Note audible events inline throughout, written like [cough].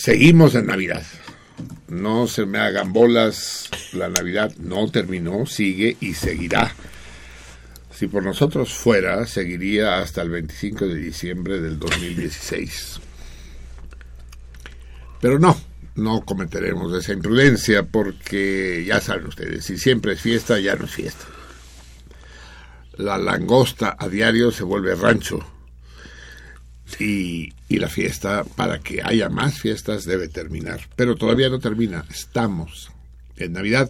Seguimos en Navidad. No se me hagan bolas. La Navidad no terminó, sigue y seguirá. Si por nosotros fuera, seguiría hasta el 25 de diciembre del 2016. Pero no, no cometeremos esa imprudencia porque ya saben ustedes, si siempre es fiesta, ya no es fiesta. La langosta a diario se vuelve rancho y, y la fiesta, para que haya más fiestas, debe terminar. Pero todavía no termina, estamos en Navidad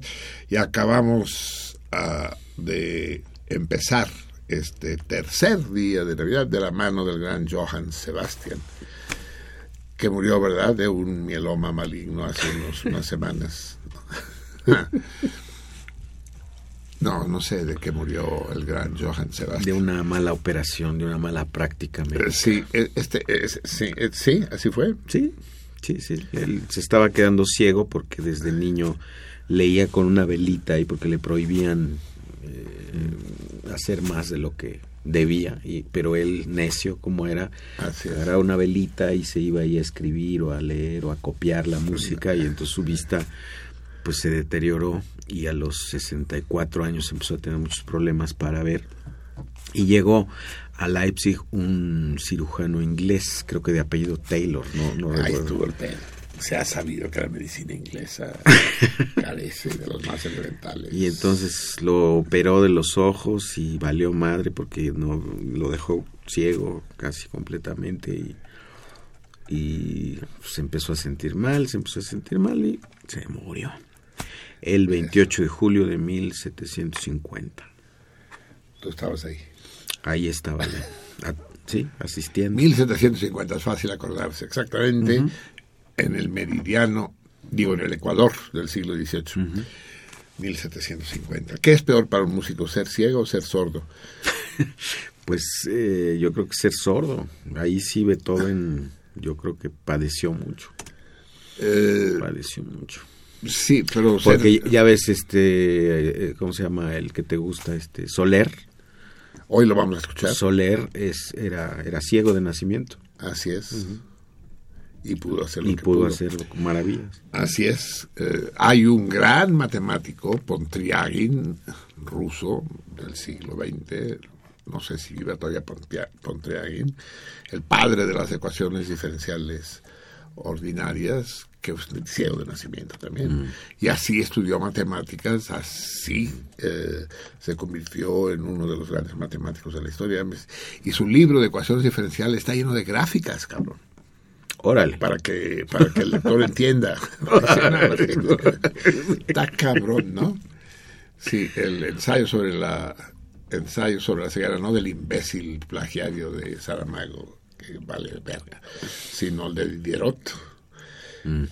y acabamos ah, de empezar este tercer día de Navidad de la mano del gran Johann Sebastian, que murió, ¿verdad?, de un mieloma maligno hace unos- unas semanas. [laughs] No, no sé de qué murió el gran Johann De Sebastian. una mala operación, de una mala práctica. médica. Eh, Sí, eh, este, es- sí, eh, sí, así fue. Sí, sí, sí. Él se estaba quedando ciego porque desde niño leía con una velita y porque le prohibían eh, hacer más de lo que debía. Y, pero él, necio como era, agarraba una velita y se iba ahí a escribir o a leer o a copiar la música y entonces su vista pues se deterioró y a los 64 años empezó a tener muchos problemas para ver y llegó a Leipzig un cirujano inglés, creo que de apellido Taylor, no, no Ahí recuerdo. Se ha sabido que la medicina inglesa [laughs] carece de los más elementales. Y entonces lo operó de los ojos y valió madre porque no lo dejó ciego casi completamente y, y se empezó a sentir mal, se empezó a sentir mal y se murió. El 28 de julio de 1750. Tú estabas ahí. Ahí estaba yo. Sí, asistiendo. 1750, es fácil acordarse, exactamente en el meridiano, digo, en el Ecuador del siglo XVIII. 1750. ¿Qué es peor para un músico, ser ciego o ser sordo? [laughs] Pues eh, yo creo que ser sordo. Ahí sí Beethoven, yo creo que padeció mucho. Eh, Padeció mucho. Sí, pero ser- Porque ya ves, este, eh, ¿cómo se llama el que te gusta? Este, Soler. hoy lo vamos a escuchar. Soler es, era, era ciego de nacimiento Así es. Y pudo hacer lo y que pudo hacerlo con maravillas. Así es. Eh, hay un gran matemático, Pontryagin, ruso del siglo XX, no sé si vive todavía Pontryagin, el padre de las ecuaciones diferenciales ordinarias, que es ciego de nacimiento también. Y así estudió matemáticas, así eh, se convirtió en uno de los grandes matemáticos de la historia. Y su libro de ecuaciones diferenciales está lleno de gráficas, cabrón Órale. para que para que el lector entienda. Está cabrón, ¿no? Sí, el ensayo sobre la ensayo sobre la ceguera, no del imbécil plagiario de Saramago, que vale verga, sino el de Diderot.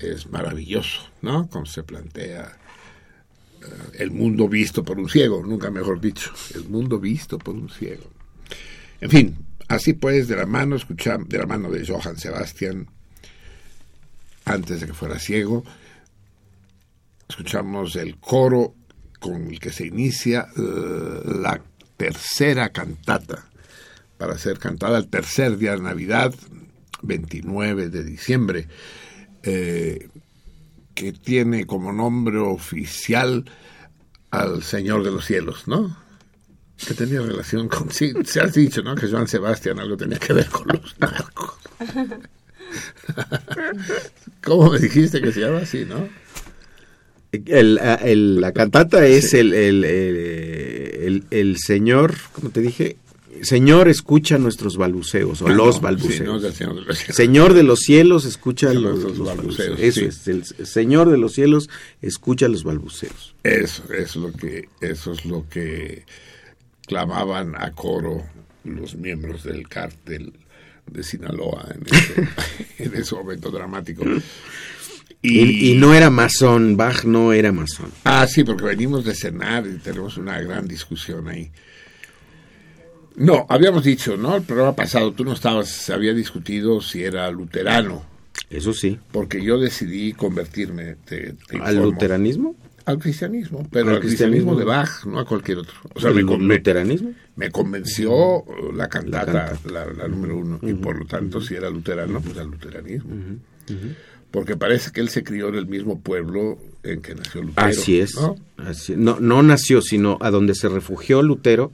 Es maravilloso, ¿no? Como se plantea eh, el mundo visto por un ciego, nunca mejor dicho, el mundo visto por un ciego. En fin, así pues, de la mano escuchamos, de la mano de Johann Sebastian, antes de que fuera ciego, escuchamos el coro con el que se inicia eh, la tercera cantata para ser cantada el tercer día de Navidad, 29 de diciembre, eh, que tiene como nombre oficial al Señor de los Cielos, ¿no? Que tenía relación con... Sí, se has dicho, ¿no? Que Joan Sebastián algo tenía que ver con los narcos. [laughs] ¿Cómo me dijiste que se llama así, no? El- a- el- la cantata es el, el, el, el- el Señor, como te dije, Señor escucha nuestros balbuceos, o Ah, los balbuceos. sí, no Señor de los Cielos. Escucha los, los los balbuceos, balbuceos. Eso sí. es, el Señor de los cielos, escucha los balbuceos. Eso, eso es lo que, eso es lo que clamaban a coro los miembros del cártel de Sinaloa en ese, [laughs] en ese momento dramático. Y, y no era masón, Bach no era masón. Ah, sí, porque venimos de cenar y tenemos una gran discusión ahí. No, habíamos dicho, ¿no? El programa pasado tú no estabas, se había discutido si era luterano, Eso sí. porque yo decidí convertirme, te, te ¿Al luteranismo? al cristianismo, pero Al al cristianismo, cristianismo. de Bach, no a cualquier otro. O sea, ¿El me, luteranismo? me convenció la cantata, La la, cantata. la número uno, y por lo tanto, si era luterano, pues al luteranismo. Porque parece que él se crió en el mismo pueblo en que nació Lutero. Así es. ¿no? Así- no, no nació, sino a donde se refugió Lutero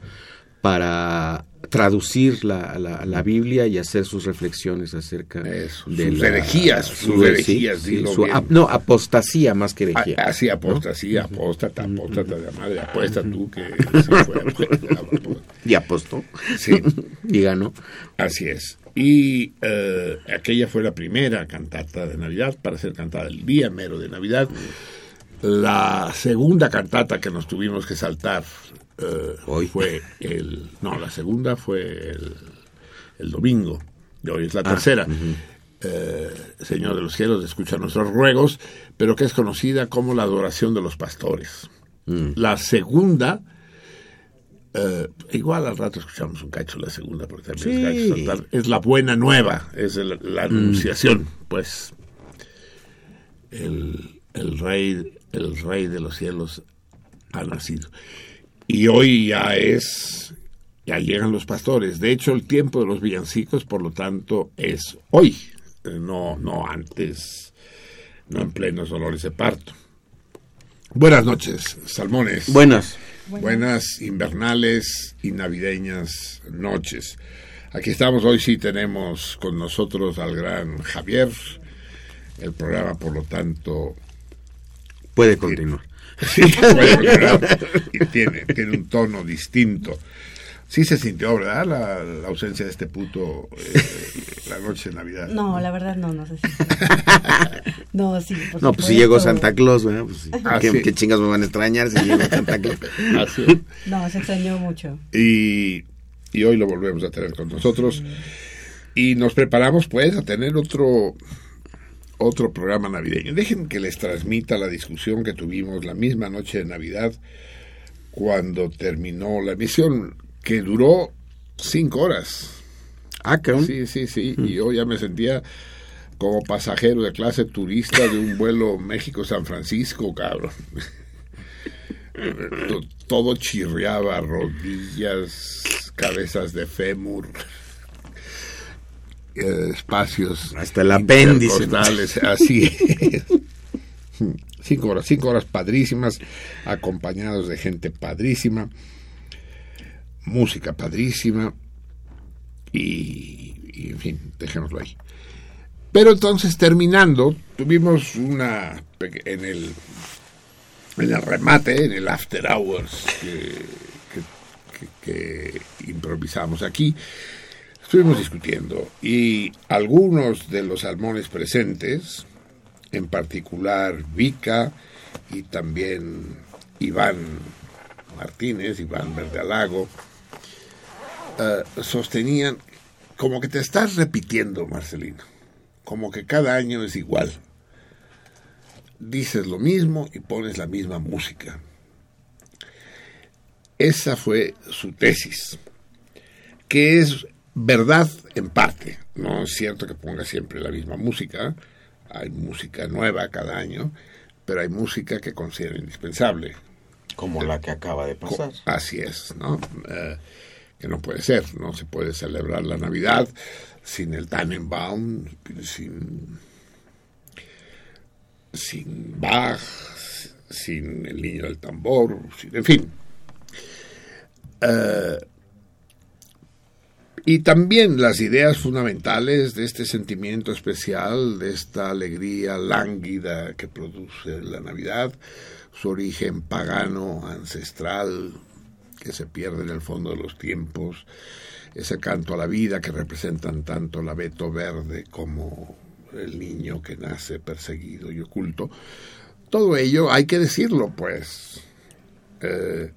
para traducir la, la, la Biblia y hacer sus reflexiones acerca Eso, de sus la- herejías, sus su- herejías, sí, sí, dilo su bien. ap- no, apostasía más que herejía. Ah, Así apostasía, apóstata, apóstata de madre, apuesta tú que se fue. [laughs] Y apostó. Sí. [laughs] y ganó. Así es. Y eh, aquella fue la primera cantata de Navidad para ser cantada el día mero de Navidad. La segunda cantata que nos tuvimos que saltar eh, Hoy. fue el... No, la segunda fue el, el domingo. Y hoy es la tercera. Eh, Señor de los cielos, escucha nuestros ruegos, pero que es conocida como la adoración de los pastores. La segunda... Eh, igual al rato escuchamos un cacho la segunda, porque también es gacho. Es la buena nueva, es el- la anunciación, pues. El, el rey, el rey de los cielos ha nacido. Y hoy ya es, ya llegan los pastores. De hecho, el tiempo de los villancicos, por lo tanto, es hoy, eh, no, no antes, no en plenos dolores de parto. Buenas noches, salmones. Buenas. Buenas invernales y navideñas noches. Aquí estamos, hoy sí tenemos con nosotros al gran Javier. El programa, por lo tanto, Puede continuar. Y [laughs] tiene, tiene un tono distinto. Sí se sintió, ¿verdad? La, la ausencia de este puto eh, la noche de Navidad. No, la verdad no, no sé si. [laughs] no, sí. por No, pues si llegó Santa Claus, ¿verdad? Pues sí. Ah, ¿Qué, sí. qué chingas me van a extrañar si llegó Santa Claus? [laughs] Así es. No, se extrañó mucho. y, y hoy lo volvemos a tener con nosotros. Y nos preparamos pues a tener otro otro programa navideño. Dejen que les transmita la discusión que tuvimos la misma noche de Navidad cuando terminó la emisión, que duró cinco horas. Ah, cabrón. Sí, sí, sí. Y yo ya me sentía como pasajero de clase turista de un vuelo México-San Francisco, cabrón. To- [laughs] Todo chirriaba, rodillas, cabezas de fémur, eh, espacios. Hasta el apéndice. [laughs] Así es. Cinco horas, cinco horas padrísimas, acompañados de gente padrísima, música padrísima, y, y, en fin, dejémoslo ahí. Pero entonces terminando, tuvimos una en el en el remate, en el after hours que, que- que- que improvisamos aquí, estuvimos discutiendo y algunos de los salmones presentes, en particular Vika y también Iván Martínez, Iván Verdealago, eh, sostenían como que te estás repitiendo, Marcelino, como que cada año es igual. Dices lo mismo y pones la misma música. Esa fue su tesis, que es verdad en parte. No es cierto que ponga siempre la misma música, hay música nueva cada año, pero hay música que considera indispensable. Como la que acaba de pasar. Así es, ¿no? Eh, que no puede ser, no se puede celebrar la Navidad sin el Tannenbaum, sin, sin Bach, sin el niño del tambor, sin- en fin. Eh, y también las ideas fundamentales de este sentimiento especial, de esta alegría lánguida que produce la Navidad, su origen pagano, ancestral, que se pierde en el fondo de los tiempos, ese canto a la vida que representan tanto el abeto verde como el niño que nace perseguido y oculto. Todo ello hay que decirlo, pues. Eh,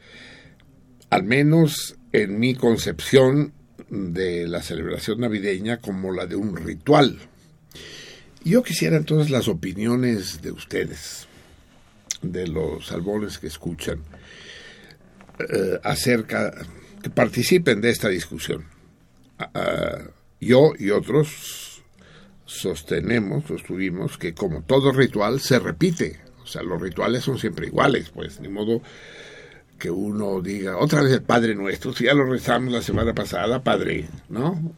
al menos en mi concepción de la celebración navideña como la de un ritual. Yo quisiera entonces las opiniones de ustedes, de los salvones que escuchan, eh, acerca, que participen de esta discusión. Ah, yo y otros sostenemos, sostuvimos que como todo ritual se repite. O sea, los rituales son siempre iguales, pues, ni modo que uno diga, otra vez el Padre Nuestro, si ya lo rezamos la semana pasada, Padre, ¿no?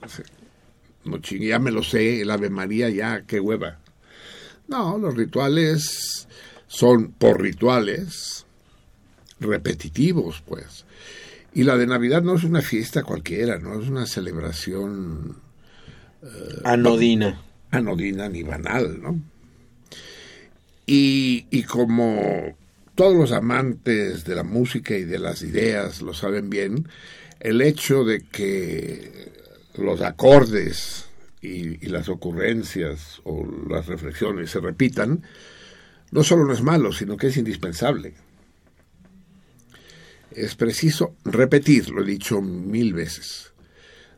No chingue, ya me lo sé, el Ave María, ya, qué hueva. No, los rituales son por rituales repetitivos, pues. Y la de Navidad no es una fiesta cualquiera, no es una celebración Anodina. anodina ni banal, ¿no? Y, y como todos los amantes de la música y de las ideas lo saben bien, el hecho de que los acordes y, las ocurrencias o las reflexiones se repitan, no solo no es malo, sino que es indispensable. Es preciso repetir, lo he dicho mil veces,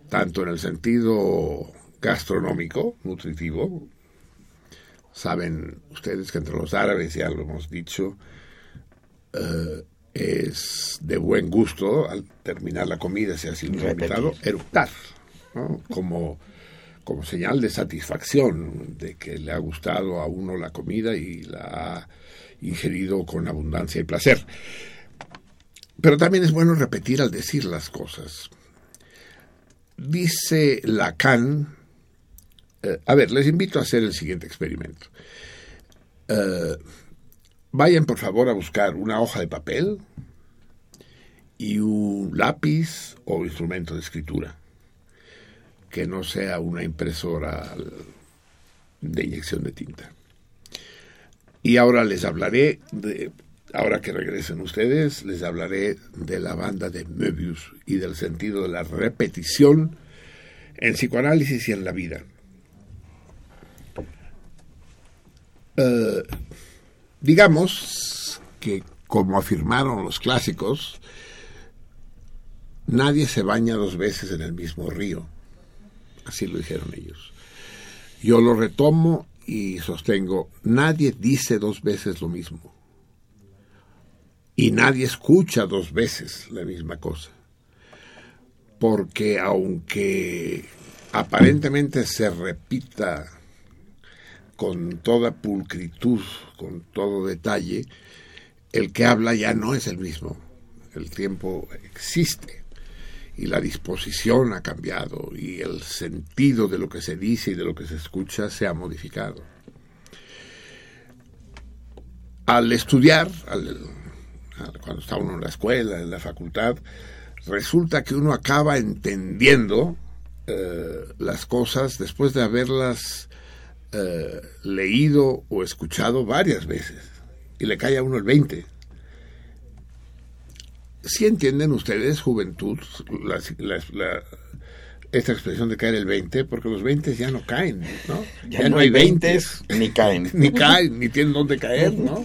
tanto en el sentido gastronómico, nutritivo. Saben ustedes que entre los árabes, ya lo hemos dicho, eh, es de buen gusto al terminar la comida, si así lo invitado, eructar, ¿no? como, como señal de satisfacción, de que le ha gustado a uno la comida y la ha ingerido con abundancia y placer. Pero también es bueno repetir al decir las cosas. Dice Lacan, eh, a ver, les invito a hacer el siguiente experimento. Eh, vayan por favor a buscar una hoja de papel y un lápiz o instrumento de escritura, que no sea una impresora de inyección de tinta. Y ahora les hablaré de, ahora que regresen ustedes, les hablaré de la banda de Möbius y del sentido de la repetición en psicoanálisis y en la vida. Eh, digamos que, como afirmaron los clásicos, nadie se baña dos veces en el mismo río. Así lo dijeron ellos. Yo lo retomo y sostengo, nadie dice dos veces lo mismo. Y nadie escucha dos veces la misma cosa. Porque aunque aparentemente se repita con toda pulcritud, con todo detalle, el que habla ya no es el mismo. El tiempo existe y la disposición ha cambiado y el sentido de lo que se dice y de lo que se escucha se ha modificado. Al estudiar, cuando está uno en la escuela, en la facultad, resulta que uno acaba entendiendo eh, las cosas después de haberlas eh, leído o escuchado varias veces y le cae a uno el 20. Si entienden ustedes, juventud, la- la- la- esta expresión de caer el 20, porque los 20 ya no caen, ¿no? Ya, no hay 20 ni caen. [laughs] ni caen, ni tienen dónde caer, ¿no?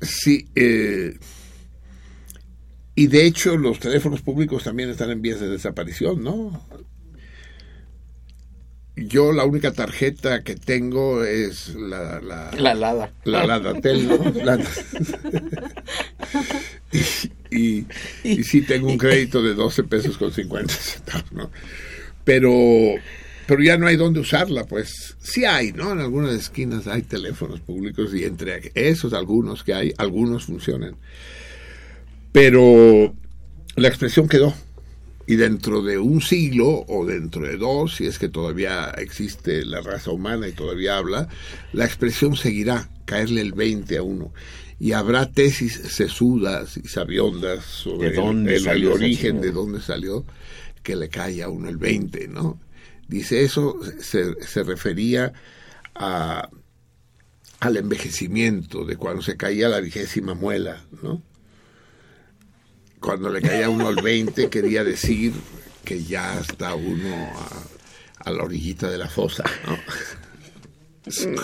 Sí, eh, y de hecho los teléfonos públicos también están en vías de desaparición, ¿no? Yo la única tarjeta que tengo es la... la, La alada. la Ladatel, ¿no? La- [laughs] y, y, y sí tengo un crédito de 12 pesos con 50 centavos, ¿no? Pero, pero ya no hay dónde usarla, pues sí hay, ¿no? En algunas esquinas hay teléfonos públicos y entre esos algunos que hay, algunos funcionan. Pero la expresión quedó. Y dentro de un siglo o dentro de dos, si es que todavía existe la raza humana y todavía habla, la expresión seguirá, caerle el 20 a uno. Y habrá tesis sesudas y sabiondas sobre ¿De dónde el, origen de dónde salió, que le cae a uno el 20, ¿no? Dice eso, se, se refería a, al envejecimiento, de cuando se caía la vigésima muela, ¿no? Cuando le caía uno el 20 quería decir que ya está uno a, a la orillita de la fosa, ¿no?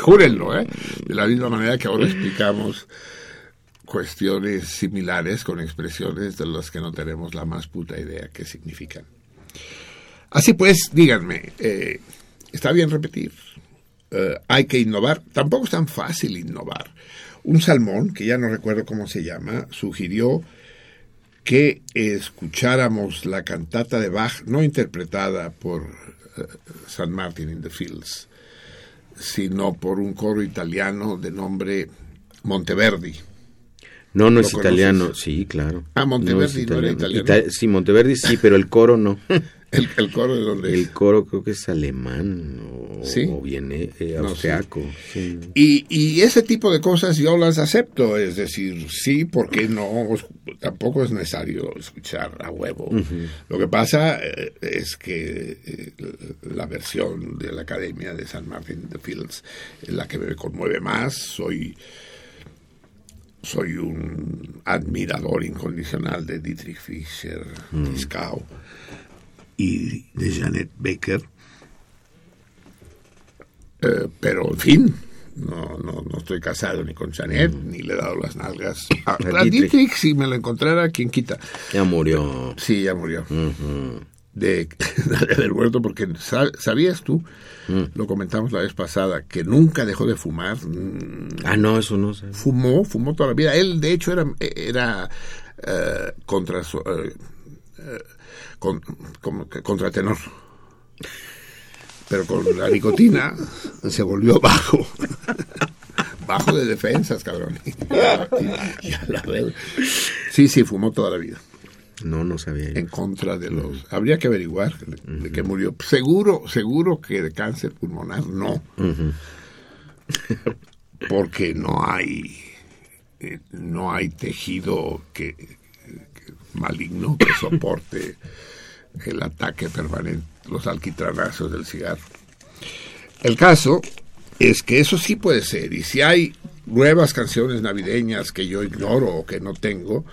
Júrenlo, ¿eh? De la misma manera que ahora explicamos cuestiones similares con expresiones de las que no tenemos la más puta idea qué significan. Así pues, díganme, eh, ¿está bien repetir? Eh, ¿Hay que innovar? Tampoco es tan fácil innovar. Un salmón, que ya no recuerdo cómo se llama, sugirió que escucháramos la cantata de Bach, no interpretada por eh, San Martin in the Fields, sino por un coro italiano de nombre Monteverdi. No, no ¿Lo es italiano. Sí, claro. Ah, Monteverdi es no era italiano. Ita- sí, Monteverdi sí, pero el coro no. [laughs] El, el coro de donde El coro creo que es alemán. o- Sí. o viene eh, No, austriaco. sí. Y, y ese tipo de cosas yo las acepto, es decir, sí, porque no, tampoco es necesario escuchar a huevo. Lo que pasa eh, es que eh, la versión de la Academia de San Martin de Fields es la que me conmueve más. Soy, soy un admirador incondicional de Dietrich Fischer, Dieskau y de Janet Baker. Eh, pero, en fin, no, no, no estoy casado ni con Janet, ni le he dado las nalgas. A, A a Dietrich. Dietrich, si me lo encontrara, ¿quién quita? Ya murió. Sí, ya murió. Ujú. De, [laughs] del huerto, porque sa- ¿sabías tú? Mm. Lo comentamos la vez pasada, que nunca dejó de fumar. mm, Ah, no, eso no sé. Fumó, fumó toda la vida. Él, de hecho, era, era eh, contra su- eh, con- como que contratenor. Pero con la nicotina se volvió bajo. [laughs] bajo de defensas, cabrón. [laughs] Sí, sí, fumó toda la vida. No, no sabía. yo. En contra de los... Habría que averiguar de, de qué murió. Seguro, seguro que de cáncer pulmonar no. Porque no hay... eh, no hay tejido que, que- maligno que soporte [laughs] el ataque permanente, los alquitranazos del cigarro. El caso es que eso sí puede ser, y si hay nuevas canciones navideñas que yo ignoro o que no tengo,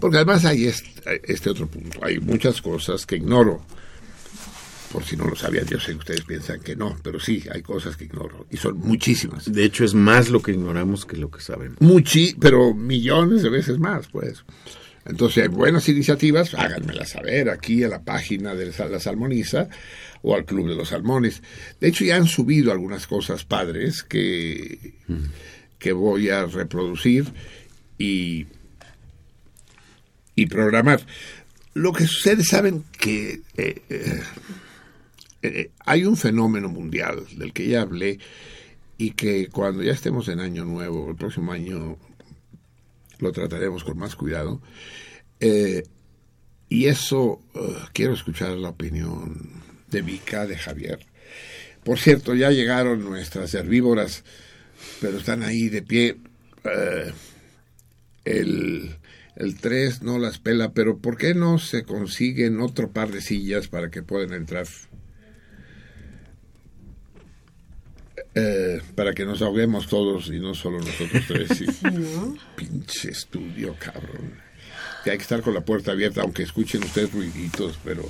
porque además hay este, este otro punto, hay muchas cosas que ignoro. Por si no lo sabían, yo sé que ustedes piensan que no, pero sí, hay cosas que ignoro, y son muchísimas. De hecho, es más lo que ignoramos que lo que sabemos. Muchi, pero millones de veces más, pues. Entonces, hay buenas iniciativas, háganmelas saber aquí a la página de la Salmoniza o al Club de los Salmones. De hecho, ya han subido algunas cosas padres que, que voy a reproducir y, y programar. Lo que sucede, saben que eh, eh, eh, hay un fenómeno mundial del que ya hablé y que cuando ya estemos en año nuevo, el próximo año lo trataremos con más cuidado. Eh, y eso, eh, quiero escuchar la opinión de Vika, de Javier. Por cierto, ya llegaron nuestras herbívoras, pero están ahí de pie. Eh, el, el 3 no las pela, pero ¿por qué no se consiguen otro par de sillas para que puedan entrar? Eh, para que nos ahoguemos todos y no solo nosotros tres. y- [laughs] Pinche estudio, cabrón. Que hay que estar con la puerta abierta, aunque escuchen ustedes ruiditos, pero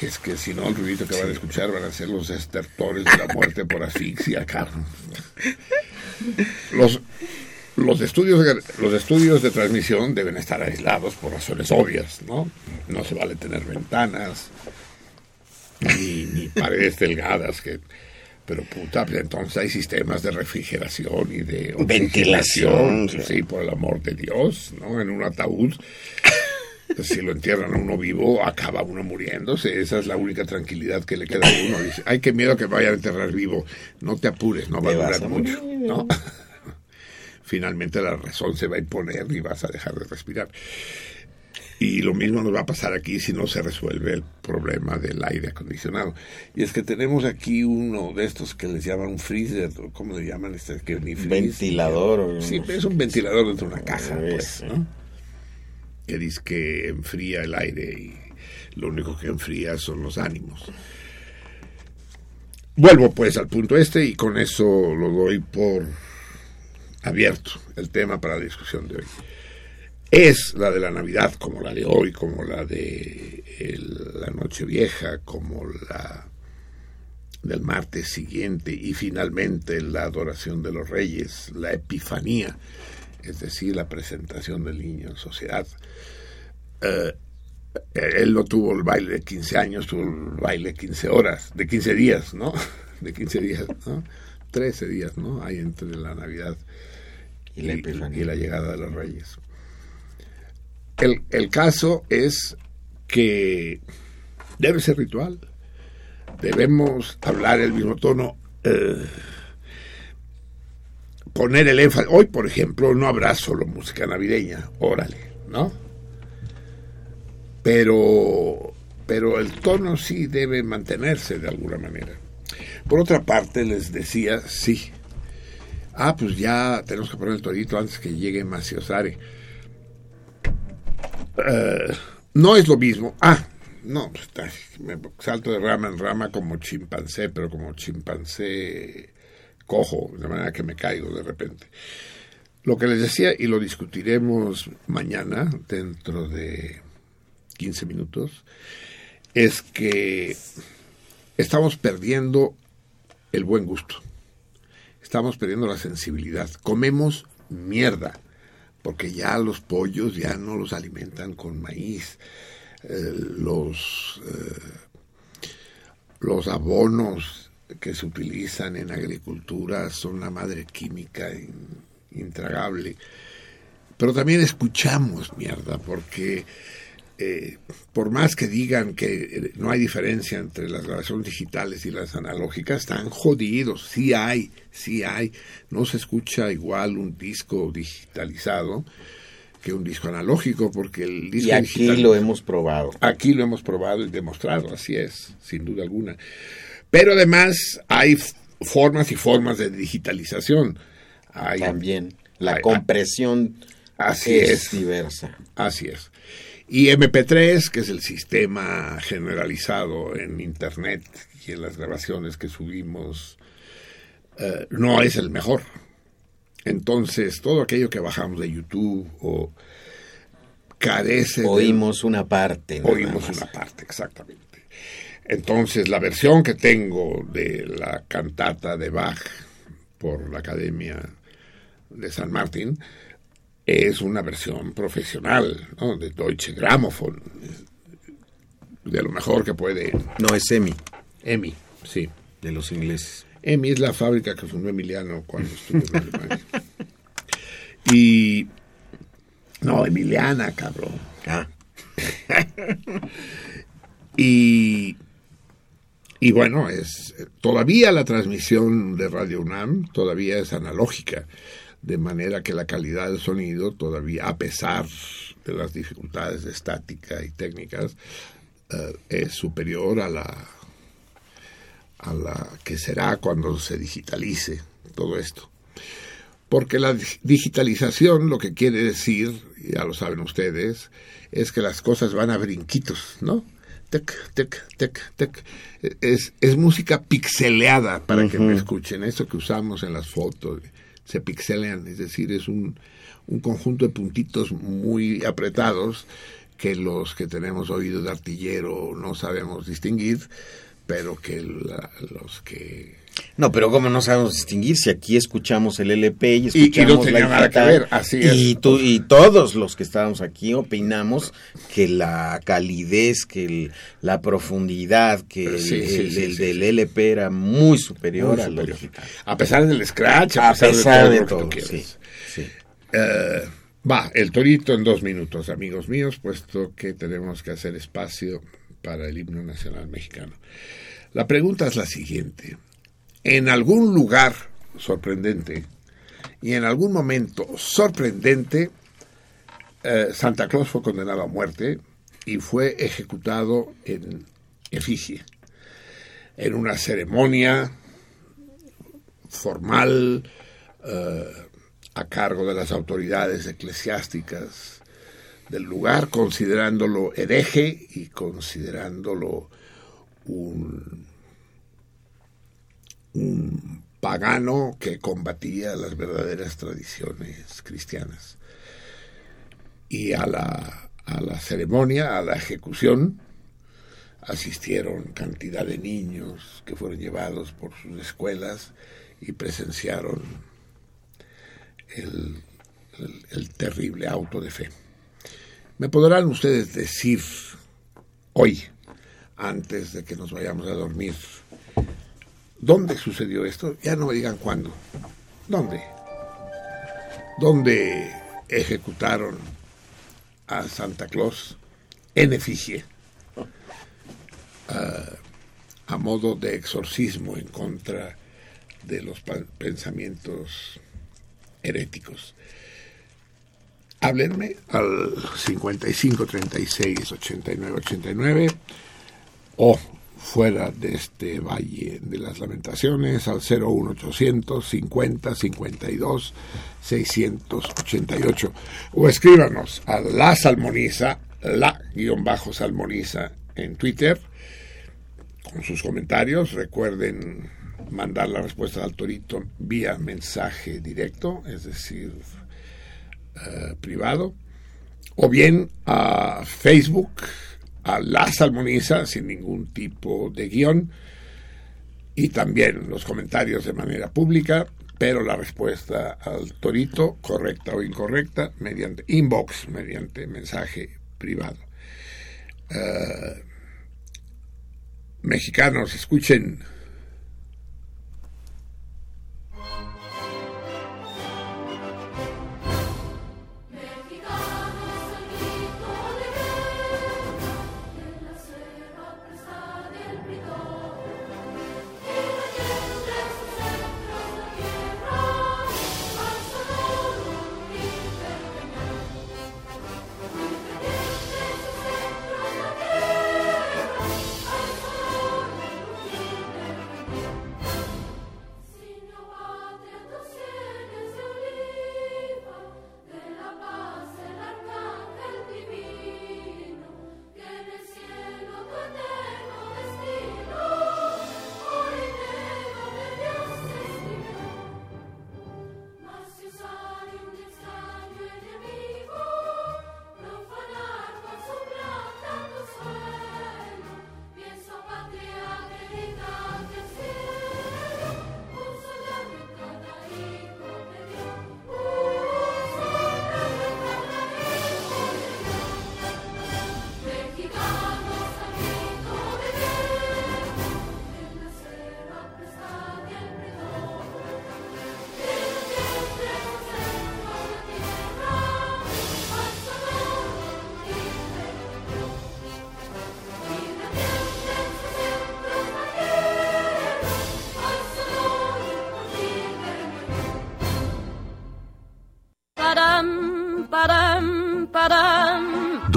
es que si no, el ruidito que van a escuchar van a ser los estertores de la muerte por asfixia, cabrón. Los, los, estudios, de- los estudios de transmisión deben estar aislados por razones obvias, ¿no? No se vale tener ventanas, ni, ni paredes delgadas que pero puta, pues entonces hay sistemas de refrigeración y de Ventilación, sí, por el amor de Dios, ¿no? En un ataúd, [laughs] si lo entierran a uno vivo, acaba uno muriéndose, esa es la única tranquilidad que le queda a uno. Dice, ay, qué miedo que me vayan a enterrar vivo, no te apures, no va a durar a mucho, ¿no? [laughs] Finalmente la razón se va a imponer y vas a dejar de respirar. Y lo mismo nos va a pasar aquí si no se resuelve el problema del aire acondicionado. Y es que tenemos aquí uno de estos que les llaman un freezer, ¿o ¿cómo le llaman? Este, que ni Ventilador, Sí, es un ventilador dentro de una caja, pues. ¿no? Que dice que enfría el aire y lo único que enfría son los ánimos. Vuelvo pues al punto este y con eso lo doy por abierto el tema para la discusión de hoy es la de la Navidad, como la de hoy, como la de el- la Nochevieja, como la del martes siguiente y finalmente la adoración de los reyes, la epifanía, es decir, la presentación del niño en sociedad. Eh, él no tuvo el baile de 15 años, tuvo el baile de 15 horas, de 15 días, ¿no? [laughs] De 15 días, ¿no? 13 días, ¿no? Hay entre la Navidad Y la y la llegada de los reyes. El, caso es que debe ser ritual. Debemos hablar el mismo tono. eh, poner el énfasis. Hoy, por ejemplo, no habrá solo música navideña. Órale, ¿no? Pero, pero el tono sí debe mantenerse de alguna manera. Por otra parte, les decía, sí. Ah, pues ya tenemos que poner el torito antes que llegue Maciosare. Eh, no es lo mismo. Ah, no, pues, me salto de rama en rama como chimpancé, pero como chimpancé cojo, de manera que me caigo de repente. Lo que les decía, y lo discutiremos mañana, dentro de 15 minutos, es que estamos perdiendo el buen gusto. Estamos perdiendo la sensibilidad. Comemos mierda, porque ya los pollos ya no los alimentan con maíz. Eh, los, eh, los abonos que se utilizan en agricultura son una madre química in- intragable. Pero también escuchamos mierda, porque eh, por más que digan que eh, no hay diferencia entre las grabaciones digitales y las analógicas, están jodidos. Sí hay, sí hay. No se escucha igual un disco digitalizado que un disco analógico, porque el disco Y aquí digital- lo hemos probado. Aquí lo hemos probado y demostrado, así es, sin duda alguna. Pero además hay formas y formas de digitalización. Hay, También. La compresión Así es, es. diversa. Así es. Y MP3, que es el sistema generalizado en Internet y en las grabaciones que subimos, eh, no es el mejor. Entonces, todo aquello que bajamos de YouTube o carece de- Oímos una parte. Oímos una parte, exactamente. Entonces, la versión que tengo de la cantata de Bach por la Academia de San Martín es una versión profesional, ¿no? de Deutsche Grammophon, de lo mejor que puede No, es EMI, EMI, sí. de los ingleses. EMI es la fábrica que fundó Emiliano cuando estuvo en Alemania. [laughs] Y... No, Emiliana, cabrón. Ah, [laughs] Y, y bueno, es todavía la transmisión de Radio UNAM todavía es analógica, de manera que la calidad del sonido todavía, a pesar de las dificultades de estática y técnicas, eh, es superior a la a la que será cuando se digitalice todo esto. Porque la dig- digitalización lo que quiere decir, ya lo saben ustedes, es que las cosas van a brinquitos, ¿no? Tec, tec, tec, tec. Es, es música pixeleada para que me escuchen. Eso que usamos en las fotos se pixelean, es decir, es un, un conjunto de puntitos muy apretados que los que tenemos oído de artillero no sabemos distinguir, pero que la- los que No, pero ¿cómo no sabemos distinguir si aquí escuchamos el LP y y escuchamos no tenía la nada que ver, así es. Y, tú- y todos los que estábamos aquí opinamos que la calidez, que el- la profundidad, que el, Sí, sí, el- sí, el sí, del. LP era muy superior Muy al superior. digital. A pesar del scratch, a, A pesar pesar, de de todo, que sí. Eh, va, el torito en dos minutos, amigos míos, puesto que tenemos que hacer espacio para el himno nacional mexicano. La pregunta es la siguiente. En algún lugar sorprendente y en algún momento sorprendente, eh, Santa Claus fue condenado a muerte y fue ejecutado en efigie, en una ceremonia formal eh, a cargo de las autoridades eclesiásticas del lugar, considerándolo hereje y considerándolo un, un pagano que combatía las verdaderas tradiciones cristianas. Y a la, a la ceremonia, a la ejecución, asistieron cantidad de niños que fueron llevados por sus escuelas y presenciaron el, el- el terrible auto de fe. ¿Me podrán ustedes decir hoy, antes de que nos vayamos a dormir, dónde sucedió esto? Ya no me digan cuándo. ¿Dónde? ¿Dónde ejecutaron a Santa Claus en efigie? a modo de exorcismo en contra de los pensamientos heréticos. Háblenme al 55 36 89 89 o fuera de este Valle de las Lamentaciones al 01800 50 52 688 o escríbanos a la salmoniza, la guion bajo salmoniza en Twitter con sus comentarios. Recuerden mandar la respuesta al torito vía mensaje directo, es decir, eh, privado, o bien a Facebook, a La Salmoniza, sin ningún tipo de guion, y también los comentarios de manera pública, pero la respuesta al torito, correcta o incorrecta, mediante inbox, mediante mensaje privado. Eh, mexicanos, escuchen.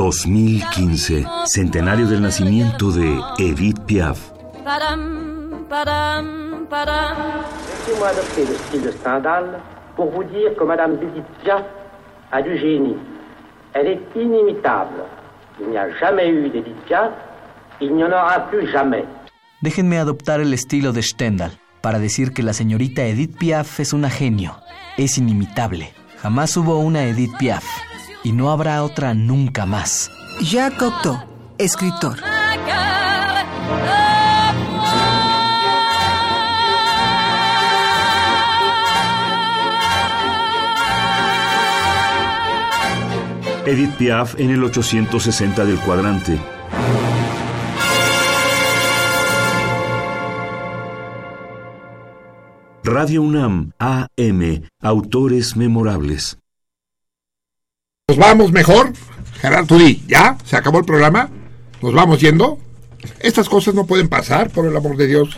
2015, centenario del nacimiento de Edith Piaf. param, param, param. Laissez-moi adopter le style de Stendhal pour vous dire que Madame Edith Piaf a du génie. Elle est inimitable. Il n'y a jamais eu d'Edith Piaf, il n'y en aura plus jamais. Déjenme adoptar el estilo de Stendhal para decir que la señorita Edith Piaf es una genio, es inimitable. Jamás hubo una Edith Piaf y no habrá otra nunca más. Jacques Cocteau, escritor. Edith Piaf en el 860 del cuadrante. Radio UNAM, AM, autores memorables. ¿Nos vamos mejor? Gerardo, tú di, ¿ya? ¿Se acabó el programa? ¿Nos vamos yendo? Estas cosas no pueden pasar, por el amor de Dios.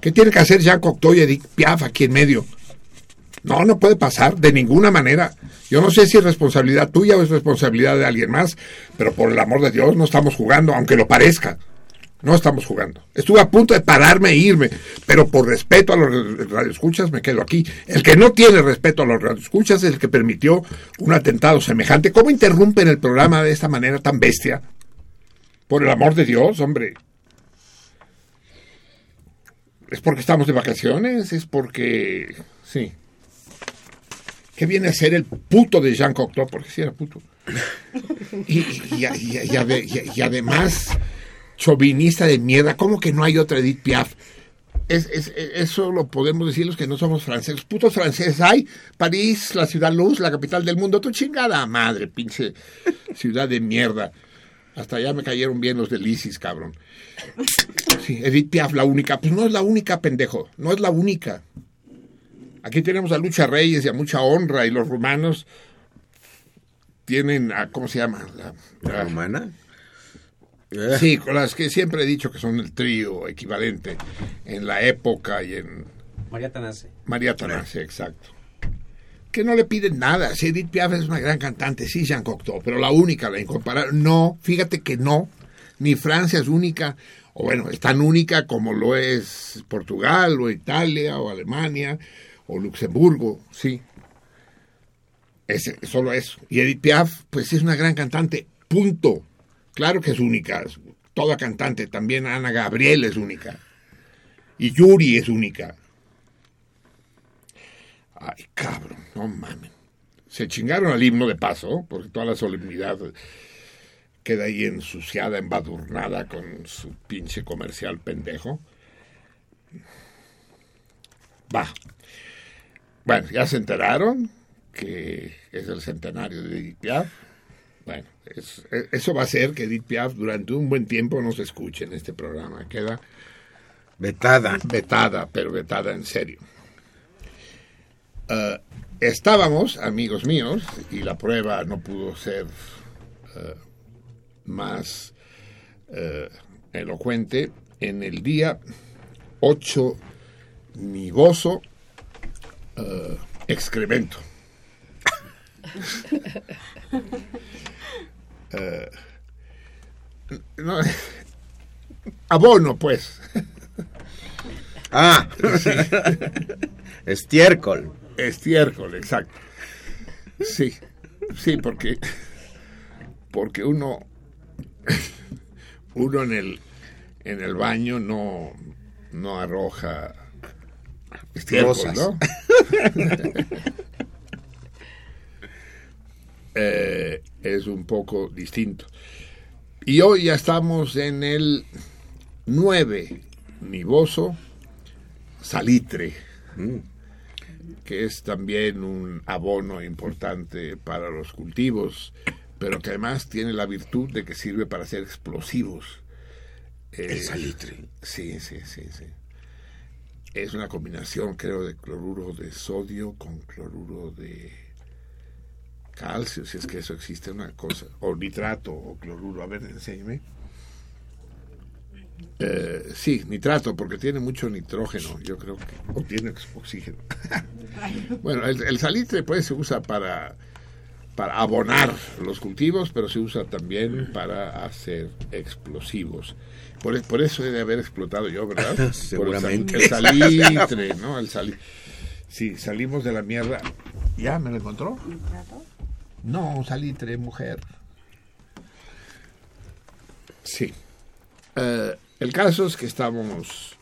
¿Qué tiene que hacer Jean Cocteau y Edith Piaf aquí en medio? No, no puede pasar, de ninguna manera. Yo no sé si es responsabilidad tuya o es responsabilidad de alguien más, pero por el amor de Dios no estamos jugando, aunque lo parezca. No estamos jugando. Estuve a punto de pararme e irme, pero por respeto a los radioescuchas me quedo aquí. El que no tiene respeto a los radioescuchas es el que permitió un atentado semejante. ¿Cómo interrumpen el programa de esta manera tan bestia? Por el amor de Dios, hombre. ¿Es porque estamos de vacaciones? ¿Es porque... Sí. ¿Qué viene a ser el puto de Jean Cocteau? Porque sí era puto. Y, y- y- y ade- y- y además, chauvinista de mierda. ¿Cómo que no hay otra Edith Piaf? Es, es- eso lo podemos decir los que no somos franceses. Putos franceses hay. París, la ciudad luz, la capital del mundo. Tu chingada madre, pinche ciudad de mierda. Hasta allá me cayeron bien los delicis, cabrón. Sí, Edith Piaf, la única. Pues no es la única, pendejo. No es la única. Aquí tenemos a Lucha Reyes y a mucha honra y los rumanos tienen, a, ¿cómo se llama? La, la- ¿Romana? Sí, con las que siempre he dicho que son el trío equivalente en la época y en María Tanase. María Tanase, exacto. Que no le piden nada. Sí, Edith Piaf es una gran cantante, sí, Jean Cocteau, pero la única, la incomparable. No, fíjate que no. Ni Francia es única. O bueno, es tan única como lo es Portugal o Italia o Alemania o Luxemburgo, sí. Es solo eso. Y Edith Piaf, pues es una gran cantante, punto. Claro que es única, toda cantante, también Ana Gabriel es única. Y Yuri es única. Ay, cabrón, no mames. Se chingaron al himno de paso, porque toda la solemnidad queda ahí ensuciada, embadurnada con su pinche comercial pendejo. Va. Bueno, ya se enteraron que es el centenario de Edith. Bueno, es- e- eso va a hacer que Edith Piaf durante un buen tiempo no se escuche en este programa. Queda Vetada. vetada, pero vetada en serio. Eh, estábamos, amigos míos, y la prueba no pudo ser eh, más eh, elocuente, en el día 8 nivoso excremento. Eh, no, abono, pues. Ah, estiércol. Estiércol, exacto. Sí, sí, porque porque uno uno en el en el baño no no arroja estiércol, Rosas. ¿no? [laughs] Eh, es un poco distinto. Y hoy ya estamos en el 9 nivoso salitre que es también un abono importante para los cultivos, pero que además tiene la virtud de que sirve para hacer explosivos. El Eh, salitre. Sí, sí, sí, sí. Es una combinación, creo, de cloruro de sodio con cloruro de calcio, si es que eso existe, una cosa, o nitrato o cloruro. A ver, enséñame. Eh, sí, nitrato, porque tiene mucho nitrógeno, yo creo que, o tiene ox- oxígeno. [laughs] bueno, el, el salitre pues se usa para, para abonar los cultivos, pero se usa también para hacer explosivos. Por, por eso he de haber explotado yo, ¿verdad? [laughs] Por el sal- Seguramente. El, salitre, ¿no? El sali Sí, salimos de la mierda. ¿Ya me lo encontró? No, salitre, mujer. Sí. Eh, el caso es que estamos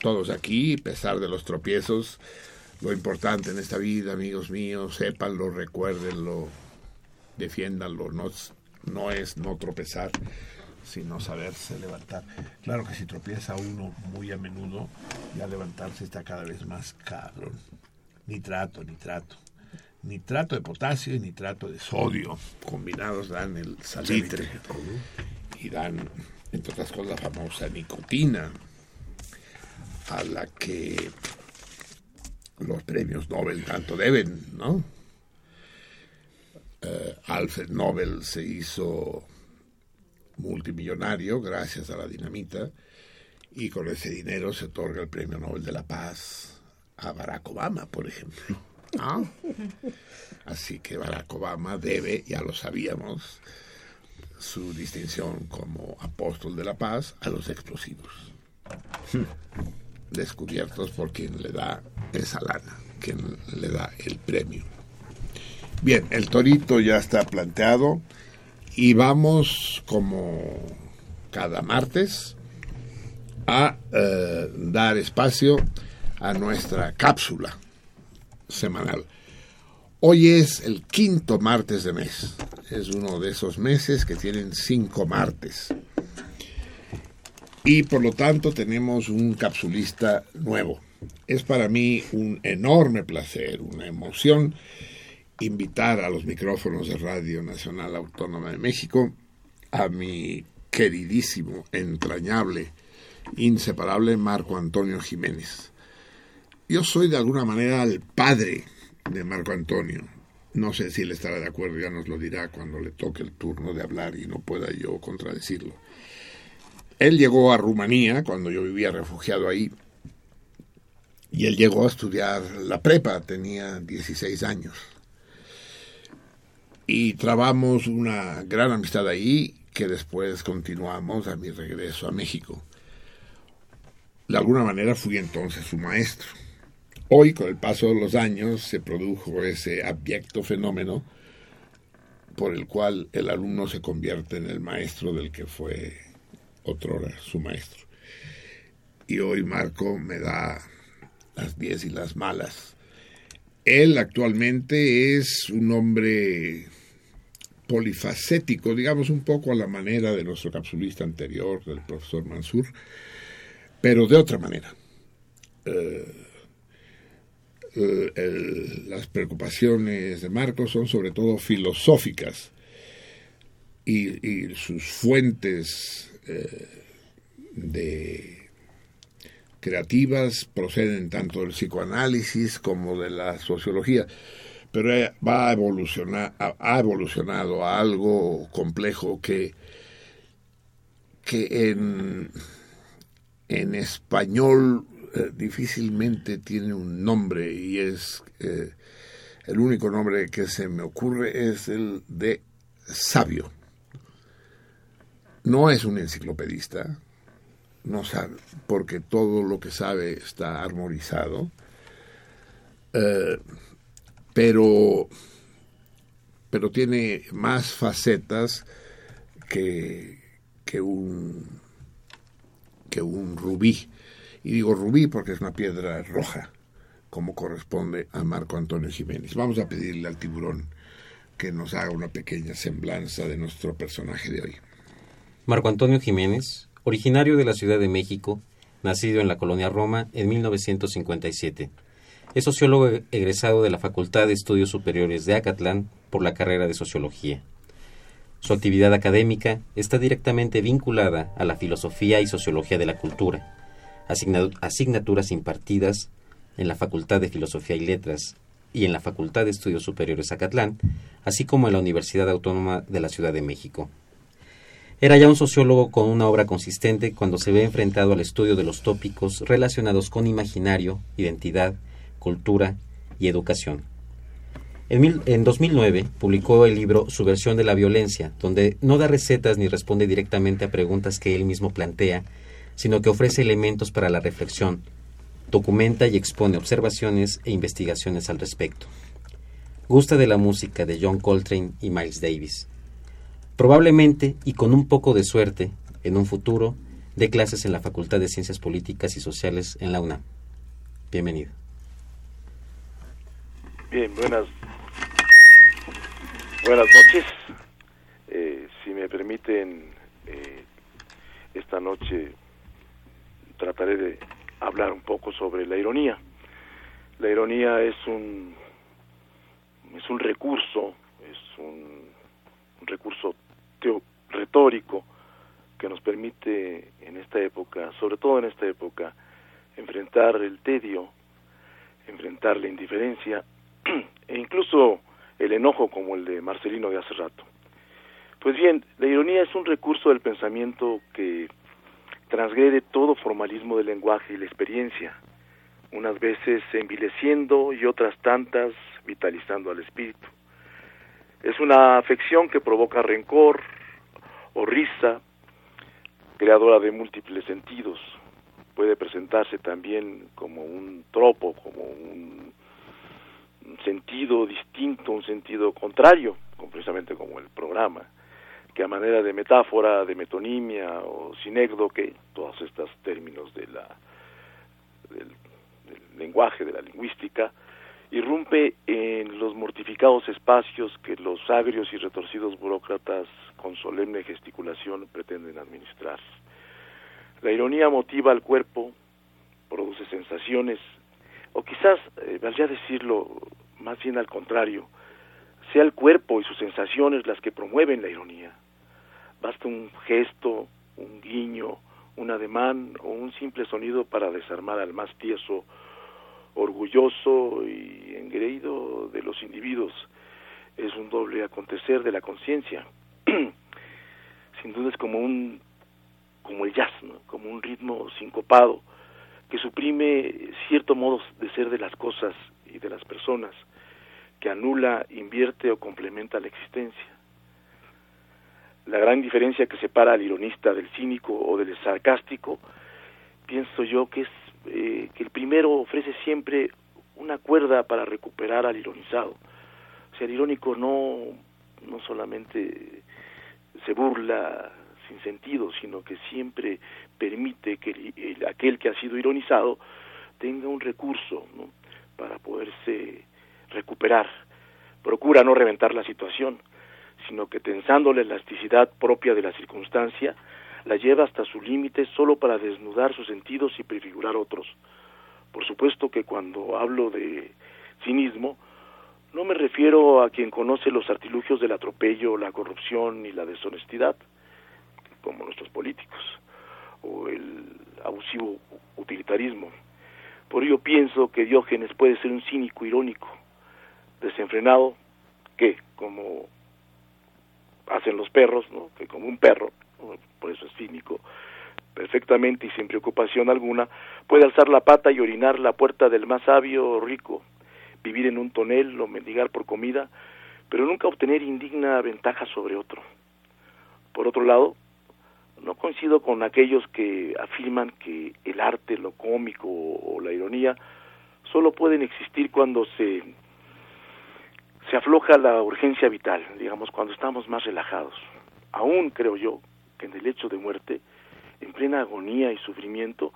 todos aquí, a pesar de los tropiezos. Lo importante en esta vida, amigos míos, sépanlo, recuérdenlo, defiéndanlo. No, no es no tropezar, sino saberse levantar. Claro que si tropieza uno muy a menudo, ya levantarse está cada vez más cabrón. Nitrato, nitrato. Nitrato de potasio y nitrato de sodio combinados dan el salitre y dan, entre otras cosas, la famosa nicotina, a la que los premios Nobel tanto deben, ¿no? Eh, Alfred Nobel se hizo multimillonario gracias a la dinamita y con ese dinero se otorga el premio Nobel de la Paz a Barack Obama, por ejemplo. Así que Barack Obama debe, ya lo sabíamos, su distinción como apóstol de la paz a los explosivos. Descubiertos por quien le da esa lana, quien le da el premio. Bien, el torito ya está planteado y vamos como cada martes a eh, dar espacio a nuestra cápsula semanal. Hoy es el quinto martes de mes. Es uno de esos meses que tienen cinco martes. Y por lo tanto tenemos un capsulista nuevo. Es para mí un enorme placer, una emoción, invitar a los micrófonos de Radio Nacional Autónoma de México a mi queridísimo, entrañable, inseparable Marco Antonio Jiménez. Yo soy de alguna manera el padre de Marco Antonio. No sé si él estará de acuerdo, ya nos lo dirá cuando le toque el turno de hablar y no pueda yo contradecirlo. Él llegó a Rumanía cuando yo vivía refugiado ahí y él llegó a estudiar la prepa, tenía 16 años. Y trabamos una gran amistad ahí que después continuamos a mi regreso a México. de alguna manera fui entonces su maestro. Hoy, con el paso de los años, se produjo ese abyecto fenómeno por el cual el alumno se convierte en el maestro del que fue otrora su maestro. Y hoy Marco me da las diez y las malas. Él actualmente es un hombre polifacético, digamos un poco a la manera de nuestro capsulista anterior, del profesor Mansur, pero de otra manera. Eh, eh, las preocupaciones de Marcos son sobre todo filosóficas y, sus fuentes eh, de creativas proceden tanto del psicoanálisis como de la sociología, pero eh, va a evolucionar, ha evolucionado a algo complejo que, que en, en español eh, difícilmente tiene un nombre y es eh, el único nombre que se me ocurre es el de sabio. No es un enciclopedista, no sabe, porque todo lo que sabe está armonizado, eh, pero, pero tiene más facetas que, que un que un rubí. Y digo rubí porque es una piedra roja, como corresponde a Marco Antonio Jiménez. Vamos a pedirle al tiburón que nos haga una pequeña semblanza de nuestro personaje de hoy. Marco Antonio Jiménez, originario de la Ciudad de México, nacido en la colonia Roma en 1957. Es sociólogo egresado de la Facultad de Estudios Superiores de Acatlán por la carrera de Sociología. Su actividad académica está directamente vinculada a la filosofía y sociología de la cultura, asignaturas impartidas en la Facultad de Filosofía y Letras y en la Facultad de Estudios Superiores Acatlán, así como en la Universidad Autónoma de la Ciudad de México. Era ya un sociólogo con una obra consistente cuando se ve enfrentado al estudio de los tópicos relacionados con imaginario, identidad, cultura y educación. En, en 2009 publicó el libro Su versión de la violencia, donde no da recetas ni responde directamente a preguntas que él mismo plantea, sino que ofrece elementos para la reflexión, documenta y expone observaciones e investigaciones al respecto. Gusta de la música de John Coltrane y Miles Davis. Probablemente, y con un poco de suerte, en un futuro, dé clases en la Facultad de Ciencias Políticas y Sociales en la UNAM. Bienvenido. Bien, buenas, buenas noches. Eh, si me permiten, eh, esta noche trataré de hablar un poco sobre la ironía. La ironía es un es un recurso, es un, un recurso teo- retórico que nos permite en esta época, sobre todo en esta época, enfrentar el tedio, enfrentar la indiferencia [clears throat] e incluso el enojo como el de Marcelino de hace rato. Pues bien, la ironía es un recurso del pensamiento que transgrede todo formalismo del lenguaje y la experiencia, unas veces envileciendo y otras tantas vitalizando al espíritu. Es una afección que provoca rencor o risa, creadora de múltiples sentidos. Puede presentarse también como un tropo, como un sentido distinto, un sentido contrario, precisamente como el programa, que a manera de metáfora, de metonimia o sinécdoque, todos estos términos de la, del, lenguaje, de la lingüística, irrumpe en los mortificados espacios que los agrios y retorcidos burócratas con solemne gesticulación pretenden administrar. La ironía motiva al cuerpo, produce sensaciones, o quizás, eh, valdría decirlo más bien al contrario, sea el cuerpo y sus sensaciones las que promueven la ironía. Basta un gesto, un guiño, un ademán o un simple sonido para desarmar al más tieso, orgulloso y engreído de los individuos. Es un doble acontecer de la conciencia. [clears throat] Sin duda es como un como el jazz, como un ritmo sincopado que suprime cierto modo de ser de las cosas y de las personas, que anula, invierte o complementa la existencia. La gran diferencia que separa al ironista del cínico o del sarcástico pienso yo que es eh, que el primero ofrece siempre una cuerda para recuperar al ironizado. O sea, el irónico no, no solamente se burla sin sentido, sino que siempre permite que el- el- aquel que ha sido ironizado tenga un recurso ¿no? para poderse recuperar. Procura no reventar la situación, sino que tensando la elasticidad propia de la circunstancia, la lleva hasta su límite solo para desnudar sus sentidos y prefigurar otros. Por supuesto que cuando hablo de cinismo, no me refiero a quien conoce los artilugios del atropello, la corrupción y la deshonestidad, como nuestros políticos, o el abusivo utilitarismo. Por ello pienso que Diógenes puede ser un cínico irónico, desenfrenado, que como hacen los perros, ¿no? que como un perro, por eso es cínico, perfectamente y sin preocupación alguna, puede alzar la pata y orinar la puerta del más sabio o rico, vivir en un tonel o mendigar por comida, pero nunca obtener indigna ventaja sobre otro. Por otro lado, no coincido con aquellos que afirman que el arte, lo cómico o la ironía solo pueden existir cuando se se afloja la urgencia vital, digamos, cuando estamos más relajados. Aún creo yo que en el hecho de muerte, en plena agonía y sufrimiento,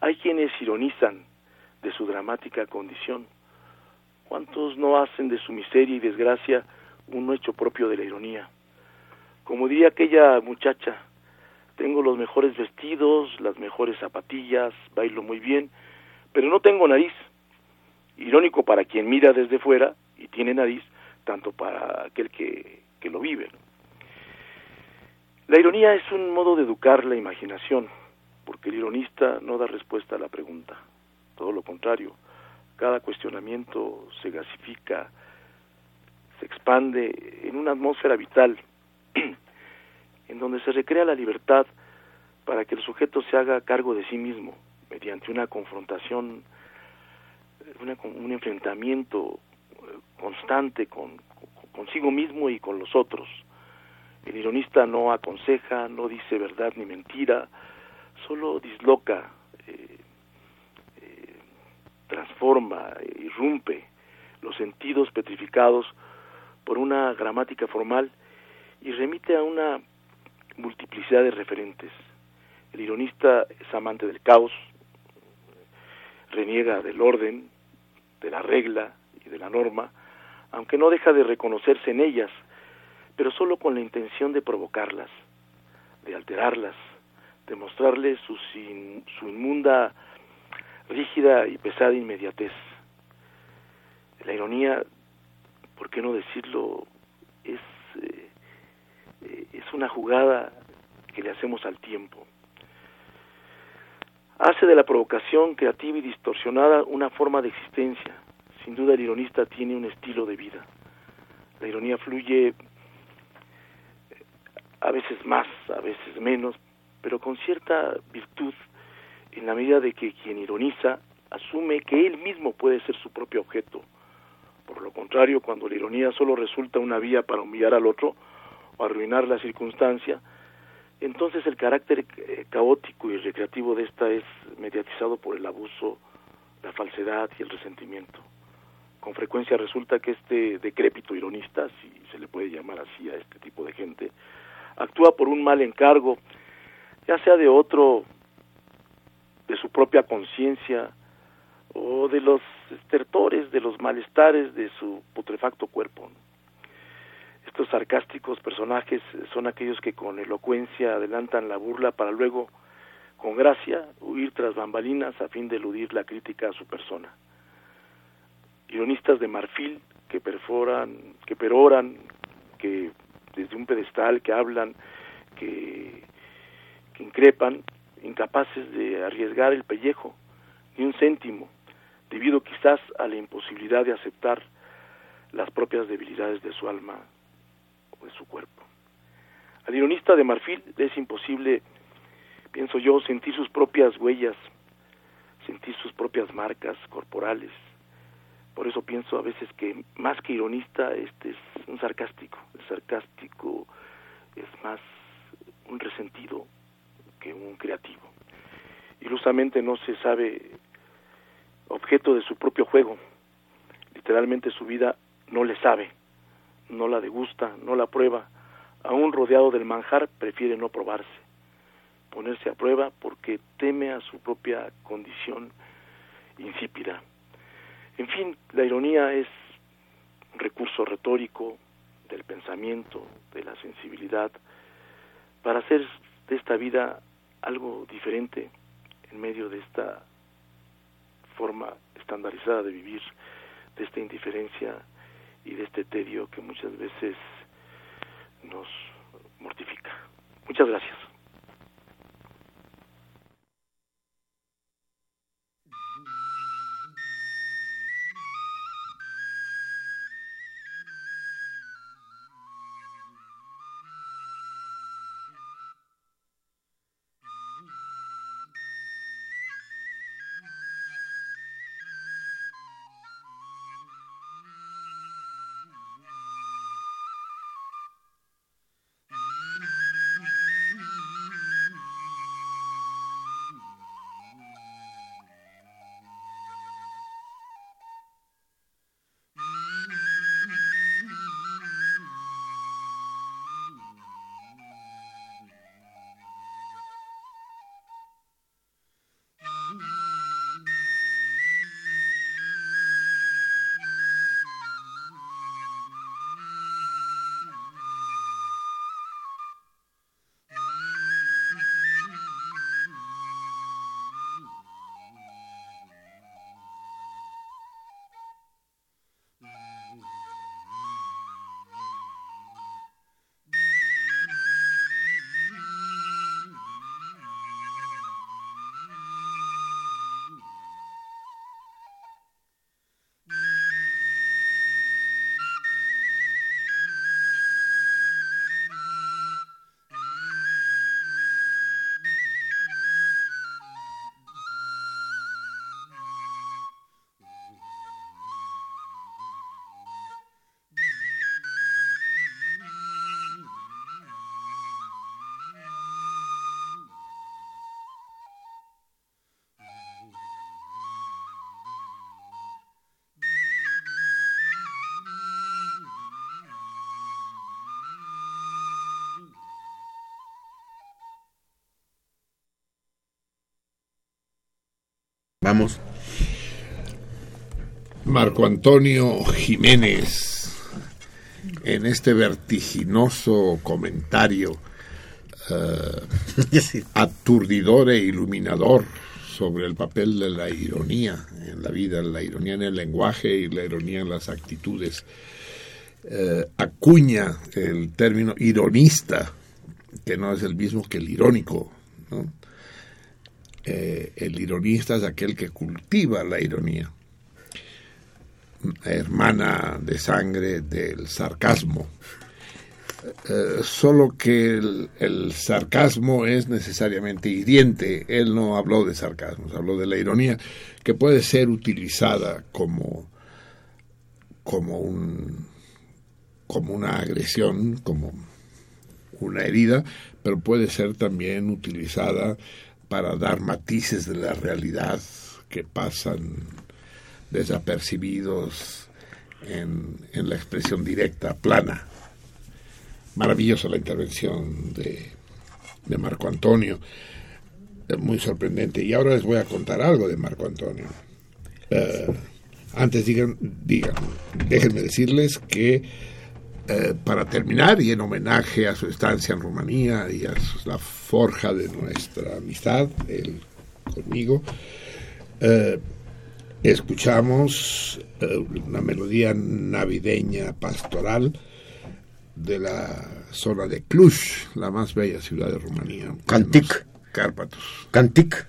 hay quienes ironizan de su dramática condición. ¿Cuántos no hacen de su miseria y desgracia un hecho propio de la ironía? Como diría aquella muchacha, tengo los mejores vestidos, las mejores zapatillas, bailo muy bien, pero no tengo nariz. Irónico para quien mira desde fuera y tiene nariz, tanto para aquel que, que lo vive. La ironía es un modo de educar la imaginación, porque el ironista no da respuesta a la pregunta, todo lo contrario, cada cuestionamiento se gasifica, se expande en una atmósfera vital, [clears throat] en donde se recrea la libertad para que el sujeto se haga cargo de sí mismo, mediante una confrontación, una- un enfrentamiento constante con, con- consigo mismo y con los otros. El ironista no aconseja, no dice verdad ni mentira, solo disloca, eh, eh, transforma, irrumpe los sentidos petrificados por una gramática formal y remite a una multiplicidad de referentes. El ironista es amante del caos, reniega del orden, de la regla de la norma, aunque no deja de reconocerse en ellas, pero solo con la intención de provocarlas, de alterarlas, de mostrarles su, su inmunda, rígida y pesada inmediatez. La ironía, por qué no decirlo, es, eh, es una jugada que le hacemos al tiempo. Hace de la provocación creativa y distorsionada una forma de existencia. Sin duda el ironista tiene un estilo de vida. La ironía fluye eh, a veces más, a veces menos, pero con cierta virtud en la medida de que quien ironiza asume que él mismo puede ser su propio objeto. Por lo contrario, cuando la ironía solo resulta una vía para humillar al otro o arruinar la circunstancia, entonces el carácter eh, caótico y recreativo de esta es mediatizado por el abuso, la falsedad y el resentimiento. Con frecuencia resulta que este decrépito ironista, si se le puede llamar así a este tipo de gente, actúa por un mal encargo, ya sea de otro, de su propia conciencia o de los estertores, de los malestares de su putrefacto cuerpo. Estos sarcásticos personajes son aquellos que con elocuencia adelantan la burla para luego, con gracia, huir tras bambalinas a fin de eludir la crítica a su persona. Ironistas de marfil que perforan, que peroran, que desde un pedestal, que hablan, que, que increpan, incapaces de arriesgar el pellejo, ni un céntimo, debido quizás a la imposibilidad de aceptar las propias debilidades de su alma o de su cuerpo. Al ironista de marfil es imposible, pienso yo, sentir sus propias huellas, sentir sus propias marcas corporales. Por eso pienso a veces que más que ironista, este es un sarcástico. El sarcástico es más un resentido que un creativo. ilusamente no se sabe objeto de su propio juego. Literalmente su vida no le sabe, no la degusta, no la prueba. Aún rodeado del manjar, prefiere no probarse, ponerse a prueba porque teme a su propia condición insípida. En fin, la ironía es un recurso retórico del pensamiento, de la sensibilidad, para hacer de esta vida algo diferente en medio de esta forma estandarizada de vivir, de esta indiferencia y de este tedio que muchas veces nos mortifica. Muchas gracias. Vamos. Marco Antonio Jiménez, en este vertiginoso comentario eh, [laughs] aturdidor e iluminador sobre el papel de la ironía en la vida, la ironía en el lenguaje y la ironía en las actitudes. Eh, acuña el término ironista, que no es el mismo que el irónico. ¿no? Eh, el ironista es aquel que cultiva la ironía, hermana de sangre del sarcasmo. Eh, solo que el, el, sarcasmo es necesariamente hiriente. Él no habló de sarcasmo, habló de la ironía, que puede ser utilizada como, como, un, como una agresión, como una herida, pero puede ser también utilizada para dar matices de la realidad que pasan desapercibidos en, en la expresión directa, plana. Maravillosa la intervención de, de Marco Antonio, muy sorprendente. Y ahora les voy a contar algo de Marco Antonio. Uh, antes digan, digan, déjenme decirles que eh, para terminar y en homenaje a su estancia en Rumanía y a su, la forja de nuestra amistad, él conmigo, eh, escuchamos eh, una melodía navideña pastoral de la zona de Cluj, la más bella ciudad de Rumanía. Cantic. Cárpatos. Cantic.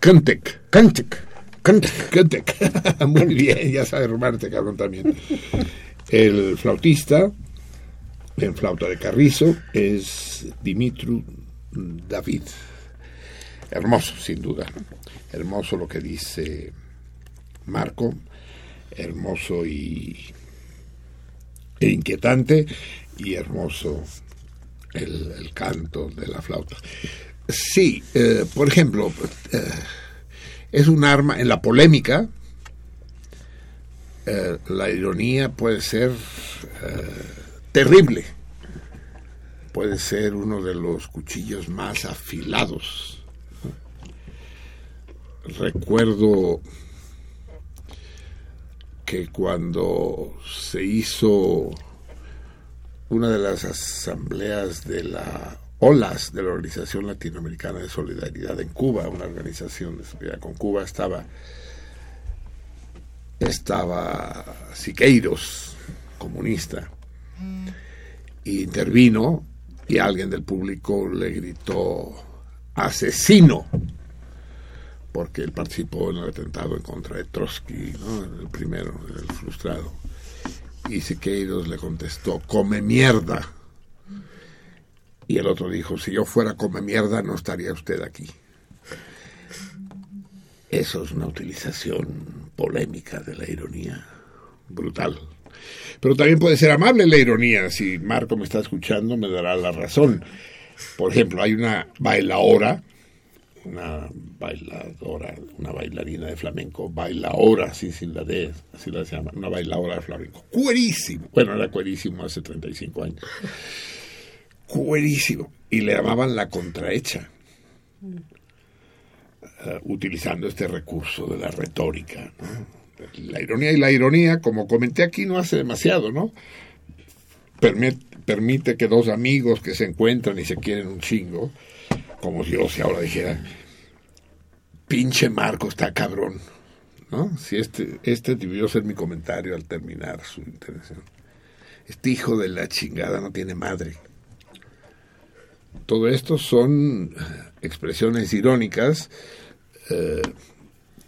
Cantic. Cantic. Cantic. Cantic. [laughs] Muy bien, ya sabe rumarte, cabrón, también. El flautista en flauta de carrizo es Dimitru David. Hermoso, sin duda. Hermoso lo que dice Marco, hermoso y e inquietante y hermoso el, canto de la flauta. Sí, eh, por ejemplo, eh, es un arma en la polémica. eh, la ironía puede ser terrible. Puede ser uno de los cuchillos más afilados. Recuerdo que cuando se hizo una de las asambleas de la OLAS, de la Organización Latinoamericana de Solidaridad en Cuba, una organización de solidaridad con Cuba, estaba, estaba Siqueiros, comunista, y intervino y alguien del público le gritó asesino porque él participó en el atentado en contra de Trotsky, ¿no? el primero, el frustrado. Y Siqueiros le contestó, come mierda. Y el otro dijo, si yo fuera come mierda, no estaría usted aquí. Eso es una utilización polémica de la ironía, brutal. Pero también puede ser amable la ironía. Si Marco me está escuchando, me dará la razón. Por ejemplo, hay una bailaora, una bailadora, una bailarina de flamenco, bailaora, así sin la D, así la se llama, una bailaora de flamenco. Cuerísimo. Bueno, era cuerísimo hace 35 años. Cuerísimo. Y le llamaban la contrahecha, eh, utilizando este recurso de la retórica, ¿no? La ironía y la ironía, como comenté aquí, no hace demasiado, ¿no? Permite, permite que dos amigos que se encuentran y se quieren un chingo, como yo si ahora dijera, pinche Marco está cabrón, ¿no? Si este, este debió ser mi comentario al terminar su intervención. Este hijo de la chingada no tiene madre. Todo esto son eh, expresiones irónicas eh,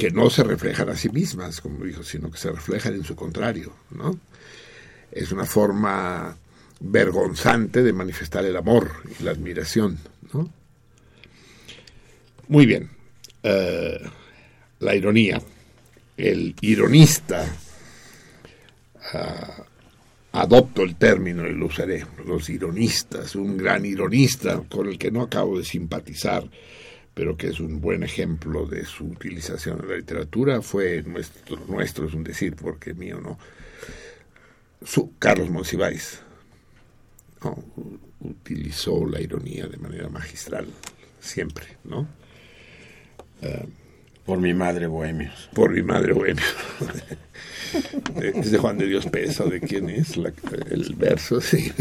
que no se reflejan a sí mismas, como dijo, sino que se reflejan en su contrario, ¿no? Es una forma vergonzante de manifestar el amor y la admiración, ¿no? Muy bien. Eh, la ironía. El ironista. ah, adopto el término y lo usaré. Los ironistas. Un gran ironista con el que no acabo de simpatizar, pero que es un buen ejemplo de su utilización en la literatura, fue nuestro, nuestro es un decir, porque mío no. Su, Carlos Monsiváis. Utilizó la ironía de manera magistral, siempre, ¿no? Por mi madre, bohemios. Por mi madre bohemio. [laughs] es de Juan de Dios Pesa, ¿de quién es? La- el verso, sí.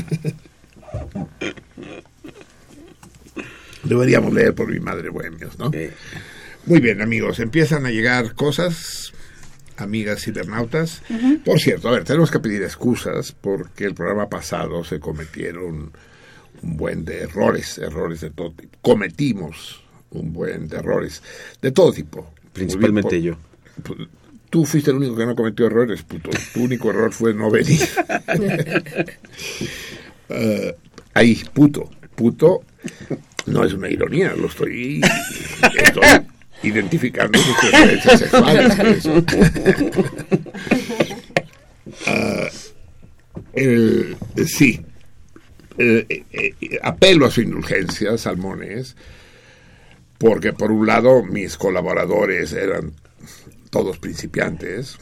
Deberíamos leer por mi madre bohemios, ¿no? Muy bien, amigos, empiezan a llegar cosas, amigas cibernautas. Por cierto, a ver, tenemos que pedir excusas porque el programa pasado se cometieron un buen de errores, errores de todo tipo. Cometimos un buen de errores de todo tipo. Principalmente Por- yo. Tú fuiste el único que no cometió errores, puto. Tu único error fue no venir. [laughs] Eh, ahí, puto. Puto no es una ironía, lo estoy, estoy identificando sus preferencias sexuales. [laughs] Ah, el- sí, eh, eh, apelo a su indulgencia, Salmones, porque por un lado mis colaboradores eran todos principiantes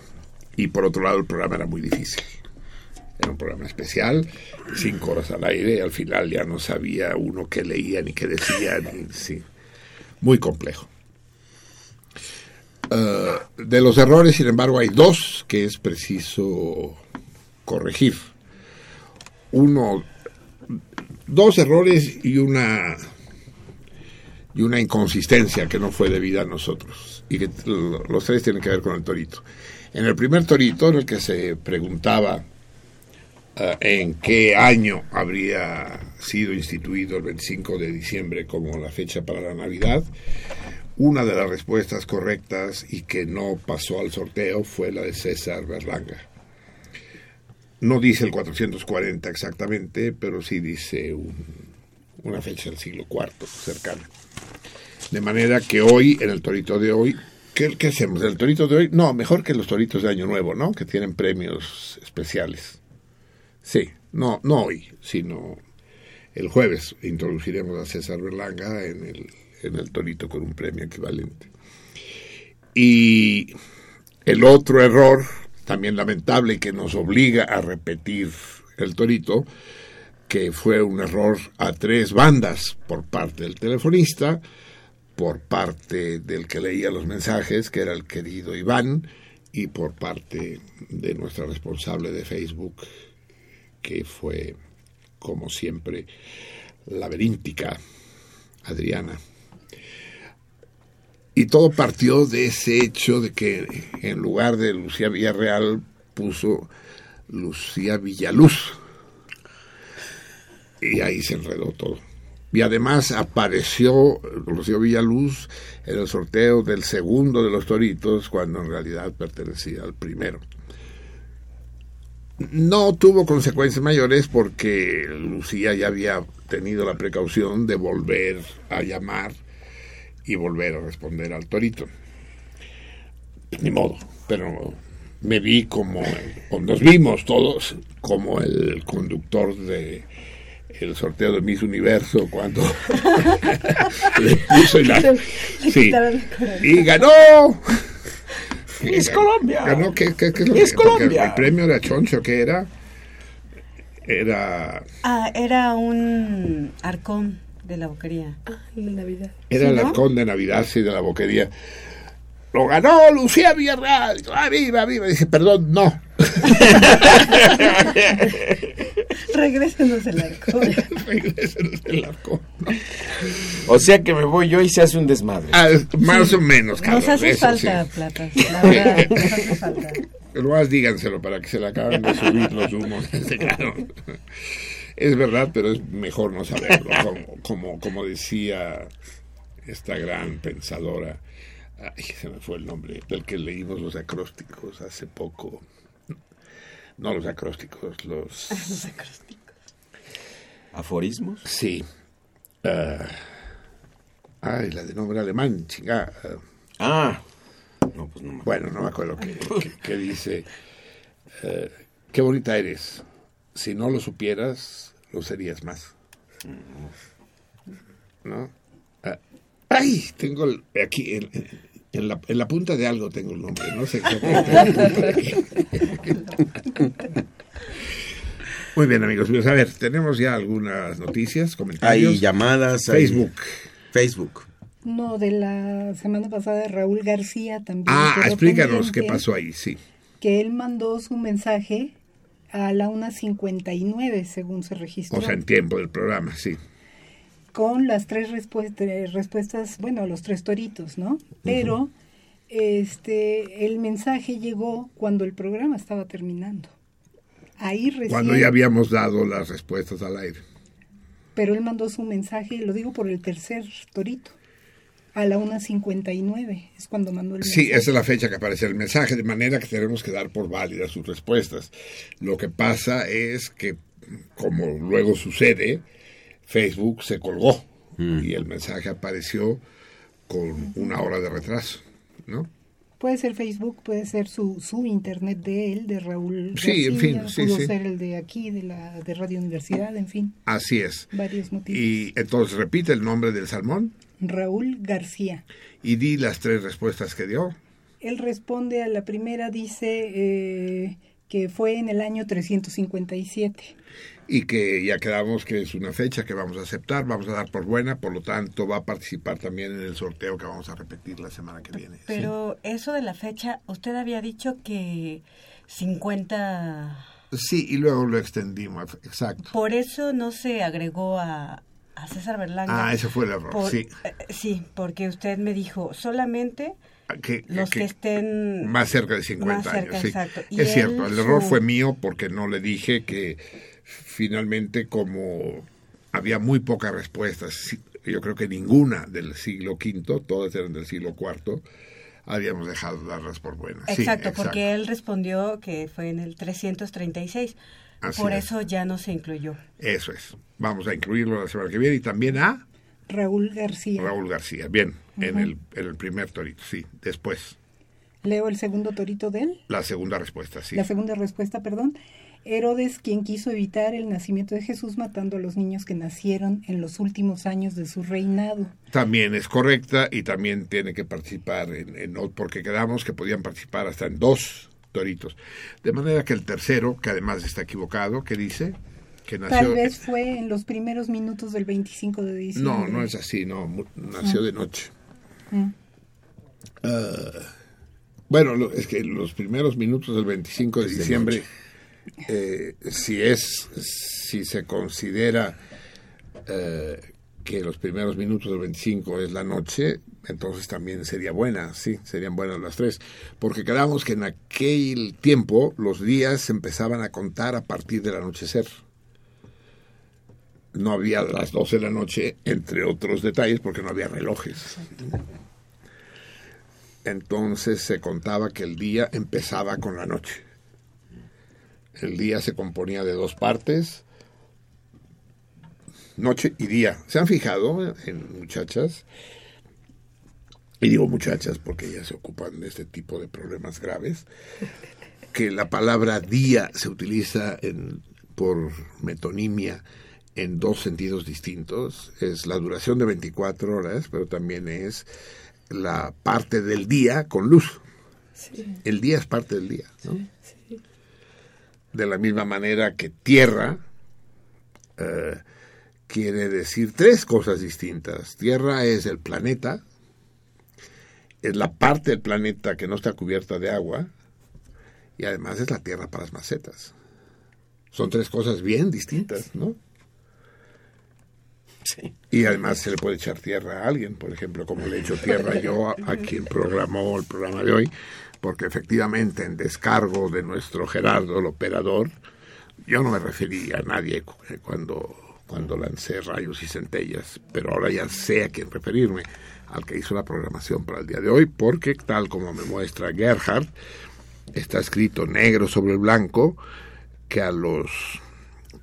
y por otro lado el programa era muy difícil. Era un programa especial, cinco horas al aire, y al final ya no sabía uno qué leía ni qué decía, ni, sí, muy complejo. Eh, de los errores, sin embargo, hay dos que es preciso corregir. Uno, dos errores y una y una inconsistencia que no fue debida a nosotros y que los tres tienen que ver con el torito. En el primer torito, en el que se preguntaba en qué año habría sido instituido el 25 de diciembre como la fecha para la Navidad, una de las respuestas correctas y que no pasó al sorteo fue la de César Berlanga. No dice el 440 exactamente, pero sí dice un- una fecha del siglo IV cercana. De manera que hoy, en el torito de hoy, ¿qué, qué hacemos? ¿El torito de hoy? No, mejor que los toritos de Año Nuevo, ¿no? Que tienen premios especiales. Sí, no, no hoy, sino el jueves introduciremos a César Berlanga en el, en el torito con un premio equivalente. Y el otro error, también lamentable que nos obliga a repetir el torito, que fue un error a tres bandas por parte del telefonista, por parte del que leía los mensajes, que era el querido Iván, y por parte de nuestra responsable de Facebook, que fue, como siempre, laberíntica, Adriana. Y todo partió de ese hecho de que en lugar de Lucía Villarreal puso Lucía Villaluz. Y ahí se enredó todo. Y además apareció Lucía Villaluz en el sorteo del segundo de los toritos, cuando en realidad pertenecía al primero. No tuvo consecuencias mayores porque Lucía ya había tenido la precaución de volver a llamar y volver a responder al torito. Ni modo, pero me vi como, o nos vimos todos como el conductor de el sorteo de Miss Universo cuando [laughs] le puso y la- [laughs] Le sí, y ganó Es Colombia. ganó ¿qué, qué- qué es lo Es que- Colombia. el premio era choncho que era era Ah, era un arcón de la boquería. Ah, de Navidad. Era ¿Sí, el no? halcón de Navidad, sí, de la boquería. Lo ganó Lucía Villarreal. ¡Ah, viva, viva! Dice, perdón, no. [laughs] Regrésenos el arco. Regrésenos el halcón. O sea que me voy yo y se hace un desmadre. Ah, más o menos, Carlos. Nos hace eso falta, sí. Platas. La verdad, nos hace falta. Pero más díganselo para que se le acaben de subir los humos. [laughs] Este, claro. Es verdad, pero es mejor no saberlo. Como, como, como decía esta gran pensadora, ay, se me fue el nombre, del que leímos los acrósticos hace poco. No los acrósticos, los... [laughs] ¿Aforismos? Sí. Ah, ay, la de nombre alemán, chingada. Ah. No, pues no me Bueno, no me acuerdo qué, qué- qué dice. eh, qué bonita eres. Si no lo supieras, lo serías más. ¿No? Ah, ay, tengo el- aquí, en, en la, en la punta de algo tengo el nombre. No sé exactamente. [laughs] Muy bien, amigos míos. A ver, tenemos ya algunas noticias, comentarios. Hay llamadas. hay- Facebook. Facebook. No, de la semana pasada de Raúl García también. Ah, explícanos qué pasó ahí, sí. Que él mandó su mensaje a la 1.59, según se registró. O sea, en tiempo del programa, sí. Con las tres respuestas, respuestas, bueno, los tres toritos, ¿no? Pero este el mensaje llegó cuando el programa estaba terminando. Ahí recién, Cuando ya habíamos dado las respuestas al aire. pero él mandó su mensaje, lo digo por el tercer torito, a la 1.59, es cuando mandó el Sí, mensaje. esa es la fecha que aparece el mensaje, de manera que tenemos que dar por válidas sus respuestas. Lo que pasa es que, como luego sucede, Facebook se colgó y el mensaje apareció con una hora de retraso, ¿no? Puede ser Facebook, puede ser su, su internet de él, de Raúl. Sí, en García, fin, sí, pudo sí. ser el de aquí, de la de Radio Universidad, en fin, Así es. varios motivos. Y entonces repite el nombre del salmón Raúl García. y di las tres respuestas que dio. Él responde a la primera, dice eh, que fue en el año 357. Y que ya quedamos que es una fecha que vamos a aceptar, vamos a dar por buena, por lo tanto va a participar también en el sorteo que vamos a repetir la semana que viene. Pero eso de la fecha, usted había dicho que 50... Sí, y luego lo extendimos, exacto. Por eso no se agregó a, a César Berlanga. Ah, ese fue el error, Por- sí. eh, sí, porque usted me dijo solamente Que, los que, estén más cerca de 50 más cerca, años. sí. exacto. Es cierto, el error su- fue mío porque no le dije que finalmente como había muy pocas respuestas, sí, yo creo que ninguna del siglo V, todas eran del siglo IV, habíamos dejado de darlas por buenas. Sí, Exacto, porque él respondió que fue en el 336. Así Por es. eso ya no se incluyó. Eso es. Vamos a incluirlo la semana que viene y también a Raúl García. Raúl García. Bien, en, el, en el primer torito, sí. Después, Leo el segundo torito de él. la segunda respuesta, sí. La segunda respuesta, perdón. Herodes, quien quiso evitar el nacimiento de Jesús matando a los niños que nacieron en los últimos años de su reinado. También es correcta y también tiene que participar en, porque quedamos que podían participar hasta en dos toritos. De manera que el tercero, que además está equivocado, que dice que nació... Tal vez fue en los primeros minutos del 25 de diciembre. No, no es así, no, nació Mm. de noche. Mm. Ah, bueno, lo- es que los primeros minutos del 25 de Es de diciembre, eh, si es, si se considera eh, que los primeros minutos del 25 es la noche, entonces también sería buena, sí, serían buenas las tres, porque quedamos que en aquel tiempo los días se empezaban a contar a partir del anochecer. No había las 12 de la noche, entre otros detalles, porque no había relojes. Entonces se contaba que el día empezaba con la noche. El día se componía de dos partes, noche y día. ¿Se han fijado en muchachas? Y digo muchachas porque ellas se ocupan de este tipo de problemas graves, que la palabra día se utiliza en, por metonimia en dos sentidos distintos. Es la duración de 24 horas, pero también es la parte del día con luz. El día es parte del día. ¿no? De la misma manera que tierra eh, quiere decir tres cosas distintas. Tierra es el planeta, es la parte del planeta que no está cubierta de agua y además es la tierra para las macetas. Son tres cosas bien distintas, ¿no? Y además se le puede echar tierra a alguien, por ejemplo, como le echo tierra yo a, a quien programó el programa de hoy, porque efectivamente en descargo de nuestro Gerardo, el operador, yo no me referí a nadie eh, cuando, cuando lancé rayos y centellas, pero ahora ya sé a quién referirme, al que hizo la programación para el día de hoy, porque tal como me muestra Gerhard, está escrito negro sobre el blanco que a los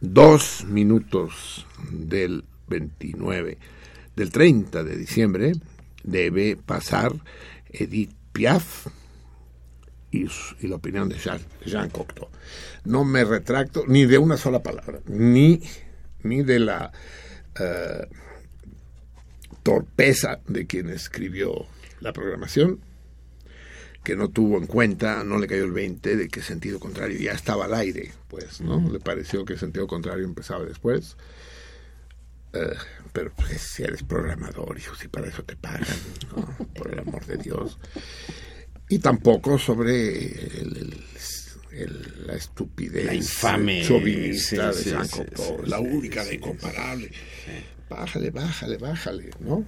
dos minutos del 29, del 30 de diciembre, debe pasar Edith Piaf y, y la opinión de Jean, Jean Cocteau. No me retracto ni de una sola palabra, ni, ni de la eh, torpeza de quien escribió la programación, que no tuvo en cuenta, no le cayó el 20 de que sentido contrario ya estaba al aire, pues, ¿no? Le pareció que sentido contrario empezaba después. Eh, pero pues, si eres programador, hijo, si para eso te pagan, ¿no? Por el amor de Dios. Y tampoco sobre el- el- el- la estupidez La infame, chauvinista sí, de sí, Jean sí, Cocteau, la única, la incomparable. Bájale, bájale, bájale, ¿no?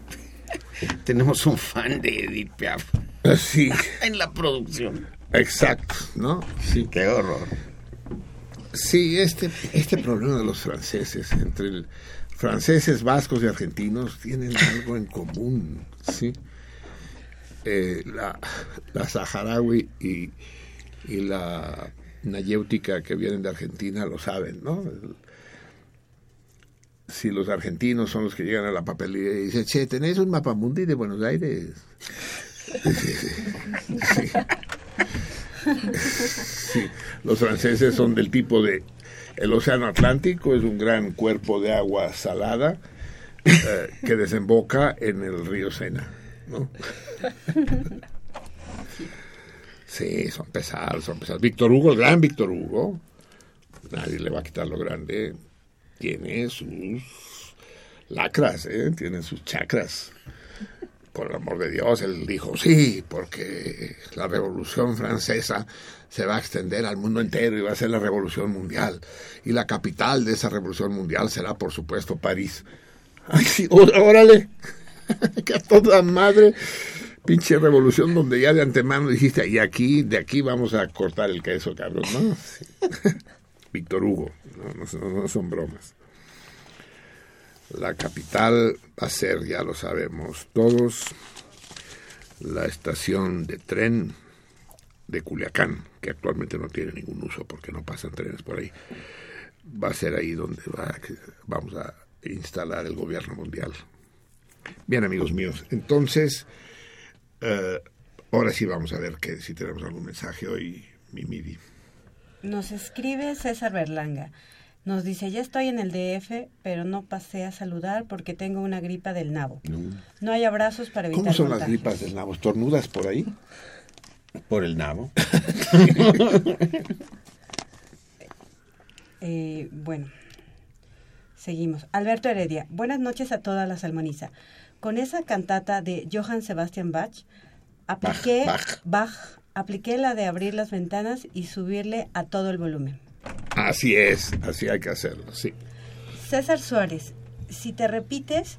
[laughs] Tenemos un fan de Edith Piaf. Sí. [laughs] En la producción. Exacto, ¿no? Sí, qué horror. Sí, este, este problema de los franceses, entre el- franceses, vascos y argentinos, tienen algo en común, ¿sí? Eh, la, saharaui y, la nayéutica que vienen de Argentina lo saben, ¿no? Si los argentinos son los que llegan a la papelería y dicen, che, ¿tenés un mapamundi de Buenos Aires? Sí. Sí, los franceses son del tipo de el océano Atlántico es un gran cuerpo de agua salada eh, que desemboca en el río Sena, ¿no? [laughs] Sí, son pesados, son pesados. Víctor Hugo, el gran Víctor Hugo, nadie le va a quitar lo grande, tiene sus lacras, ¿eh? tiene sus chakras. Por el amor de Dios, él dijo, sí, porque la revolución francesa se va a extender al mundo entero y va a ser la revolución mundial. Y la capital de esa revolución mundial será, por supuesto, París. Sí, órale, [laughs] que a toda madre, pinche revolución donde ya de antemano dijiste, y aquí, de aquí vamos a cortar el queso, cabrón, ¿no? Sí. [laughs] Víctor Hugo, no, no no son bromas. La capital va a ser, ya lo sabemos todos, la estación de tren de Culiacán, que actualmente no tiene ningún uso porque no pasan trenes por ahí. Va a ser ahí donde va, vamos a instalar el gobierno mundial. Bien, amigos míos, entonces, eh, ahora sí vamos a ver que si tenemos algún mensaje hoy, mi MIDI. Nos escribe César Berlanga. Nos dice, ya estoy en el DF, pero no pasé a saludar porque tengo una gripa del nabo. No hay abrazos para evitar ¿Cómo son las contagios". gripas del nabo? ¿Estornudas por ahí? Por el nabo. [laughs] Eh, bueno, seguimos. Alberto Heredia, buenas noches a toda la salmoniza. Con esa cantata de Johann Sebastian Bach, apliqué Bach. Bach, apliqué la de abrir las ventanas y subirle a todo el volumen. Así es, así hay que hacerlo, sí. César Suárez, si te repites,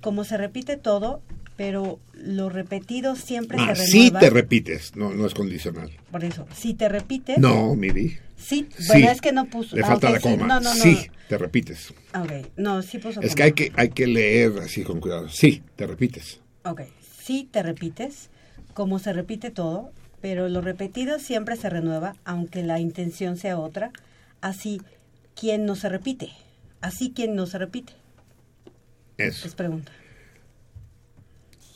como se repite todo, pero lo repetido siempre Ah, se sí renueva. te repites, no, no es condicional. Por eso, si te repites. No, Miri. Sí, Sí. bueno, es que no puso. Le ah, falta ok, la sí, coma. No, no, no. Sí, te repites. Ok, no, sí puso Es coma. que hay que hay que leer así con cuidado. Sí, te repites. Ok, sí te repites, como se repite todo, pero lo repetido siempre se renueva, aunque la intención sea otra. Así, ¿quién no se repite? Así, ¿quién no se repite? Eso, Es pregunta.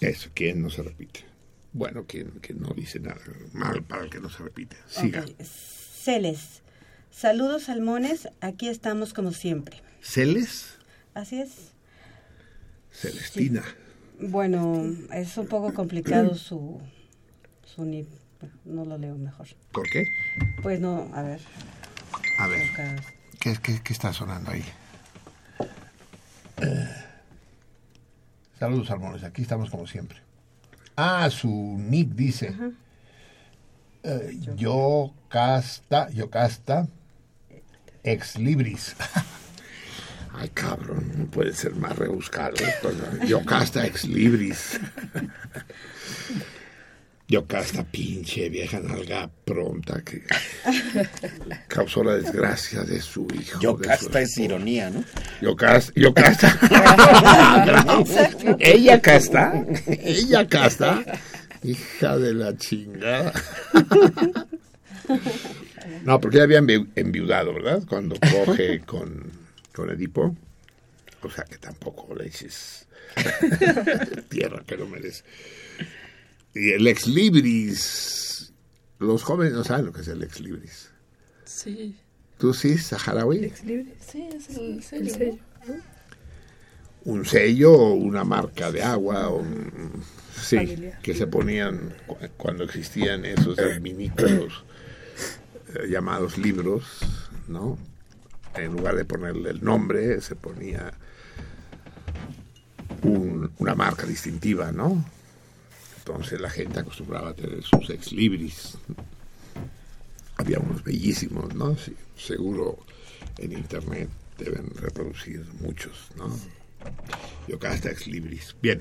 Eso, ¿quién no se repite? Bueno, quien, quien no dice nada mal para el que no se repite. Siga. Celes. Saludos, salmones. Aquí estamos como siempre. ¿Celes? Así es. Celestina. Bueno, es un poco complicado [clears throat] su... su ni- no lo leo mejor. ¿Por qué? Pues no, a ver. A ver. ¿qué, qué, qué está sonando ahí? Eh, saludos, Salmones. Aquí estamos como siempre. Ah, su nick dice. eh, yo casta, yo casta, ex libris. [laughs] Ay, cabrón, no puede ser más rebuscado. Yo casta ex libris. [laughs] Yo casta pinche vieja nalga pronta que [laughs] causó la desgracia de su hijo. Yocasta es ironía, ¿no? Yocasta. Yocasta. [laughs] [laughs] Ella casta. Ella casta. Hija de la chingada. No, porque ella había envi- enviudado, ¿verdad? Cuando coge con, con Edipo. O sea que tampoco le dices tierra que no merece. Y el ex libris. Los jóvenes no saben lo que es el ex libris. Sí. ¿Tú sí, saharaui? Ex. Sí, es el sello. ¿no? un sello o una marca de agua o un- sí Familiar. que se ponían cu- cuando existían esos adminículos eh, llamados libros no en lugar de ponerle el nombre se ponía un- una marca distintiva no entonces la gente acostumbraba a tener sus ex libris había unos bellísimos no sí, seguro en internet deben reproducir muchos no yo hasta ex libris. Bien.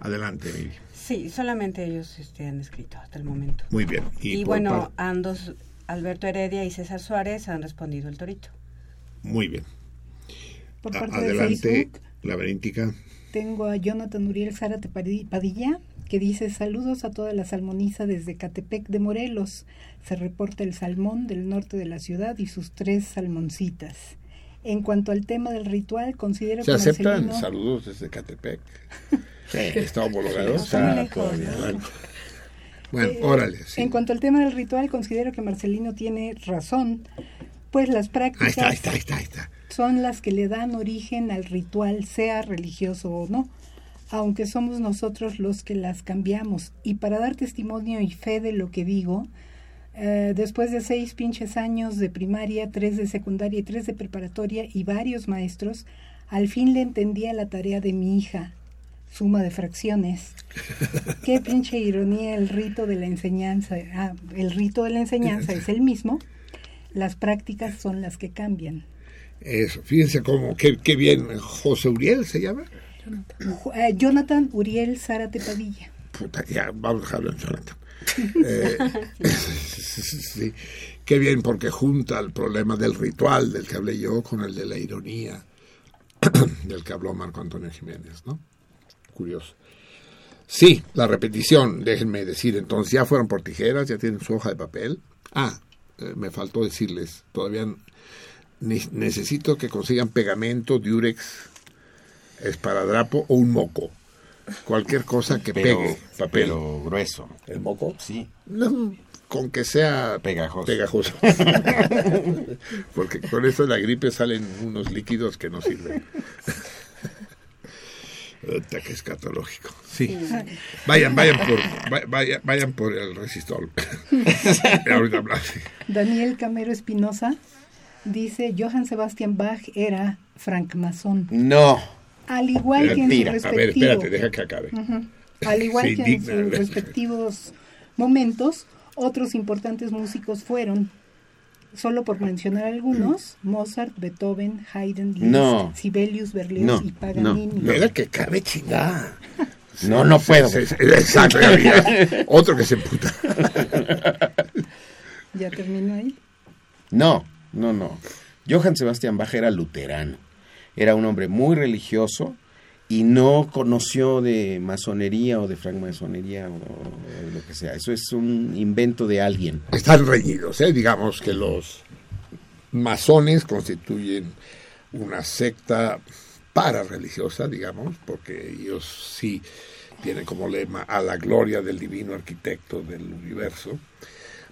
Adelante, Miri. Sí, solamente ellos este, han escrito hasta el momento. Muy bien. Y, por bueno, ambos, Alberto Heredia y César Suárez han respondido el torito. Muy bien. Por parte de adelante, Facebook Laberíntica. Tengo a Jonathan Uriel Zárate Padi- Padilla que dice saludos a toda la salmoniza desde Catepec de Morelos. Se reporta el salmón del norte de la ciudad y sus tres salmoncitas. En cuanto al tema del ritual, considero ¿Se que aceptan Marcelino- saludos desde Catepec? [laughs] Sí. ¿Está homologado? Sí, está. Bueno, Bueno, Eh, órale. sí. En cuanto al tema del ritual, considero que Marcelino tiene razón, pues las Ahí prácticas está, ahí está, ahí está, ahí está. Son las que le dan origen al ritual, sea religioso o no, aunque somos nosotros los que las cambiamos. Y para dar testimonio y fe de lo que digo, eh, después de seis pinches años de primaria, tres de secundaria y tres de preparatoria y varios maestros, al fin le entendía la tarea de mi hija, suma de fracciones. [laughs] Qué pinche ironía el rito de la enseñanza. Ah, el rito de la enseñanza es el mismo, las prácticas son las que cambian. Eso, fíjense cómo, qué, qué bien. José Uriel se llama. Ju- eh, Jonathan Uriel Zárate Padilla. Puta, ya, vamos a dejarlo en Jonathan. Eh, [laughs] sí, qué bien, porque junta el problema del ritual del que hablé yo con el de la ironía [coughs] del que habló Marco Antonio Jiménez, ¿no? Curioso. Sí, la repetición, déjenme decir, entonces ya fueron por tijeras, ya tienen su hoja de papel. Ah, eh, me faltó decirles, todavía necesito que consigan pegamento, diurex, esparadrapo o un moco. Cualquier cosa que Pero- pegue papel. pero grueso. ¿El moco? Sí. No, con que sea Pegajoso. pegajoso. [laughs] Porque con esto de la gripe salen unos líquidos que no sirven. [laughs] Puta, que escatológico. Sí. Vayan, vayan por, va- vaya- vayan por el resistol. [laughs] Ahorita. Daniel Camero Espinosa dice, Johann Sebastian Bach era francmasón. No. Al igual que en su A ver, respectivo... espérate, deja que acabe. Ujú. Al igual [laughs] que en sus respectivos momentos, otros importantes músicos fueron, solo por mencionar algunos, Mozart, Beethoven, Haydn, Liszt, No. Sibelius, Berlioz No, y Paganini. no. [laughs] Deja que acabe chingada. No, no puedo. Exacto. [laughs] Otro que se puta. ¿Ya terminó ahí? No, no, no. Johann Sebastian Bach era luterano. Era un hombre muy religioso y no conoció de masonería o de francmasonería o, lo que sea. Eso es un invento de alguien. Están reñidos, ¿eh? digamos que los masones constituyen una secta parareligiosa, digamos, porque ellos sí tienen como lema a la gloria del divino arquitecto del universo.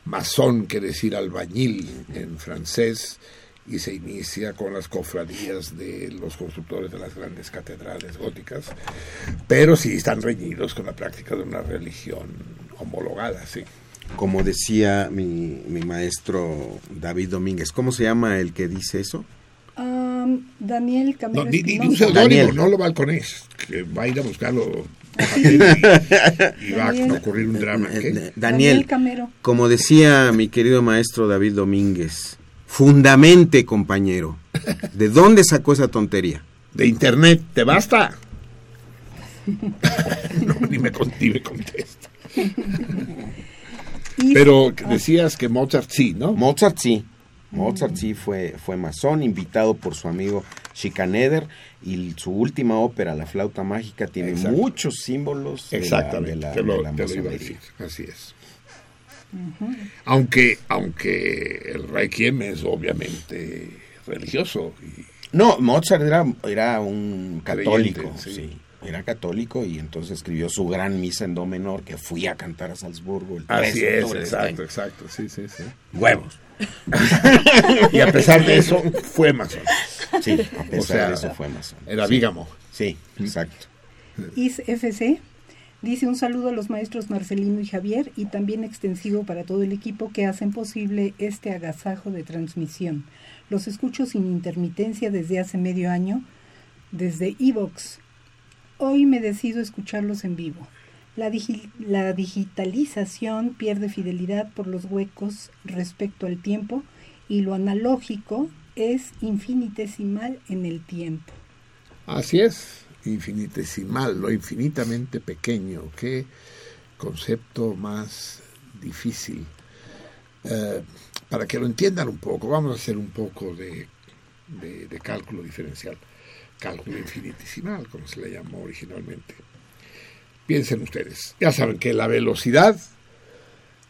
Masón quiere decir albañil en francés y se inicia con las cofradías de los constructores de las grandes catedrales góticas, pero sí están reñidos con la práctica de una religión homologada, sí. Como decía mi, mi maestro David Domínguez. ¿Cómo se llama el que dice eso? Am, Daniel Camero No, di, di- di un Daniel. no lo balconés, que va a ir a buscarlo y, va a Daniel. ocurrir un drama. ¿qué? Daniel, Daniel Camero. como decía mi querido maestro David Domínguez, fundamente, compañero. ¿De dónde sacó esa tontería? De internet, ¿te basta? [laughs] no, ni me, con- ni me contesta. [laughs] Pero decías que Mozart sí, ¿no? Mozart sí. Mozart sí fue, fue masón, invitado por su amigo Schikaneder, y su última ópera, La flauta mágica, tiene Exacto. muchos símbolos de la- Exactamente, de la, te lo, de la te lo iba a masonería. decir, así es. Aunque, aunque el Requiem es obviamente religioso. Y, No, Mozart era, era un católico, Creyente, sí. sí. Era católico y entonces escribió su gran misa en do menor que fui a cantar a Salzburgo el 3 así de es, de este exacto, exacto, sí, sí, sí. Huevos. [laughs] y a pesar de eso, fue masón. Sí, a pesar O sea, de eso fue masón. Era Sí. bígamo. Sí, exacto. IS FC dice un saludo a los maestros Marcelino y Javier y también extensivo para todo el equipo que hacen posible este agasajo de transmisión. Los escucho sin intermitencia desde hace medio año, desde Evox. Hoy me decido escucharlos en vivo. La, digi- la digitalización pierde fidelidad por los huecos respecto al tiempo y lo analógico es infinitesimal en el tiempo. Así es, infinitesimal, lo infinitamente pequeño. Qué concepto más difícil. Eh, para que lo entiendan un poco, vamos a hacer un poco de cálculo diferencial. Cálculo infinitesimal, como se le llamó originalmente. Piensen ustedes, ya saben que la velocidad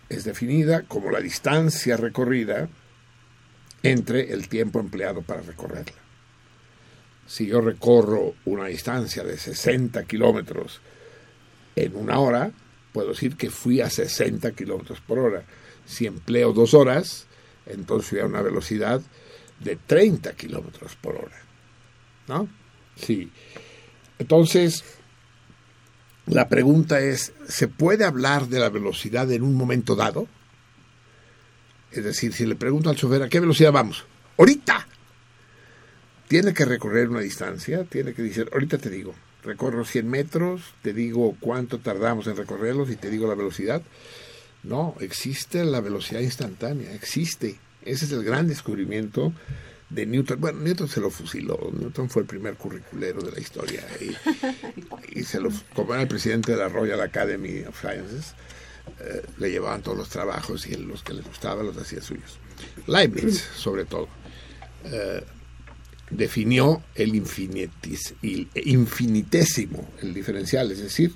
es definida como la distancia recorrida entre el tiempo empleado para recorrerla si yo recorro una distancia de 60 kilómetros en una hora, puedo decir que fui a 60 kilómetros por hora. Si empleo dos horas, entonces fui a una velocidad de 30 kilómetros por hora. ¿No? Sí. Entonces, la pregunta es, ¿se puede hablar de la velocidad en un momento dado? Es decir, si le pregunto al chofer, ¿a qué velocidad vamos? Ahorita tiene que recorrer una distancia, tiene que decir, ahorita te digo, recorro 100 metros, te digo cuánto tardamos en recorrerlos y te digo la velocidad. No, existe la velocidad instantánea, existe. Ese es el gran descubrimiento de Newton. Bueno, Newton se lo fusiló, Newton fue el primer curriculero de la historia y, se lo, como era el presidente de la Royal Academy of Sciences, eh, le llevaban todos los trabajos y los que les gustaban los hacía suyos. Leibniz, sobre todo. Eh, definió el infinitis- el infinitésimo, el diferencial, es decir,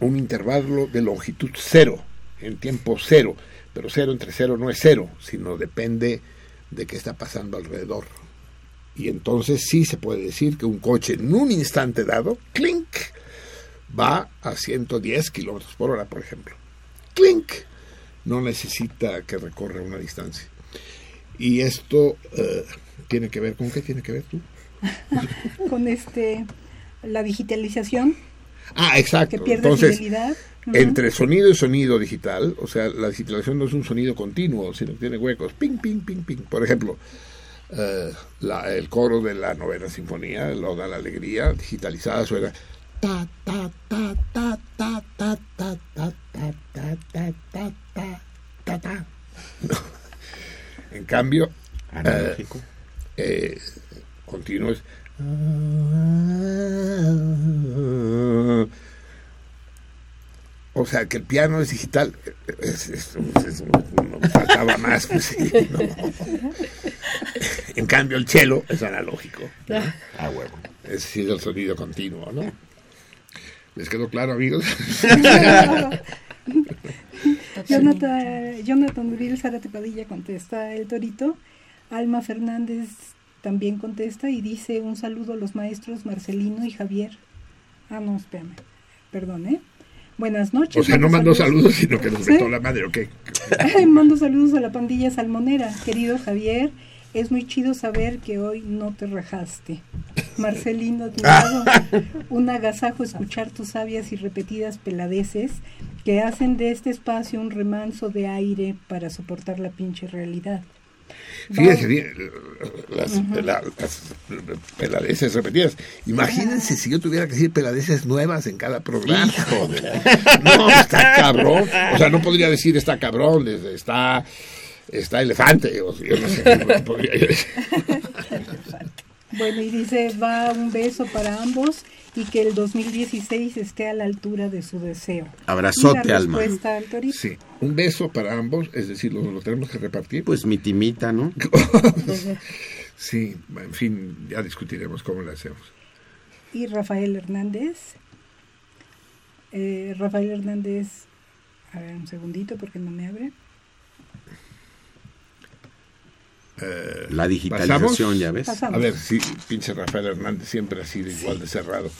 un intervalo de longitud cero, en tiempo cero, pero cero entre cero no es cero, sino depende de qué está pasando alrededor. Y entonces sí se puede decir que un coche en un instante dado, clink, va a 110 kilómetros por hora, por ejemplo. ¡Clink! No necesita que recorra una distancia. Y esto eh, tiene que ver con qué tiene que ver tú. [laughs] Con este la digitalización Ah, exacto. que pierde Entonces, fidelidad. Entre sonido y sonido digital, o sea, la digitalización no es un sonido continuo, sino que tiene huecos. Ping, ping, ping, ping. Por ejemplo, eh, la- el coro de la novena sinfonía, el Oda a la Alegría, digitalizada suena. Ta, ta, ta, ta, ta, ta, ta, ta, ta, ta, ta, ta, ta, ta, ta. En cambio, eh, eh, continuo es. O sea, que el piano es digital. Es, es- es- no faltaba más. pues, sí, ¿no? En cambio, el cello es analógico. ¿no? Ah, huevo. Es decir, el sonido continuo, ¿no? ¿Les quedó claro, amigos? Jonathan, Jonathan Uriel Zárate Padilla contesta el torito. Alma Fernández también contesta y dice un saludo a los maestros Marcelino y Javier. Ah, no, espérame. Perdón, ¿eh? Buenas noches. O sea, no mando mandó saludos, sino que nos ¿Sí? vetó la madre, ¿ok? [laughs] Mando saludos a la pandilla salmonera. Querido Javier, es muy chido saber que hoy no te rajaste. Marcelino, admirado, un agasajo escuchar tus sabias y repetidas peladeces que hacen de este espacio un remanso de aire para soportar la pinche realidad. Fíjense bien, las, la- las peladeces repetidas. Imagínense si yo tuviera que decir peladeces nuevas en cada programa. [laughs] No, está cabrón. O sea, no podría decir está cabrón, está, está elefante. O sea, yo no sé. no podría decir. Bueno, y dice, va un beso para ambos y que el 2016 esté a la altura de su deseo. Abrazote, Alma. respuesta al torito. Sí, un beso para ambos, es decir, lo, lo tenemos que repartir. Pues mi timita, ¿no? [laughs] Sí, en fin, ya discutiremos cómo lo hacemos. y Rafael Hernández. Eh, Rafael Hernández, a ver un segundito porque no me abre. Eh, La digitalización, ¿pasamos? ya ves. Pasamos. A ver, sí, pinche Rafael Hernández siempre ha sido igual de cerrado.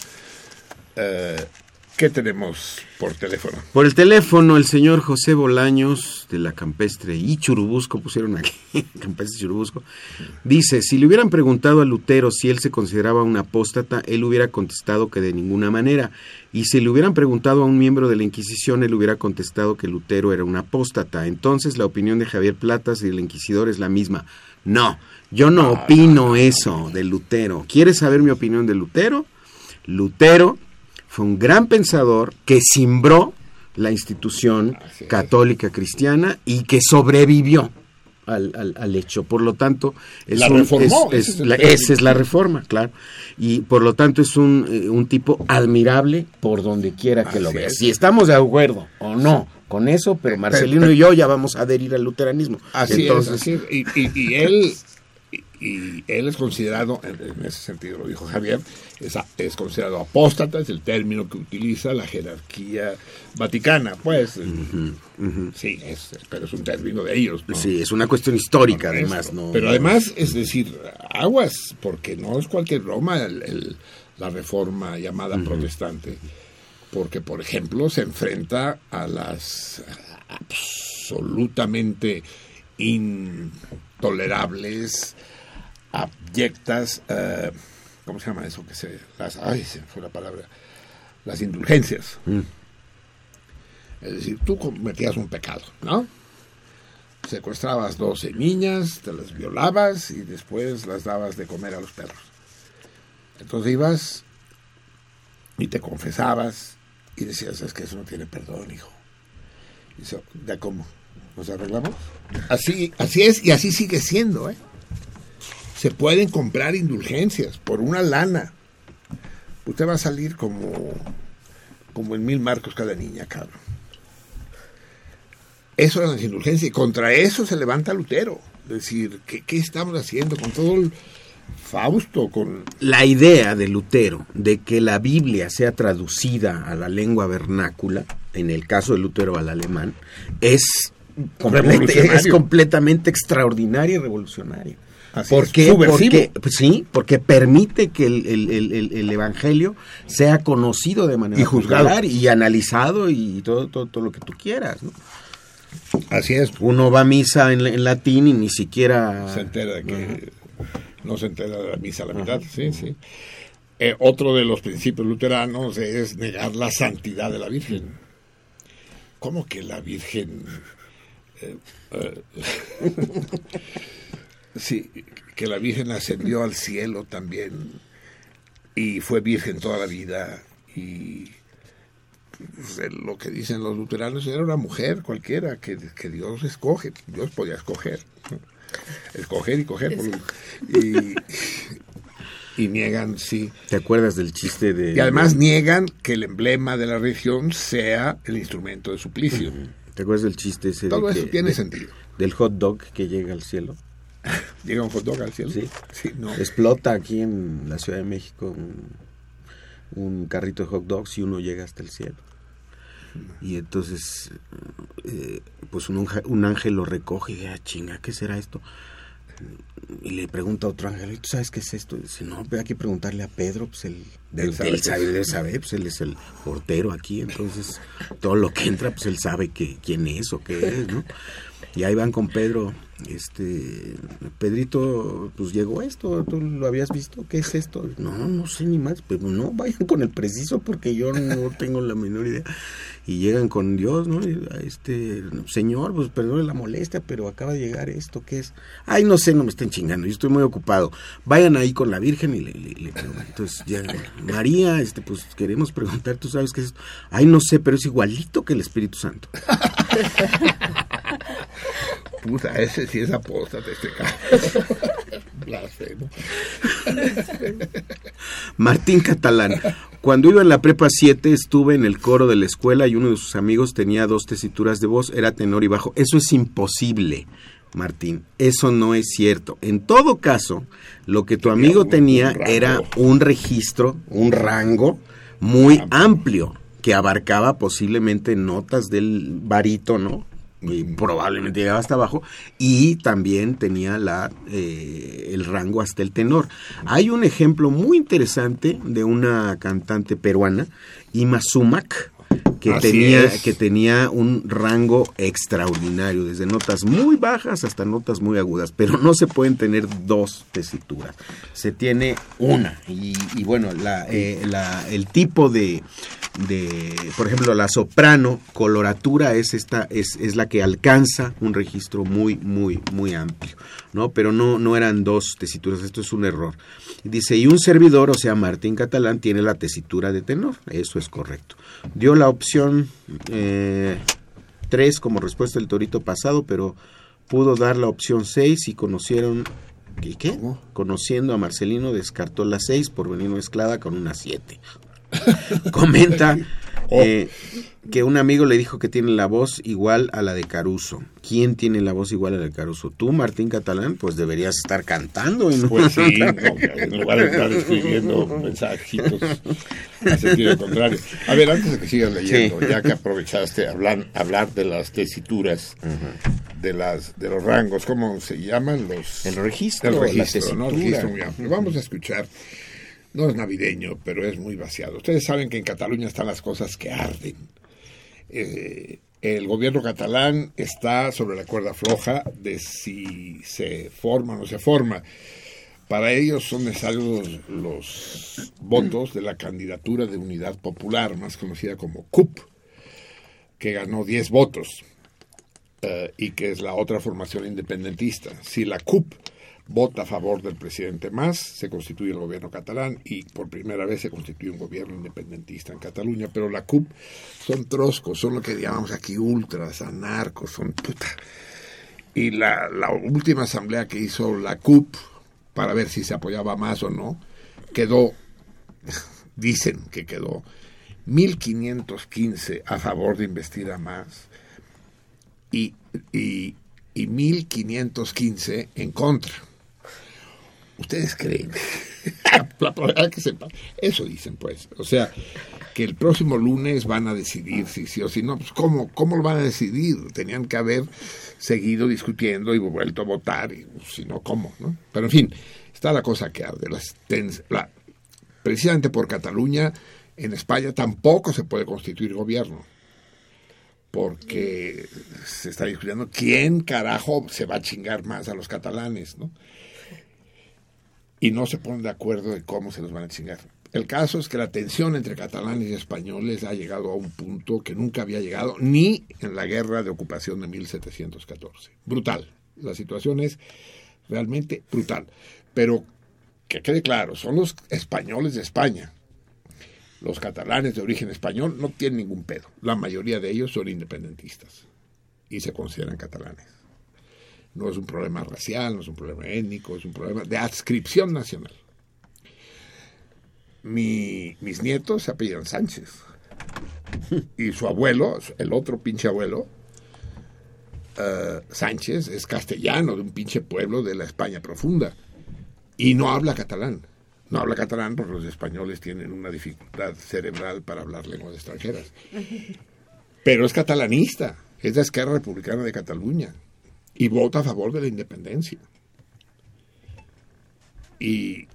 Eh, ¿Qué tenemos por teléfono? Por el teléfono, el señor José Bolaños de la Campestre y Churubusco, pusieron aquí, [laughs] Campestre y Churubusco, dice, si le hubieran preguntado a Lutero si él se consideraba un apóstata, él hubiera contestado que de ninguna manera. Y si le hubieran preguntado a un miembro de la Inquisición, él hubiera contestado que Lutero era un apóstata. Entonces la opinión de Javier Platas y del Inquisidor es la misma. No, yo no opino eso de Lutero. ¿Quieres saber mi opinión de Lutero? Lutero fue un gran pensador que simbró la institución católica cristiana y que sobrevivió al, al- al hecho. Por lo tanto, es La un- reformó, es- es la- esa es la reforma, claro. Y por lo tanto es un, eh, un tipo admirable por donde quiera que lo veas. Si estamos de acuerdo o no con eso, pero Marcelino pero- y yo ya vamos a adherir al luteranismo. Así Entonces, es, así es. Y, y- y él y, él es considerado, en, ese sentido lo dijo Javier, es, considerado apóstata, es el término que utiliza la jerarquía vaticana, pues. Sí, es, pero es un término de ellos. ¿no? Sí, es una cuestión histórica, además. ¿no? Pero además, es decir, aguas, porque no es cualquier broma el- el- la reforma llamada protestante. Porque, por ejemplo, se enfrenta a las absolutamente intolerables, abyectas, eh, ¿cómo se llama eso? Que se, las, ay, se fue la palabra, las indulgencias. Mm. Es decir, tú cometías un pecado, ¿no? Secuestrabas 12 niñas, te las violabas y después las dabas de comer a los perros. Entonces ibas y te confesabas y decías, es que eso no tiene perdón, hijo. Y ¿de cómo? ¿Nos arreglamos? Así, así es y así sigue siendo, ¿eh? Se pueden comprar indulgencias por una lana. Usted va a salir como, como en mil marcos cada niña, cabrón. Eso eran las indulgencias y contra eso se levanta Lutero. Es decir, ¿qué, qué estamos haciendo con todo el Fausto? Con... la idea de Lutero de que la Biblia sea traducida a la lengua vernácula, en el caso de Lutero al alemán, es, es completamente extraordinaria y revolucionaria. Así ¿Por qué? Porque, pues sí, porque permite que el, el- el- el- el evangelio sea conocido de manera Y juzgado. y analizado y todo, todo, todo lo que tú quieras. ¿no? Así es. Uno va a misa en, en latín y ni siquiera se entera de que no se entera de la misa a la mitad, sí, sí. Eh, otro de los principios luteranos es negar la santidad de la Virgen. ¿Cómo que la Virgen? eh, eh, [laughs] sí, que la Virgen ascendió al cielo también y fue virgen toda la vida y pues, lo que dicen los luteranos era una mujer cualquiera que, que Dios escoge, Dios podía escoger, ¿no? escoger y coger por- y, y niegan, sí. ¿Te acuerdas del chiste de... Y además niegan que el emblema de la religión sea el instrumento de suplicio. ¿Te acuerdas del chiste ese? de Todo eso que- tiene de- sentido. Del hot dog que llega al cielo. [laughs] Llega un hot dog al cielo. Sí. Sí, no. Explota aquí en la Ciudad de México un, un carrito de hot dogs y uno llega hasta el cielo. Y entonces, eh, pues un, ángel lo recoge y dice, ah, chinga, ¿qué será esto? Y le pregunta a otro ángel, ¿y tú sabes qué es esto? Y dice, no, pero hay que preguntarle a Pedro, pues él, Él él, sabe él sabe, saber, pues él es el portero aquí, entonces todo lo que entra, pues él sabe que, quién es o qué es, ¿no? Y ahí van con Pedro, este, Pedrito, pues llegó esto, ¿tú lo habías visto? ¿Qué es esto? No, no sé ni más, pero no, vayan con el preciso porque yo no [laughs] tengo la menor idea. Y llegan con Dios, ¿no? Este, señor, pues perdone la molestia, pero acaba de llegar esto, ¿qué es? Ay, no sé, no me estén chingando, yo estoy muy ocupado. Vayan ahí con la Virgen y le, le. Entonces, ya, María, este, pues queremos preguntar, ¿tú sabes qué es esto? Ay, no sé, pero es igualito que el Espíritu Santo. [laughs] Puta, ese sí es apóstata, este cabrón. [laughs] Blasfemo. [laughs] Martín Catalán. Cuando iba en la prepa 7 estuve en el coro de la escuela y uno de sus amigos tenía dos tesituras de voz, era tenor y bajo. Eso es imposible, Martín. Eso no es cierto. En todo caso, lo que tu amigo un- tenía un era un registro, un rango muy amplio que abarcaba posiblemente notas del barítono, probablemente llegaba hasta abajo, y también tenía la, eh, el rango hasta el tenor. Hay un ejemplo muy interesante de una cantante peruana, Ima Sumac, que Así tenía, es. que tenía un rango extraordinario, desde notas muy bajas hasta notas muy agudas, pero no se pueden tener dos tesituras, se tiene una. Y, y bueno, la, eh, la- el tipo de, de, por ejemplo, la soprano, coloratura es esta, es, es la que alcanza un registro muy, muy, muy amplio, ¿no? Pero no, no eran dos tesituras, esto es un error. Dice, y un servidor, o sea, Martín Catalán, tiene la tesitura de tenor, eso es correcto. Dio la opción 3 como respuesta del torito pasado, pero pudo dar la opción 6 y conocieron... ¿Qué? qué? Conociendo a Marcelino descartó la 6 por venir mezclada con una 7. [laughs] Comenta eh, que un amigo le dijo que tiene la voz igual a la de Caruso. ¿Quién tiene la voz igual a la de Caruso? Tú, Martín Catalán, pues deberías estar cantando. Y no Pues sí, [laughs] no, en lugar de estar escribiendo mensajitos en sentido contrario. A ver, antes de que sigas leyendo, Sí. ya que aprovechaste hablar, hablar de las tesituras, de las de los rangos, ¿cómo se llaman? Los, El registro, El la registro, ¿no? El registro. Vamos a escuchar. No es navideño, pero es muy vaciado. Ustedes saben que en Cataluña están las cosas que arden. Eh, el gobierno catalán está sobre la cuerda floja de si se forma o no se forma. Para ellos son necesarios los, votos de la candidatura de Unidad Popular, más conocida como CUP, que ganó 10 votos eh, y que es la otra formación independentista. Si la CUP vota a favor del presidente Mas, se constituye el gobierno catalán y por primera vez se constituye un gobierno independentista en Cataluña, pero la CUP son troscos, son lo que llamamos aquí ultras, anarcos, son puta. Y la, la última asamblea que hizo la CUP para ver si se apoyaba más o no, quedó, [laughs] dicen que quedó 1515 a favor de investir a más y, y, y 1515 en contra. ¿Ustedes creen? la probabilidad que sepa. Eso dicen, pues. O sea, que el próximo lunes van a decidir si sí o si no. Pues, ¿cómo, ¿Cómo lo van a decidir? Tenían que haber seguido discutiendo y vuelto a votar. Y pues, si no, ¿cómo? ¿no? Pero en fin, está la cosa que arde. Las la- precisamente por Cataluña, en España tampoco se puede constituir gobierno. Porque se está discutiendo quién carajo se va a chingar más a los catalanes, ¿no? Y no se ponen de acuerdo de cómo se los van a chingar. El caso es que la tensión entre catalanes y españoles ha llegado a un punto que nunca había llegado ni en la guerra de ocupación de 1714. Brutal. La situación es realmente brutal. Pero que quede claro, son los españoles de España. Los catalanes de origen español no tienen ningún pedo. La mayoría de ellos son independentistas y se consideran catalanes. No es un problema racial, no es un problema étnico, es un problema de adscripción nacional. Mi- mis nietos se apellidan Sánchez. Y su abuelo, el otro pinche abuelo, eh, Sánchez, es castellano de un pinche pueblo de la España profunda. Y no habla catalán. No habla catalán porque los españoles tienen una dificultad cerebral para hablar lenguas extranjeras. [laughs] Pero es catalanista, es de Esquerra Republicana de Cataluña y vota a favor de la independencia. Y,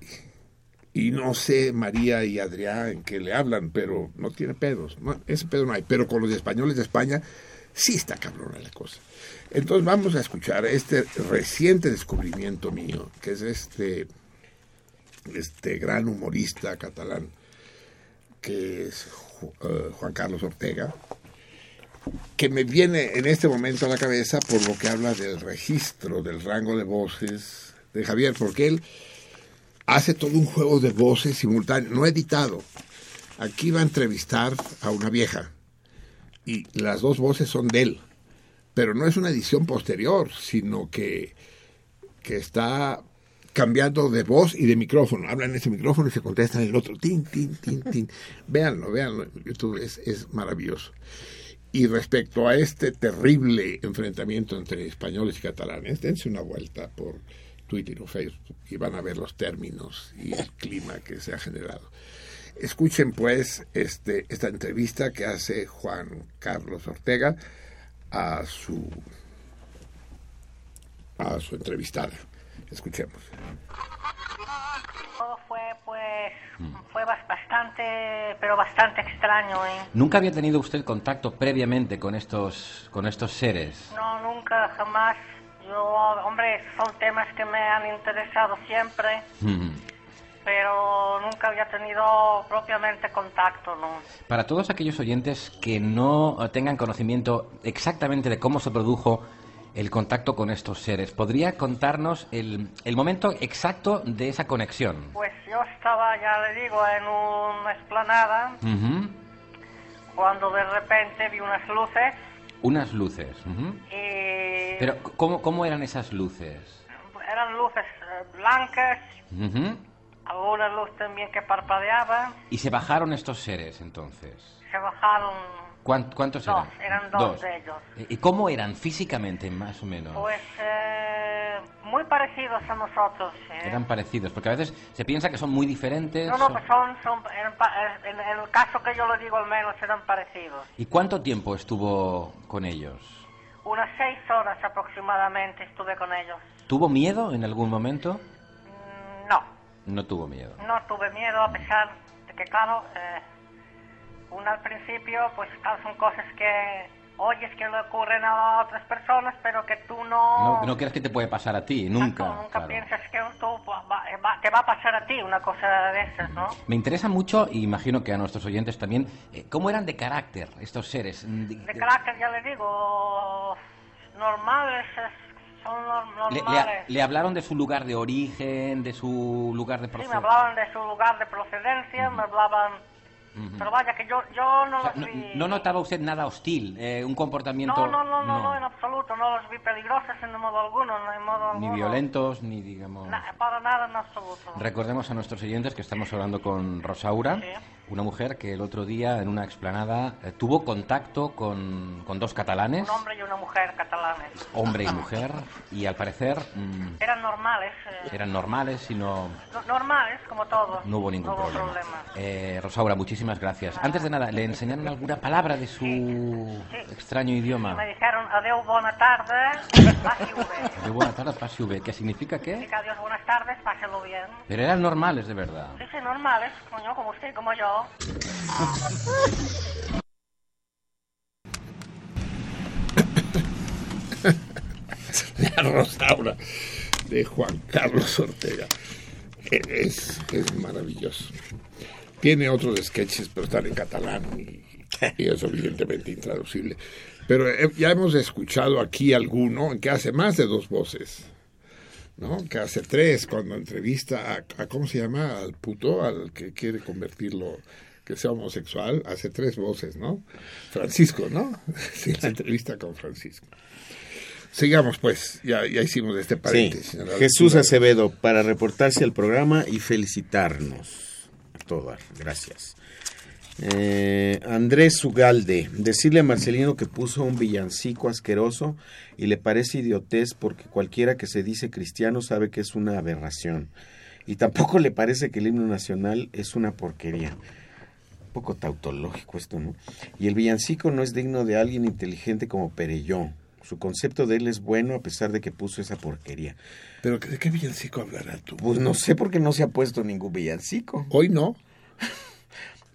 y no sé María y Adrián en qué le hablan, pero no tiene pedos. No, ese pedo no hay. Pero con los españoles de España sí está cabrona la cosa. Entonces vamos a escuchar este reciente descubrimiento mío, que es este, este gran humorista catalán, que es eh, Juan Carlos Ortega, que me viene en este momento a la cabeza por lo que habla del registro, del rango de voces de Javier, porque él hace todo un juego de voces simultáneo, no editado. Aquí va a entrevistar a una vieja y las dos voces son de él, pero no es una edición posterior, sino que, que está cambiando de voz y de micrófono. Habla en ese micrófono y se contesta en el otro. Tin, tin, tin, tin. Véanlo, véanlo. YouTube es maravilloso. Y respecto a este terrible enfrentamiento entre españoles y catalanes, dense una vuelta por Twitter o Facebook y van a ver los términos y el clima que se ha generado. Escuchen pues este, esta entrevista que hace Juan Carlos Ortega a su a su entrevistada. Escuchemos. Todo fue, pues, fue bas- bastante, pero bastante extraño, ¿eh? ¿Nunca había tenido usted contacto previamente con estos, con estos seres? No, nunca, jamás. Yo, hombre, son temas que me han interesado siempre, Mm. pero nunca había tenido propiamente contacto, ¿no? Para todos aquellos oyentes que no tengan conocimiento exactamente de cómo se produjo el contacto con estos seres, ¿podría contarnos el, el momento exacto de esa conexión? Pues yo estaba, ya le digo, en una explanada Ujú. cuando de repente vi unas luces Unas luces. ujú. y Pero, ¿cómo, ¿cómo eran esas luces? eran luces eh, blancas, Ujú. alguna luz también que parpadeaba, Y se bajaron estos seres entonces. se bajaron ¿Cuán- ¿Cuántos dos, eran? eran dos, de ellos. ¿Y cómo eran físicamente, más o menos? Pues eh, muy parecidos a nosotros. ¿eh? Eran parecidos, porque a veces se piensa que son muy diferentes. No, no, son- pues son, son eran eh, en, en el caso que yo le digo al menos eran parecidos. ¿Y cuánto tiempo estuvo con ellos? Unas seis horas aproximadamente estuve con ellos. ¿Tuvo miedo en algún momento? Mm, No, No tuvo miedo. no tuve miedo a pesar de que, claro, eh, uno al principio, pues claro, son cosas que oyes que le ocurren a otras personas, pero que tú no... No, no crees que te puede pasar a ti, nunca. nunca claro. piensas que tú, va- va- te va a pasar a ti una cosa de esas, ¿no? Me interesa mucho, y imagino que a nuestros oyentes también, eh, cómo eran de carácter estos seres. Mm, de- De carácter, ya le digo, normales, es- son nor- Le, le- normales. le hablaron de su lugar de origen, de su lugar de Sí, me procedencia. hablaban de su lugar de procedencia, me hablaban... Pero vaya, que yo, yo no los no, vi... no notaba usted nada hostil, eh, un comportamiento No, no, no, no, no, en absoluto, no los vi peligrosos en modo alguno, no en modo ni alguno. violentos, ni digamos... Na- para nada en absoluto. Recordemos a nuestros oyentes que estamos hablando con Rosaura, Una mujer que el otro día en una explanada eh, tuvo contacto con, con dos catalanes, Un hombre y una mujer catalanes. hombre y mujer, y al parecer mm, Eran normales, eh, eran normales y no, no- normales como todos. no hubo ningún No hubo problema. problema. Eh, Rosaura, muchísimas gracias. Antes de nada, ¿le enseñaron alguna palabra de su extraño idioma? Me dijeron adeu, buena tarde, pase V. De buena tarde, pase V, que significa qué? Diga adiós, buenas tardes, páselo bien. Pero eran normales, de verdad. Sí, sí, normales, coño, como usted como yo. [laughs] La Rosaura de Juan Carlos Ortega. Es, es maravilloso. Tiene otros sketches, pero están en catalán y, y es evidentemente intraducible. Pero ya hemos escuchado aquí alguno que hace más de dos voces. ¿No? Que hace tres cuando entrevista a, a- ¿cómo se llama? Al puto, al que quiere convertirlo, que sea homosexual, hace tres voces, ¿no? Francisco, ¿no? [laughs] Sí, la entrevista con Francisco. Sigamos pues, ya, ya hicimos este paréntesis. Jesús. Acevedo, para reportarse al programa y felicitarnos a todas. Gracias. Eh, Andrés Ugalde, decirle a Marcelino que puso un villancico asqueroso y le parece idiotez porque cualquiera que se dice cristiano sabe que es una aberración. Y tampoco le parece que el himno nacional es una porquería. Un poco tautológico esto, ¿no? Y el villancico no es digno de alguien inteligente como Perelló. Su concepto de él es bueno a pesar de que puso esa porquería. ¿Pero de qué villancico hablará tú? Pues no sé por qué no se ha puesto ningún villancico. Hoy no. [laughs]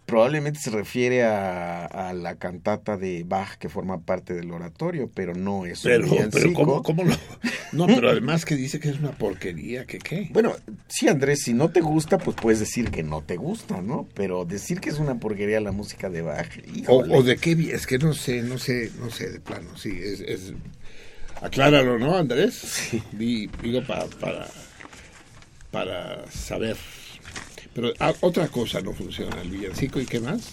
Probablemente se refiere a, a la cantata de Bach que forma parte del oratorio, pero no es un Pero, pero villancico. ¿cómo, cómo lo...? [laughs] No, pero además que dice que es una porquería, que qué. Bueno, sí, Andrés, si no te gusta, pues puedes decir que no te gusta, ¿no? Pero decir que es una porquería la música de Bach, O, de qué vi- es que no sé, no sé, no sé de plano, sí, es, es acláralo, ¿no, Andrés? Sí. digo para, para, para saber. Pero ah, otra cosa no funciona, el villancico y qué más.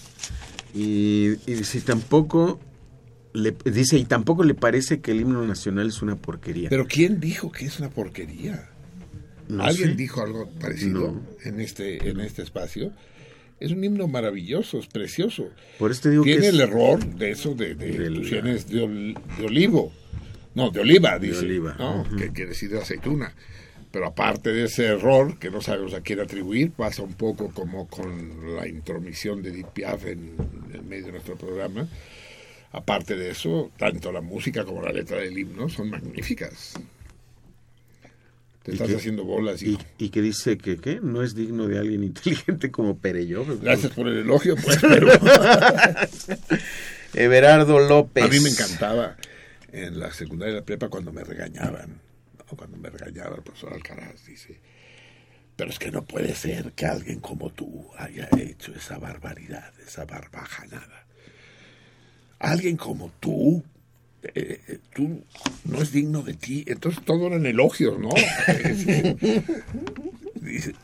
Y, y dice, tampoco le, dice, y tampoco le parece que el himno nacional es una porquería. Pero ¿quién dijo que es una porquería? No ¿Alguien sé. dijo algo parecido No. en este en este espacio? Es un himno maravilloso, es precioso. Por eso te digo que Tiene es- el error de eso de, de, de, ol- de olivo. No, de oliva, De dice. oliva, ¿no? que quiere decir de aceituna. Pero aparte de ese error, que no sabemos a quién atribuir, pasa un poco como con la intromisión de Edith Piaf en, en medio de nuestro programa. Aparte de eso, tanto la música como la letra del himno son magníficas. Te ¿Y estás haciendo bolas, y, hijo. y que dice que ¿qué? no es digno de alguien [laughs] inteligente como Perelló. Gracias por el elogio, pues, [laughs] pero... Everardo López. A mí me encantaba en la secundaria y la prepa cuando me regañaban. Cuando me regañaba el profesor Alcaraz, dice, pero es que no puede ser que alguien como tú haya hecho esa barbaridad, esa barbajanada. Alguien como tú, eh, eh, tú no es digno de ti. Entonces todo eran elogios, ¿no? [laughs] dice,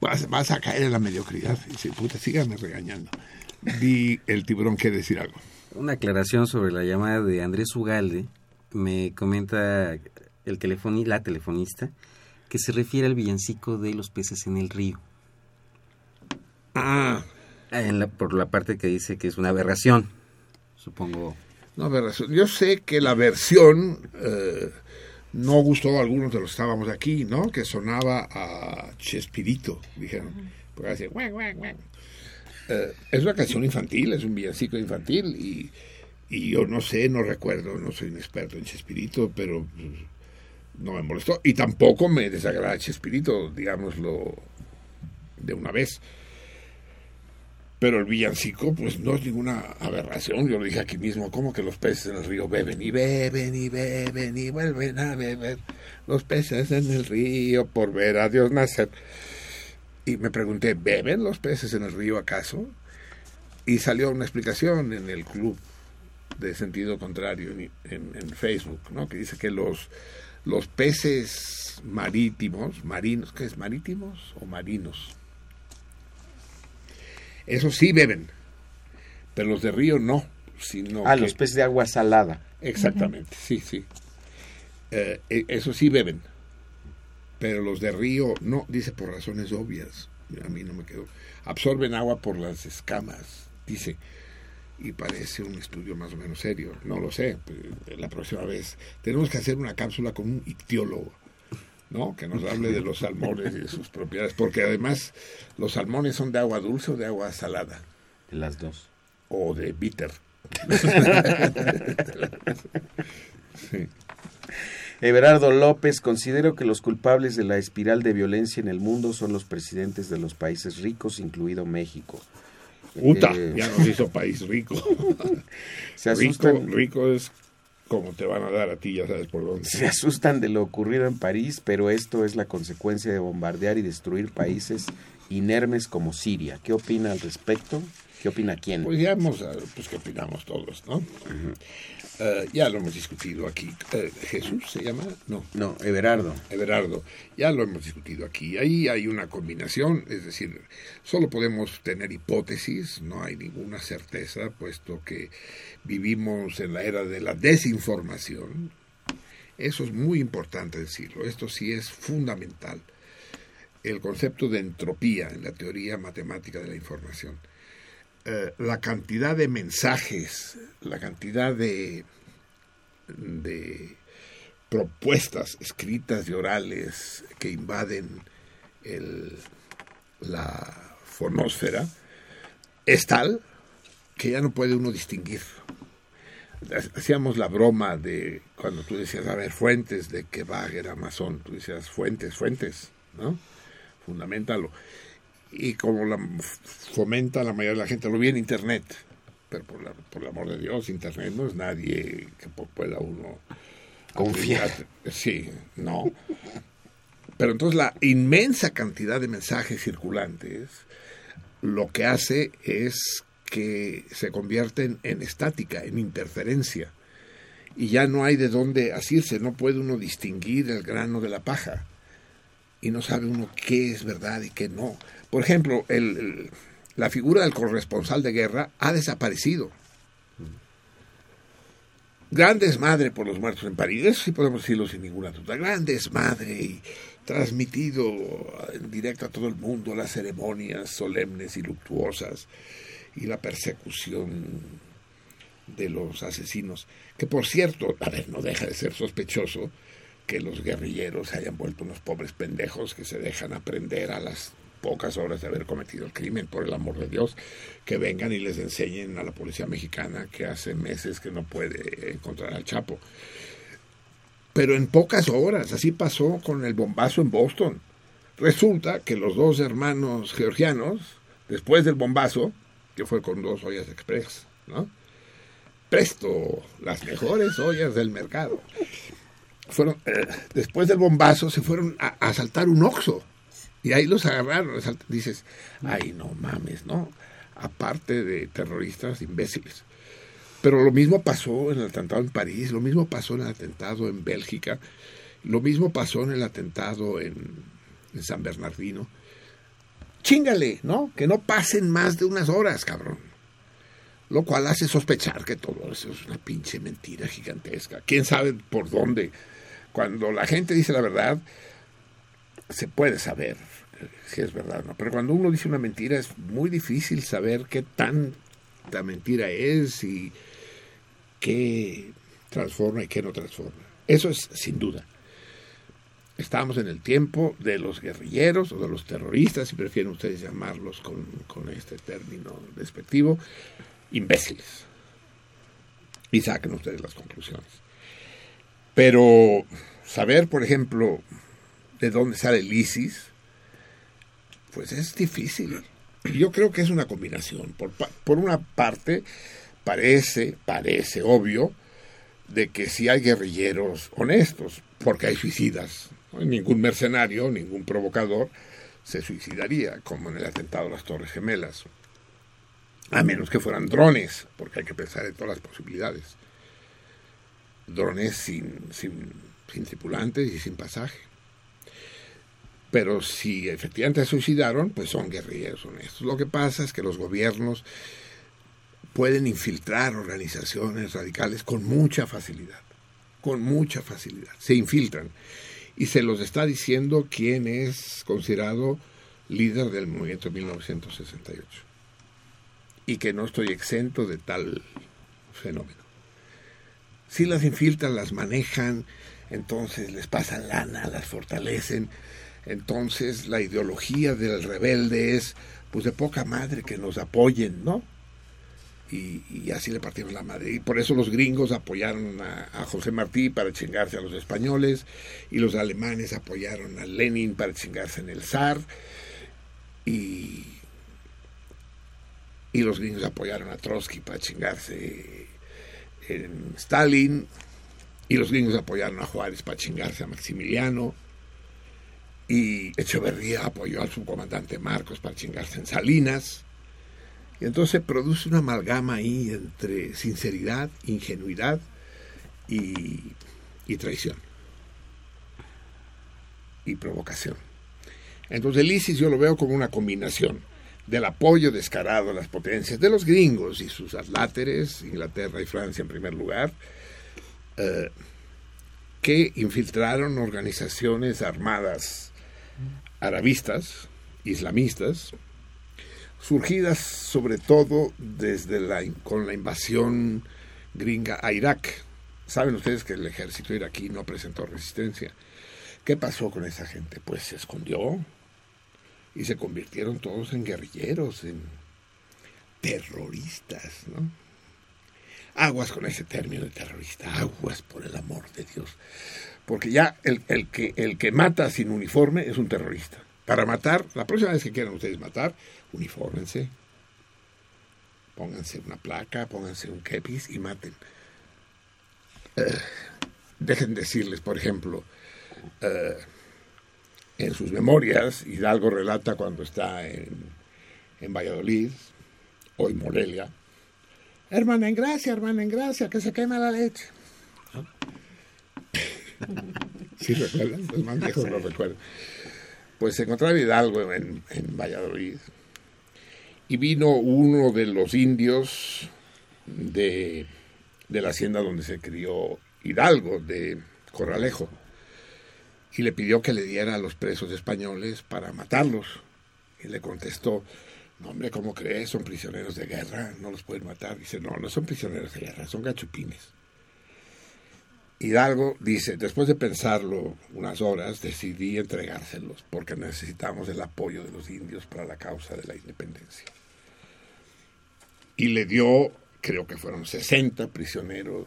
vas, a caer en la mediocridad. Dice, puta, síganme regañando. Vi el tiburón quiere decir algo. Una aclaración sobre la llamada de Andrés Ugalde. Me comenta el telefoni, la telefonista que se refiere al villancico de los peces en el río. Ah. En la- por la parte que dice que es una aberración. Supongo. No, aberración. Yo sé que la versión eh, no gustó a algunos de los que estábamos aquí, ¿no? Que sonaba a Chespirito, dijeron. Porque hace guau, guau, guau. Eh, es una canción infantil, es un villancico infantil y, y yo no sé, no recuerdo, no soy un experto en Chespirito, pero pues, no me molestó. Y tampoco me desagrada Chespirito, digámoslo de una vez. Pero el villancico, pues no es ninguna aberración. Yo lo dije aquí mismo, como que los peces en el río beben y beben y beben y vuelven a beber. Los peces en el río por ver a Dios nacer. Y me pregunté, ¿beben los peces en el río acaso? Y salió una explicación en el club de sentido contrario en, en- en Facebook, ¿no? Que dice que los, los peces marítimos, marinos, ¿qué es? ¿Marítimos o marinos? Esos sí beben, pero los de río no, sino Ah, que- los peces de agua salada. Exactamente, sí, sí. Eh, eh, eso sí beben, pero los de río no, dice por razones obvias. A mí no me quedó. Absorben agua por las escamas, dice. Y parece un estudio más o menos serio. No lo sé. La próxima vez tenemos que hacer una cápsula con un ictiólogo. ¿no? Que nos hable de los salmones y de sus propiedades, porque además los salmones son de agua dulce o de agua salada. Las dos. O de bitter. [laughs] Sí. Everardo López, considero que los culpables de la espiral de violencia en el mundo son los presidentes de los países ricos, incluido México. Puta, Eh, ya nos hizo país rico. [laughs] Se rico, asustan. rico es como te van a dar a ti, ya sabes por dónde. Se asustan de lo ocurrido en París, pero esto es la consecuencia de bombardear y destruir países inermes como Siria. ¿Qué opina al respecto? ¿Qué opina quién? Pues ya hemos, pues que opinamos todos, ¿no? Eh, ya lo hemos discutido aquí. Eh, ¿Jesús se llama? No. No, Everardo. Everardo. Ya lo hemos discutido aquí. Ahí hay una combinación, es decir, solo podemos tener hipótesis, no hay ninguna certeza, puesto que vivimos en la era de la desinformación. Eso es muy importante decirlo. Esto sí es fundamental. El concepto de entropía en la teoría matemática de la información. Eh, la cantidad de mensajes, la cantidad de, de propuestas escritas y orales que invaden el- la fonosfera es tal que ya no puede uno distinguir. Hacíamos la broma de cuando tú decías, a ver, fuentes de que Wagner era masón, tú decías, fuentes, fuentes, ¿no? Fundamentalo. Y como la fomenta la mayoría de la gente, lo vi en Internet, pero por, la- por el amor de Dios, Internet no es nadie que pueda uno Confiar. Sí, no. Pero entonces la inmensa cantidad de mensajes circulantes lo que hace es que se convierten en estática, en interferencia. Y ya no hay de dónde asirse, no puede uno distinguir el grano de la paja. Y no sabe uno qué es verdad y qué no. Por ejemplo, el- la figura del corresponsal de guerra ha desaparecido. Gran desmadre por los muertos en París, eso sí podemos decirlo sin ninguna duda. Gran desmadre y transmitido en directo a todo el mundo las ceremonias solemnes y luctuosas y la persecución de los asesinos. Que por cierto, a ver, no deja de ser sospechoso que los guerrilleros se hayan vuelto unos pobres pendejos que se dejan aprender a las pocas horas de haber cometido el crimen, por el amor de Dios, que vengan y les enseñen a la policía mexicana que hace meses que no puede encontrar al Chapo. Pero en pocas horas, así pasó con el bombazo en Boston. Resulta que los dos hermanos georgianos, después del bombazo, que fue con dos ollas express, ¿no? Presto, las mejores ollas del mercado. Fueron, eh, después del bombazo se fueron a, asaltar un Oxxo. Y ahí los agarraron. Dices, ay, no mames, ¿no? Aparte de terroristas imbéciles. Pero lo mismo pasó en el atentado en París, lo mismo pasó en el atentado en Bélgica, lo mismo pasó en el atentado en, en San Bernardino. Chíngale, ¿no? Que no pasen más de unas horas, cabrón. Lo cual hace sospechar que todo eso es una pinche mentira gigantesca. ¿Quién sabe por dónde? Cuando la gente dice la verdad, se puede saber si es verdad o no. Pero cuando uno dice una mentira es muy difícil saber qué tanta mentira es y qué transforma y qué no transforma. Eso es sin duda. Estamos en el tiempo de los guerrilleros o de los terroristas, si prefieren ustedes llamarlos con, con este término despectivo, imbéciles. Y saquen ustedes las conclusiones. Pero saber, por ejemplo, de dónde sale el ISIS, pues es difícil. Yo creo que es una combinación. Por, por una parte, parece, parece obvio de que si hay guerrilleros honestos, porque hay suicidas. Ningún mercenario, ningún provocador se suicidaría, como en el atentado a las Torres Gemelas. A menos que fueran drones, porque hay que pensar en todas las posibilidades. Drones sin, sin, tripulantes y sin pasaje. Pero si efectivamente se suicidaron, pues son guerrilleros honestos. Lo que pasa es que los gobiernos pueden infiltrar organizaciones radicales con mucha facilidad, con mucha facilidad. Se infiltran y se los está diciendo quién es considerado líder del movimiento 1968. Y que no estoy exento de tal fenómeno. Si las infiltran, las manejan, entonces les pasan lana, las fortalecen. Entonces la ideología del rebelde es, pues de poca madre que nos apoyen, ¿no? Y, y así le partimos la madre. Y por eso los gringos apoyaron a, a José Martí para chingarse a los españoles, y los alemanes apoyaron a Lenin para chingarse en el zar, y, y los gringos apoyaron a Trotsky para chingarse en Stalin, y los gringos apoyaron a Juárez para chingarse a Maximiliano, y Echeverría apoyó al subcomandante Marcos para chingarse en Salinas, y entonces produce una amalgama ahí entre sinceridad, ingenuidad y, y traición, y provocación. Entonces el ISIS yo lo veo como una combinación del apoyo descarado a las potencias de los gringos y sus atláteres, Inglaterra y Francia en primer lugar, eh, que infiltraron organizaciones armadas arabistas, islamistas, surgidas sobre todo desde la, con la invasión gringa a Irak. Saben ustedes que el ejército iraquí no presentó resistencia. ¿Qué pasó con esa gente? Pues se escondió y se convirtieron todos en guerrilleros, en terroristas, ¿no? Aguas con ese término de terrorista, aguas por el amor de Dios. Porque ya el, el, que, el que mata sin uniforme es un terrorista. Para matar, la próxima vez que quieran ustedes matar, unifórmense. Pónganse una placa, pónganse un kepis y maten. Eh, dejen decirles, por ejemplo, eh, en sus memorias, Hidalgo relata cuando está en, en Valladolid, hoy Morelia, hermana en gracia, hermana en gracia, que se quema la leche. [laughs] ¿Sí recuerdan? Los más viejos lo recuerdan. Pues se encontraba Hidalgo en, en Valladolid y vino uno de los indios de, de la hacienda donde se crió Hidalgo, de Corralejo, y le pidió que le diera a los presos españoles para matarlos. Y le contestó, no hombre, ¿cómo crees? Son prisioneros de guerra, no los pueden matar. Dice, no, no son prisioneros de guerra, son gachupines. Hidalgo dice, después de pensarlo unas horas, decidí entregárselos porque necesitamos el apoyo de los indios para la causa de la independencia. Y le dio, creo que fueron 60 prisioneros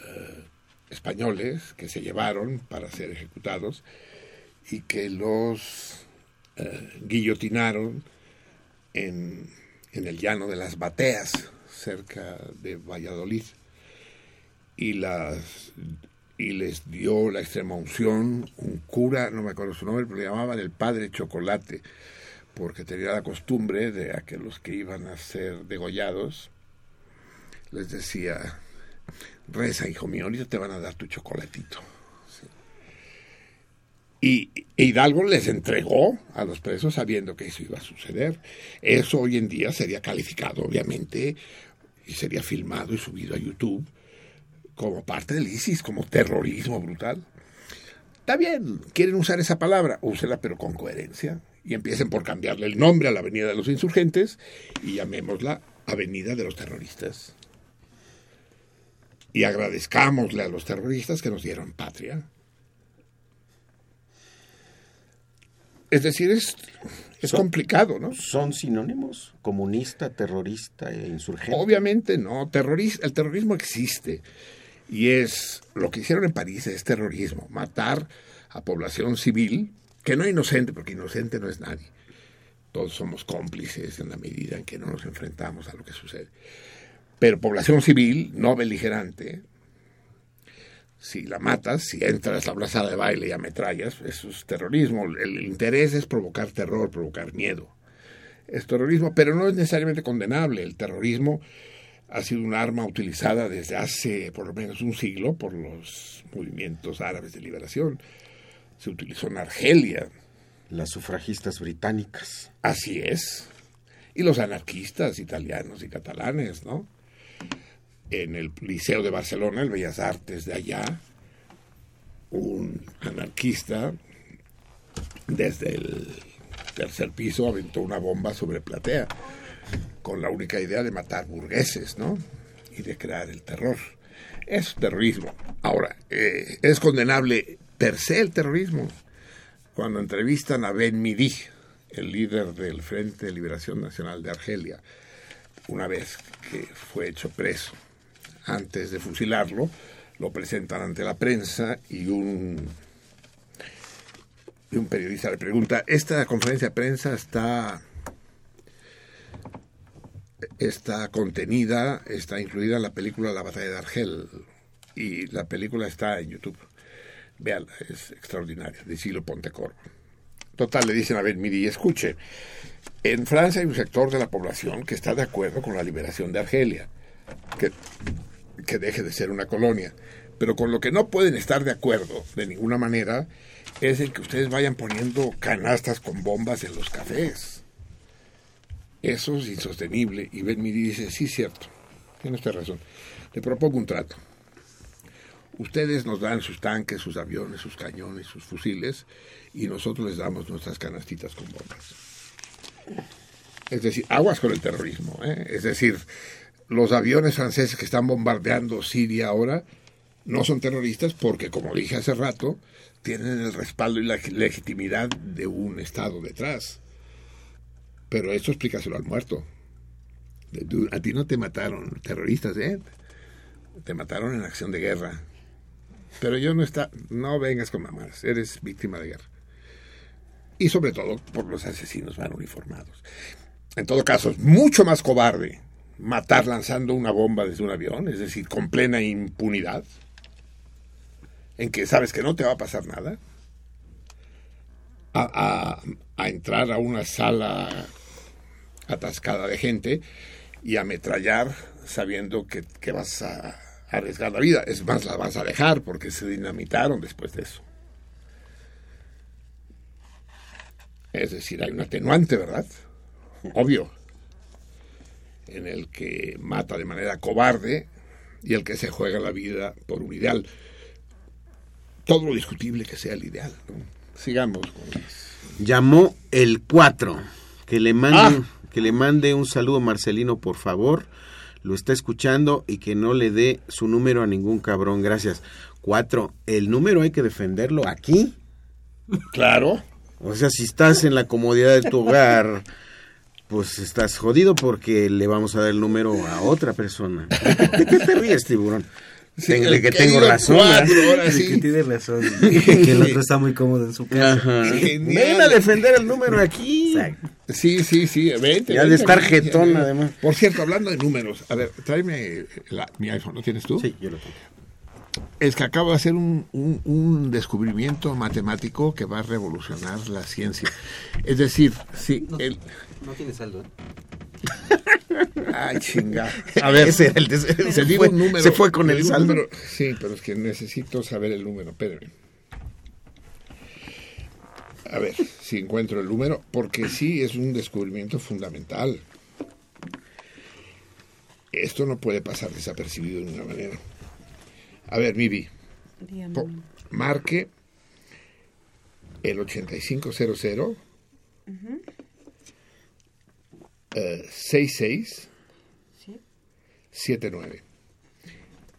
eh, españoles que se llevaron para ser ejecutados y que los eh, guillotinaron en, en el llano de las Bateas, cerca de Valladolid. Y las y les dio la extrema unción un cura, no me acuerdo su nombre, pero le llamaban el padre chocolate, porque tenía la costumbre de a que los que iban a ser degollados les decía, reza hijo mío, ahorita te van a dar tu chocolatito. Sí. Y Hidalgo les entregó a los presos sabiendo que eso iba a suceder. Eso hoy en día sería calificado, obviamente, y sería filmado y subido a YouTube como parte del ISIS, como terrorismo brutal. Está bien, quieren usar esa palabra, úsela pero con coherencia. Y empiecen por cambiarle el nombre a la Avenida de los Insurgentes y llamémosla Avenida de los Terroristas. Y agradezcámosle a los terroristas que nos dieron patria. Es decir, es, es Son- complicado, ¿no? ¿Son sinónimos? Comunista, terrorista e insurgente. Obviamente no, terroris- el terrorismo existe y es lo que hicieron en París es terrorismo, matar a población civil, que no es inocente, porque inocente no es nadie. Todos somos cómplices en la medida en que no nos enfrentamos a lo que sucede. Pero población civil, no beligerante, si la matas, si entras a la plaza de baile y ametrallas, eso es terrorismo. El interés es provocar terror, provocar miedo es terrorismo, pero no es necesariamente condenable. El terrorismo ha sido un arma utilizada desde hace por lo menos un siglo por los movimientos árabes de liberación. Se utilizó en Argelia. Las sufragistas británicas. Así es. Y los anarquistas italianos y catalanes, ¿no? En el Liceo de Barcelona, el Bellas Artes de allá, un anarquista desde el tercer piso aventó una bomba sobre Platea, con la única idea de matar burgueses, ¿no? Y de crear el terror. Es terrorismo. Ahora, eh, es condenable per se el terrorismo. Cuando entrevistan a Ben Midi, el líder del Frente de Liberación Nacional de Argelia, una vez que fue hecho preso, antes de fusilarlo, lo presentan ante la prensa y un, y periodista le pregunta, ¿esta conferencia de prensa está, está contenida, está incluida en la película La batalla de Argel? Y la película está en YouTube. Véanla, es extraordinaria, de Silo Pontecorvo. Total, le dicen a Ben Miri, escuche, en Francia hay un sector de la población que está de acuerdo con la liberación de Argelia, que, que deje de ser una colonia. Pero con lo que no pueden estar de acuerdo de ninguna manera es en que ustedes vayan poniendo canastas con bombas en los cafés. Eso es insostenible. Y Ben Miri dice, sí, cierto, tiene usted razón. Le propongo un trato. Ustedes nos dan sus tanques, sus aviones, sus cañones, sus fusiles, y nosotros les damos nuestras canastitas con bombas. Es decir, aguas con el terrorismo. ¿eh? Es decir, los aviones franceses que están bombardeando Siria ahora no son terroristas porque, como dije hace rato, tienen el respaldo y la legitimidad de un Estado detrás. Pero esto explícaselo al muerto. A ti no te mataron terroristas, ¿eh? Te mataron en acción de guerra. Pero yo no está, no vengas con mamadas, eres víctima de guerra. Y sobre todo por los asesinos van uniformados. En todo caso, es mucho más cobarde matar lanzando una bomba desde un avión, es decir, con plena impunidad, en que sabes que no te va a pasar nada, a, entrar a una sala atascada de gente y ametrallar sabiendo que, que vas a arriesgar la vida. Es más, la vas a dejar porque se dinamitaron después de eso. Es decir, hay un atenuante, ¿verdad? Obvio. En el que mata de manera cobarde y el que se juega la vida por un ideal. Todo lo discutible que sea el ideal. ¿no? Sigamos. Con... Llamó el 4. Que le mande, ah. que le mande un saludo a Marcelino, por favor. Lo está escuchando y que no le dé su número a ningún cabrón. Gracias. 4. El número hay que defenderlo aquí. Claro. O sea, si estás en la comodidad de tu hogar, pues estás jodido porque le vamos a dar el número a otra persona. ¿De qué te ríes, tiburón? Sí, de que que tengo razón. cuatro, ¿verdad? ahora sí. Que tiene razón. [laughs] que el otro está muy cómodo en su casa. Ven a defender el número aquí. Sí, sí, sí, vente. Ya de estar jetón, además. Por cierto, hablando de números, a ver, tráeme la- mi iPhone, ¿lo tienes tú? Sí, yo lo tengo. Es que acabo de hacer un, un- un descubrimiento matemático que va a revolucionar la ciencia. Es decir, sí, el... No tiene saldo, ¿eh? [laughs] Ay, chinga. A ver, Ese era el se fue- un número. se fue con el saldo. número. Sí, pero es que necesito saber el número. Espérame. A ver si encuentro el número, porque sí es un descubrimiento fundamental. Esto no puede pasar desapercibido de ninguna manera. A ver, Mivi, Dígame. po- marque el 8500 Ujú. Eh, 66 Sí. 79.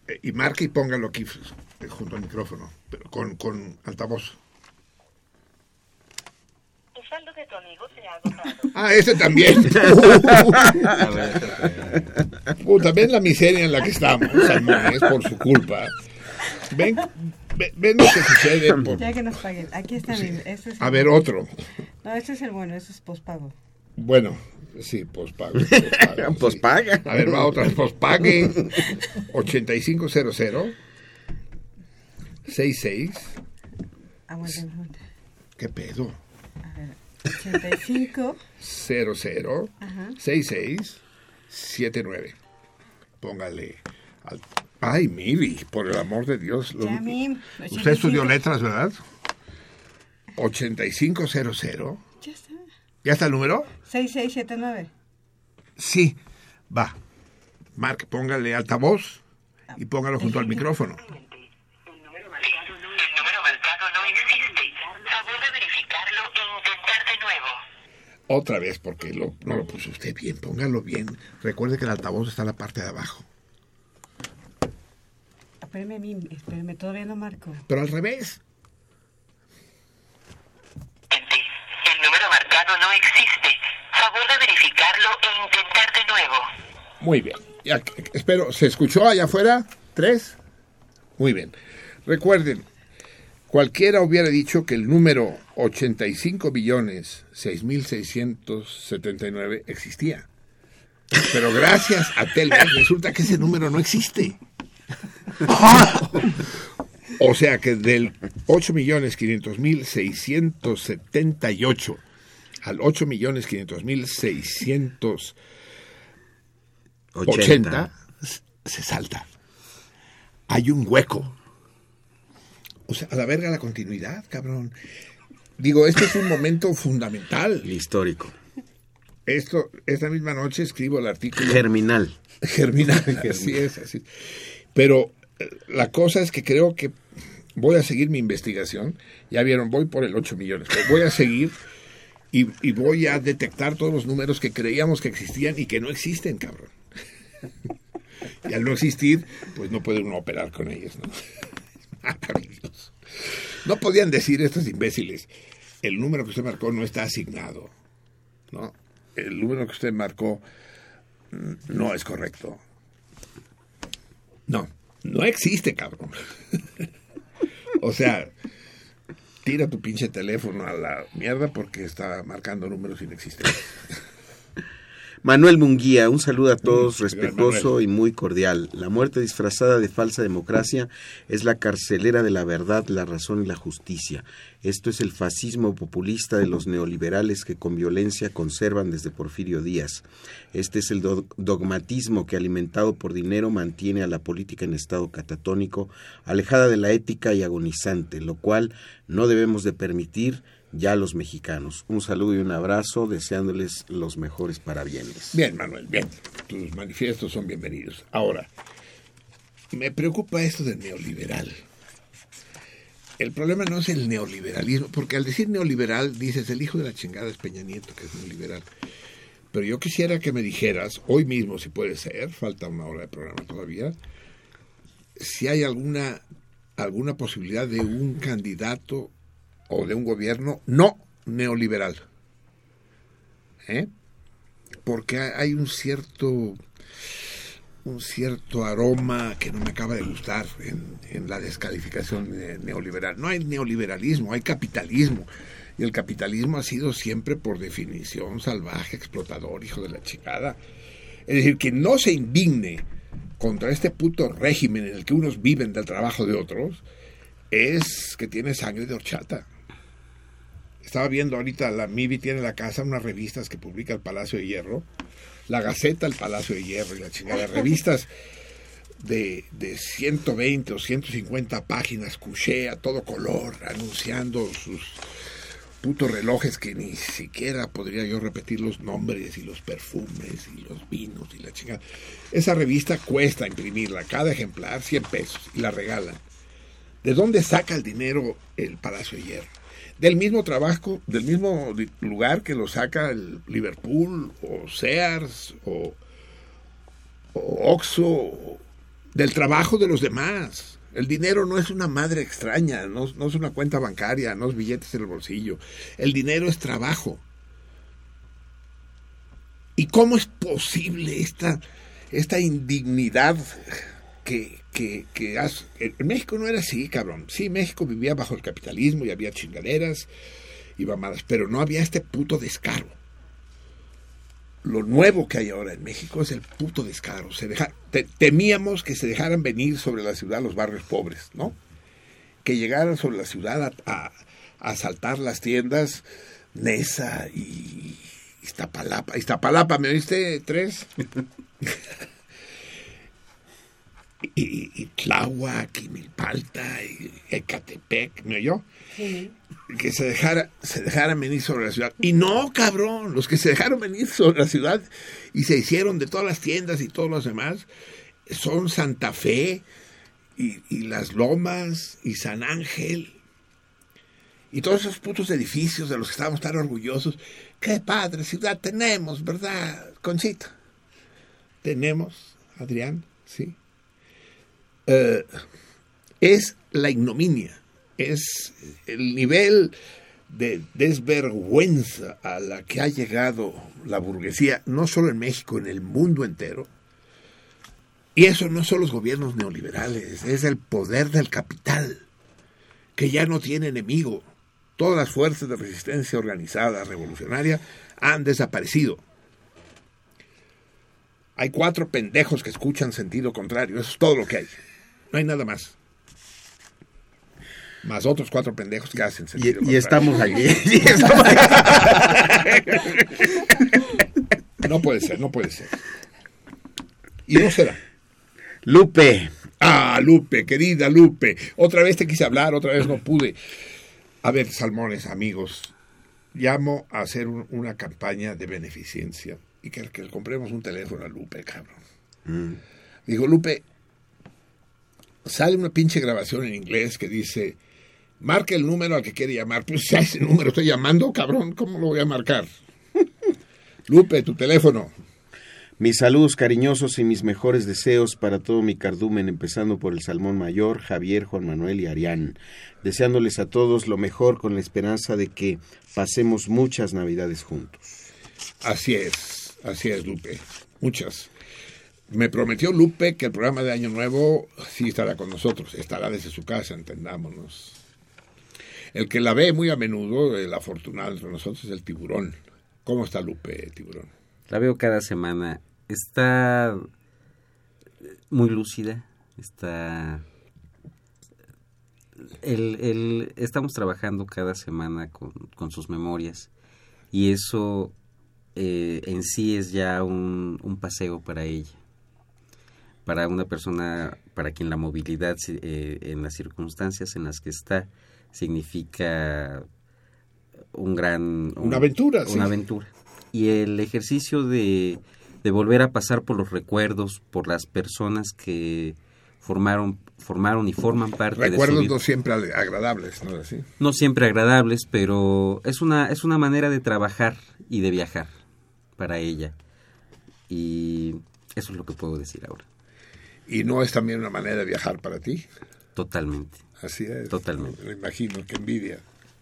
Eh, y marque y póngalo aquí eh, junto al micrófono, pero con, con altavoz. El saldo de tu amigo se ha [laughs] agotado. Ah, ese también. [laughs] Puta, ven la miseria en la que estamos, Salmones, por su culpa. Ven, ven, lo que sucede. por- Ya que nos paguen. Aquí está Sí. mi. Este es A el- ver, otro. No, este es el bueno, este es pospago. Bueno, sí, pospago. pospago, [laughs] sí. Pospaga. A ver, va otra. Pospague 8500 66. Aguanta, aguanta. ¿Qué pedo? A ver. 85. 00 Ajá. 66 79. Póngale. al- Ay, Miri, por el amor de Dios. lo- Ya, mi, Usted estudió 85. letras, ¿verdad? 8500. Ya está. ¿Ya está el número? 6679. Sí. Va. Mark, póngale altavoz y póngalo junto al micrófono. El número marcado no existe. Favor de verificarlo e Otra vez, porque lo- no lo puso usted bien, póngalo bien. Recuerde que el altavoz está en la parte de abajo. Mí, espérame, todavía no marco. Pero al revés. El número marcado no existe. E intentar de nuevo. Muy bien. Espero, ¿se escuchó allá afuera? ¿Tres? Muy bien. Recuerden, cualquiera hubiera dicho que el número 85 billones 6.679 existía. Pero gracias a Telmex resulta que ese número no existe. O sea que del 8 millones 500 mil 678 al 8 millones 500 mil 680 se salta. Hay un hueco. O sea, a la verga la continuidad, cabrón. Digo, este es un momento fundamental. Histórico. Esto, esta misma noche escribo el artículo. Germinal. Germinal, [laughs] así es, así. Pero eh, la cosa es que creo que voy a seguir mi investigación. Ya vieron, voy por el 8 millones. voy a seguir y, y voy a detectar todos los números que creíamos que existían y que no existen, cabrón. [laughs] Y al no existir, pues no puede uno operar con ellos, ¿no? [laughs] Maravilloso. No podían decir estos imbéciles, el número que usted marcó no está asignado, ¿no? El número que usted marcó no es correcto. No, no existe, cabrón. [laughs] o sea, tira tu pinche teléfono a la mierda porque está marcando números inexistentes. [laughs] Manuel Munguía, un saludo a todos, respetuoso y muy cordial. La muerte disfrazada de falsa democracia es la carcelera de la verdad, la razón y la justicia. Esto es el fascismo populista de los neoliberales que con violencia conservan desde Porfirio Díaz. Este es el do- dogmatismo que alimentado por dinero mantiene a la política en estado catatónico, alejada de la ética y agonizante, lo cual no debemos de permitir ya los mexicanos. Un saludo y un abrazo, deseándoles los mejores parabienes. Bien, Manuel, bien. Tus manifiestos son bienvenidos. Ahora, me preocupa esto del neoliberal. El problema no es el neoliberalismo, porque al decir neoliberal dices el hijo de la chingada es Peña Nieto, que es neoliberal. Pero yo quisiera que me dijeras, hoy mismo si puede ser, falta una hora de programa todavía, si hay alguna, alguna posibilidad de un candidato o de un gobierno no neoliberal. ¿Eh? Porque ha- hay un cierto un cierto aroma que no me acaba de gustar en, en la descalificación de neoliberal. No hay neoliberalismo, hay capitalismo. Y el capitalismo ha sido siempre, por definición, salvaje, explotador, hijo de la chingada. Es decir, que no se indigne contra este puto régimen en el que unos viven del trabajo de otros, es que tiene sangre de horchata. Estaba viendo ahorita, la MIBI tiene en la casa unas revistas que publica el Palacio de Hierro, la Gaceta, el Palacio de Hierro y la chingada, revistas de, de 120 o 150 páginas, cuché a todo color, anunciando sus putos relojes que ni siquiera podría yo repetir los nombres y los perfumes y los vinos y la chingada. Esa revista cuesta imprimirla, cada ejemplar 100 pesos y la regalan. ¿De dónde saca el dinero el Palacio de Hierro? Del mismo trabajo, del mismo lugar que lo saca el Liverpool o Sears o, o Oxxo, o- del trabajo de los demás. El dinero no es una madre extraña, no, no es una cuenta bancaria, no es billetes en el bolsillo. El dinero es trabajo. ¿Y cómo es posible esta, esta indignidad que, que, que en México no era así, cabrón. Sí, México vivía bajo el capitalismo y había chingaderas y mamadas, pero no había este puto descaro. Lo nuevo que hay ahora en México es el puto descaro. Se temíamos que se dejaran venir sobre la ciudad los barrios pobres, ¿no? Que llegaran sobre la ciudad a, a- a asaltar las tiendas Nesa y Iztapalapa. Iztapalapa, ¿me oíste? ¿Tres? [laughs] y, y Tláhuac y Milpalta y Ecatepec, ¿me oyó? Que se dejara, se dejaran venir sobre la ciudad. Y no, cabrón, los que se dejaron venir sobre la ciudad y se hicieron de todas las tiendas y todos los demás son Santa Fe y, y Las Lomas y San Ángel Y todos esos putos edificios de los que estábamos tan orgullosos. Qué padre ciudad tenemos, ¿verdad, Conchita? Tenemos, Adrián, sí. Eh, es la ignominia, es el nivel de desvergüenza a la que ha llegado la burguesía, no solo en México, en el mundo entero. Y eso no son los gobiernos neoliberales, es el poder del capital, que ya no tiene enemigo. Todas las fuerzas de resistencia organizada revolucionaria han desaparecido. Hay cuatro pendejos que escuchan sentido contrario, eso es todo lo que hay. No hay nada más. Más otros cuatro pendejos que hacen Y, sentido y. [laughs] Y estamos aquí. No puede ser, no puede ser. Y no será. Lupe. Ah, Lupe, querida Lupe. Otra vez te quise hablar, otra vez no pude. A ver, salmones, amigos, llamo a hacer un- una campaña de beneficencia y que, que le compremos un teléfono a Lupe, cabrón. Digo, Lupe, sale una pinche grabación en inglés que dice, marque el número al que quiere llamar. Pues a ese número estoy llamando, cabrón, ¿cómo lo voy a marcar? [laughs] Lupe, tu teléfono. Mis saludos cariñosos y mis mejores deseos para todo mi cardumen, empezando por el Salmón Mayor, Javier, Juan Manuel y Arián, deseándoles a todos lo mejor con la esperanza de que pasemos muchas navidades juntos. Así es, así es, Lupe. Muchas. Me prometió Lupe que el programa de Año Nuevo sí estará con nosotros, estará desde su casa, entendámonos. El que la ve muy a menudo, el afortunado entre nosotros, es el tiburón. ¿Cómo está Lupe, tiburón? La veo cada semana. Está muy lúcida. Está. El, el- estamos trabajando cada semana con, con sus memorias. Y eso eh, en sí es ya un, un paseo para ella. Para una persona para quien la movilidad eh, en las circunstancias en las que está significa un gran... un- Una aventura, sí. Una aventura. Y el ejercicio de, de volver a pasar por los recuerdos, por las personas que formaron, formaron y forman parte de su Recuerdos vida. no siempre ag- agradables, ¿no así? No siempre agradables, pero es una, es una manera de trabajar y de viajar para ella. Y eso es lo que puedo decir ahora. ¿Y no es también una manera de viajar para ti? Totalmente. Así es. Totalmente. Me imagino, qué envidia.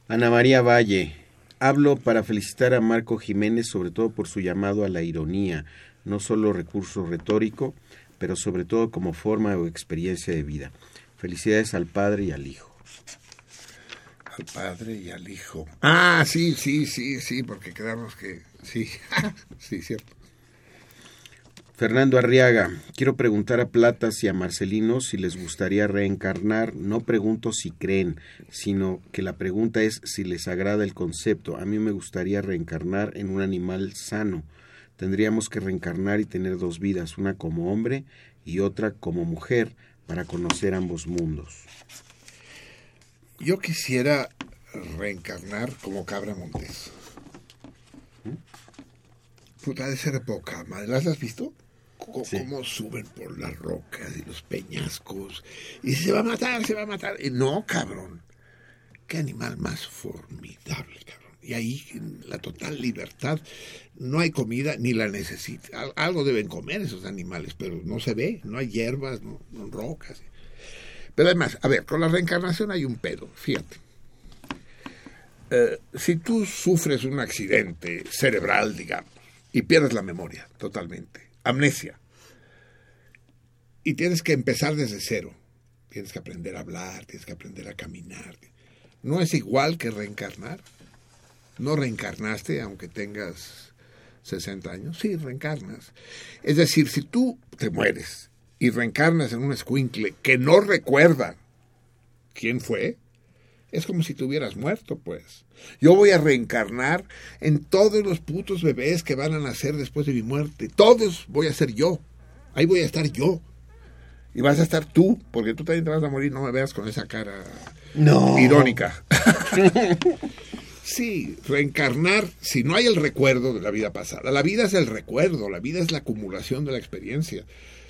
Ana María Valle, hablo para felicitar a Marco Jiménez sobre todo por su llamado a la ironía, no solo recurso retórico, pero sobre todo como forma o experiencia de vida. Felicidades al padre y al hijo. Al padre y al hijo. Ah, sí, sí, sí, sí, porque quedamos que... Sí, [laughs] sí, cierto. Fernando Arriaga, quiero preguntar a Platas y a Marcelino si les gustaría reencarnar. No pregunto si creen, sino que la pregunta es si les agrada el concepto. A mí me gustaría reencarnar en un animal sano. Tendríamos que reencarnar y tener dos vidas, una como hombre y otra como mujer, para conocer ambos mundos. Yo quisiera reencarnar como Cabra Montes. Puta, de ser poca madre. ¿Las has visto? Cómo suben por las rocas y los peñascos. Y se va a matar, se va a matar. Y no, cabrón. Qué animal más formidable, cabrón. Y ahí, en la total libertad, no hay comida ni la necesita. Al- Algo deben comer esos animales, pero no se ve. No hay hierbas, no, no rocas. Pero además, a ver, con la reencarnación hay un pedo, fíjate. Eh, si tú sufres un accidente cerebral, digamos, y pierdes la memoria totalmente, amnesia, y tienes que empezar desde cero, tienes que aprender a hablar, tienes que aprender a caminar, ¿no es igual que reencarnar? ¿No reencarnaste aunque tengas 60 años? Sí, reencarnas. Es decir, si tú te mueres y reencarnas en un escuincle que no recuerda quién fue, es como si te hubieras muerto, pues. Yo voy a reencarnar en todos los putos bebés que van a nacer después de mi muerte. Todos voy a ser yo. Ahí voy a estar yo. Y vas a estar tú, porque tú también te vas a morir. No me veas con esa cara No. irónica. [laughs] sí, reencarnar, si no hay el recuerdo de la vida pasada. La vida es el recuerdo, la vida es la acumulación de la experiencia.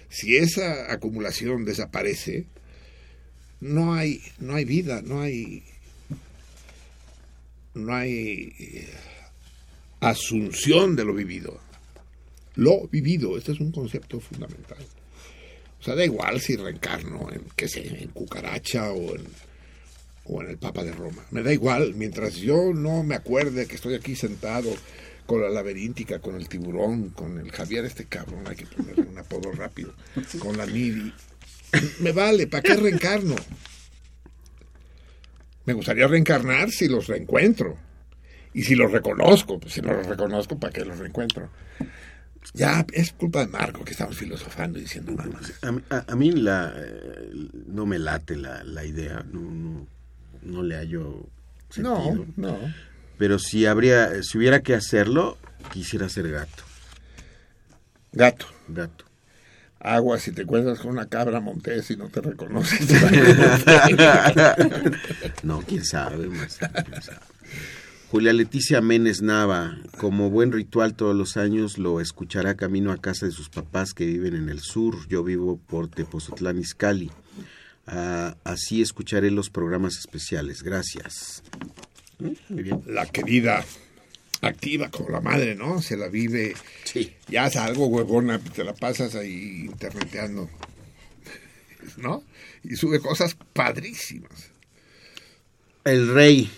Si esa acumulación desaparece, no hay, no hay vida, no hay, no hay eh, asunción de lo vivido. Lo vivido, este es un concepto fundamental. O sea, da igual si reencarno en, qué sé, en cucaracha o en, o en el Papa de Roma. Me da igual, mientras yo no me acuerde que estoy aquí sentado con la laberíntica, con el tiburón, con el Javier, este cabrón, hay que ponerle un apodo rápido, [laughs] con la Nidi. [coughs] Me vale, ¿para qué reencarno? Me gustaría reencarnar si los reencuentro. Y si los reconozco, pues si no los reconozco, ¿para qué los reencuentro? Ya es culpa de Marco que estamos filosofando y diciendo nada A, a- a mí la, eh, no me late la, la idea, no, no, no le hallo No, sentido. no. Pero si habría, si hubiera que hacerlo, quisiera ser gato. Gato. Gato. Agua, si te encuentras con una cabra montés y no te reconoce. [laughs] no, quién sabe, quién sabe. Julia Leticia Menes Nava, como buen ritual todos los años, lo escuchará camino a casa de sus papás que viven en el sur. Yo vivo por Tepozotlán, Izcalli. Ah, así escucharé los programas especiales. Gracias. Muy bien. La querida activa como la madre, ¿no? Se la vive. Sí. Ya hace algo huevona, te la pasas ahí interneteando. [laughs] ¿No? Y sube cosas padrísimas. El rey,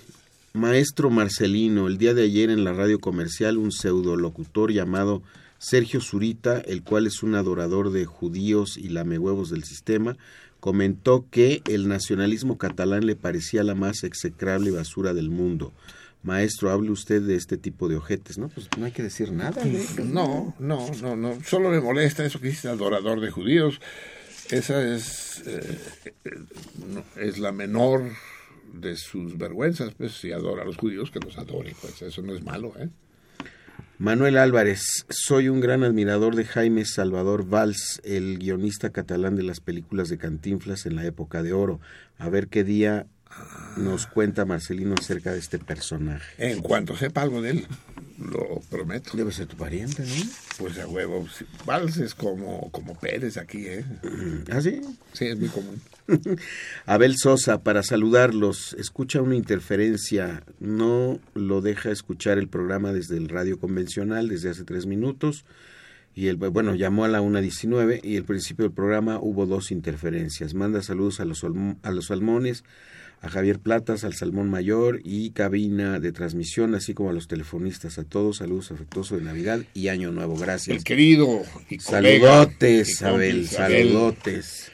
maestro Marcelino, el día de ayer en la radio comercial, un pseudolocutor llamado Sergio Zurita, el cual es un adorador de judíos y lamehuevos del sistema, comentó que el nacionalismo catalán le parecía la más execrable basura del mundo. Maestro, hable usted de este tipo de ojetes, ¿no? Pues no hay que decir nada. No, no, no, no. Solo me molesta eso que dice adorador de judíos. Esa es, eh, eh, es la menor de sus vergüenzas. Pues si adora a los judíos, que los adore. Pues eso no es malo, ¿eh? Manuel Álvarez, soy un gran admirador de Jaime Salvador Valls, el guionista catalán de las películas de Cantinflas en la época de oro. A ver qué día nos cuenta Marcelino acerca de este personaje. En cuanto sepa algo de él, lo prometo. Debe ser tu pariente, ¿no? Pues a huevo. sí. Valls es como, como Pérez aquí, ¿eh? ¿Ah, sí? Sí, es muy común. [laughs] Abel Sosa, para saludarlos, escucha una interferencia, no lo deja escuchar el programa desde el radio convencional desde hace tres minutos. Y el, bueno, llamó a la 1.19 y al principio del programa hubo dos interferencias. Manda saludos a los, a los salmones, a Javier Platas, al Salmón Mayor y cabina de transmisión, así como a los telefonistas. A todos, saludos afectuosos de Navidad y Año Nuevo. Gracias. El querido y colega Saludotes, y Abel, saludotes.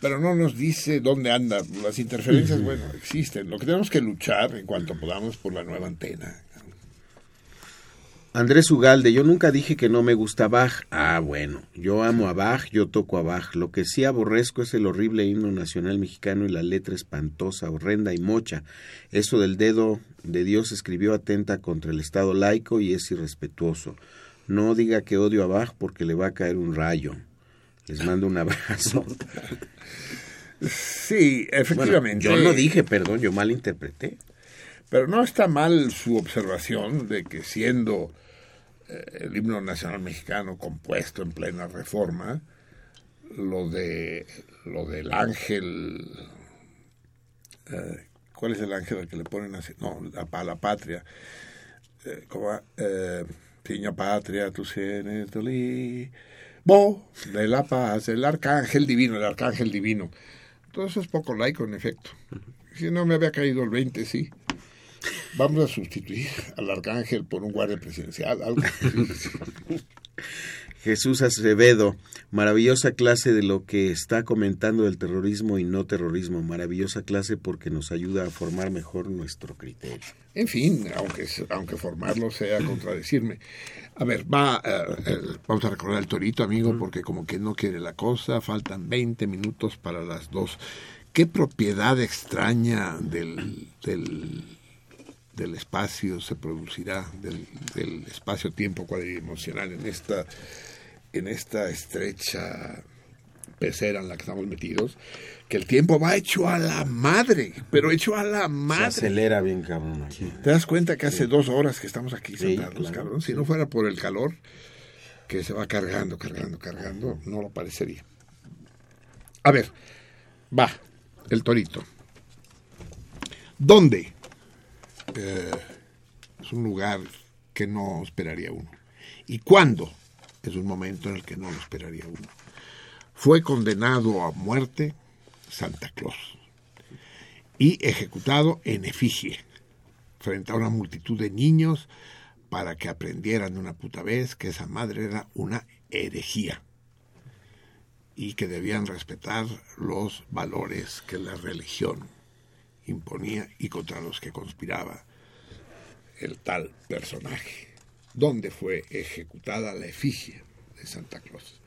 Pero no nos dice dónde anda. Las interferencias, bueno, existen. Lo que tenemos que luchar en cuanto podamos por la nueva antena. Andrés Ugalde, yo nunca dije que no me gusta Bach. Ah, bueno, yo amo a Bach, yo toco a Bach. Lo que sí aborrezco es el horrible himno nacional mexicano y la letra espantosa, horrenda y mocha. Eso del dedo de Dios escribió atenta contra el Estado laico y es irrespetuoso. No diga que odio a Bach porque le va a caer un rayo. Les mando un abrazo. [laughs] Sí, efectivamente. Bueno, yo no dije, perdón, yo malinterpreté. Pero no está mal su observación de que siendo el himno nacional mexicano compuesto en plena reforma, lo de lo del ángel eh, ¿cuál es el ángel al que le ponen así? No, la, pa- la patria. Eh, ¿cómo va? Eh, patria, tú tienes dolí. Bo, de la paz, el arcángel divino, el arcángel divino. Todo eso es poco laico, en efecto. Si no me había caído el 20, sí. Vamos a sustituir al arcángel por un guardia presidencial, algo. [laughs] Jesús Acevedo, maravillosa clase de lo que está comentando del terrorismo y no terrorismo, maravillosa clase porque nos ayuda a formar mejor nuestro criterio. En fin, aunque, aunque formarlo sea contradecirme. A ver, va, eh, el- vamos a recordar el torito, amigo, porque como que no quiere la cosa, faltan 20 minutos para las dos. ¿Qué propiedad extraña del, del, del espacio se producirá, del, del espacio-tiempo cuadridimensional en esta, en esta estrecha pecera en la que estamos metidos? Que el tiempo va hecho a la madre, pero hecho a la Se madre. acelera bien, cabrón. aquí. ¿Te das cuenta que hace dos horas que estamos aquí Sí, sentados, claro, cabrón? Si sí. no fuera por el calor que se va cargando, cargando, cargando, no lo parecería. A ver, va, el torito. ¿Dónde eh, es un lugar que no esperaría uno. ¿Y cuándo? Es un momento en el que no lo esperaría uno. Fue condenado a muerte Santa Claus y ejecutado en efigie frente a una multitud de niños para que aprendieran de una puta vez que esa madre era una herejía y que debían respetar los valores que la religión imponía y contra los que conspiraba el tal personaje. ¿Dónde fue ejecutada la efigie de Santa Claus?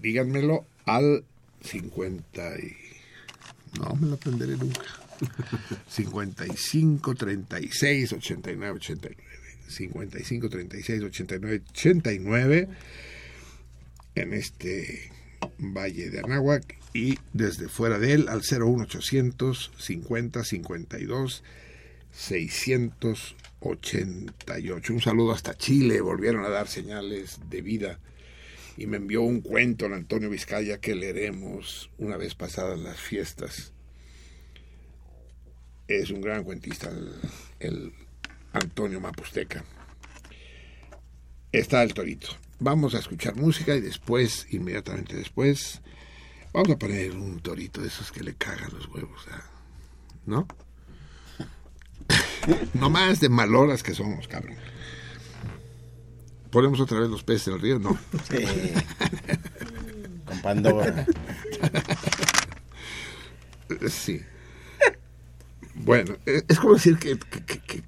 Díganmelo al 50 y... No me lo aprenderé nunca. 55, 36, 89, 89. 55, 36, 89, 89. En este Valle de Anáhuac y desde fuera de él al 01800 50 52 688. Un saludo hasta Chile, volvieron a dar señales de vida y me envió un cuento el Antonio Vizcaya que leeremos una vez pasadas las fiestas. Es un gran cuentista el, el Antonio Mapusteca. Está el torito. Vamos a escuchar música y después, inmediatamente después, vamos a poner un torito de esos que le cagan los huevos, ¿ah? ¿no? [laughs] no más de maloras que somos, cabrón. ¿Ponemos otra vez los peces en el río? No. Sí. Con Pandora. Sí. Bueno, eh, es como decir que, que, que, que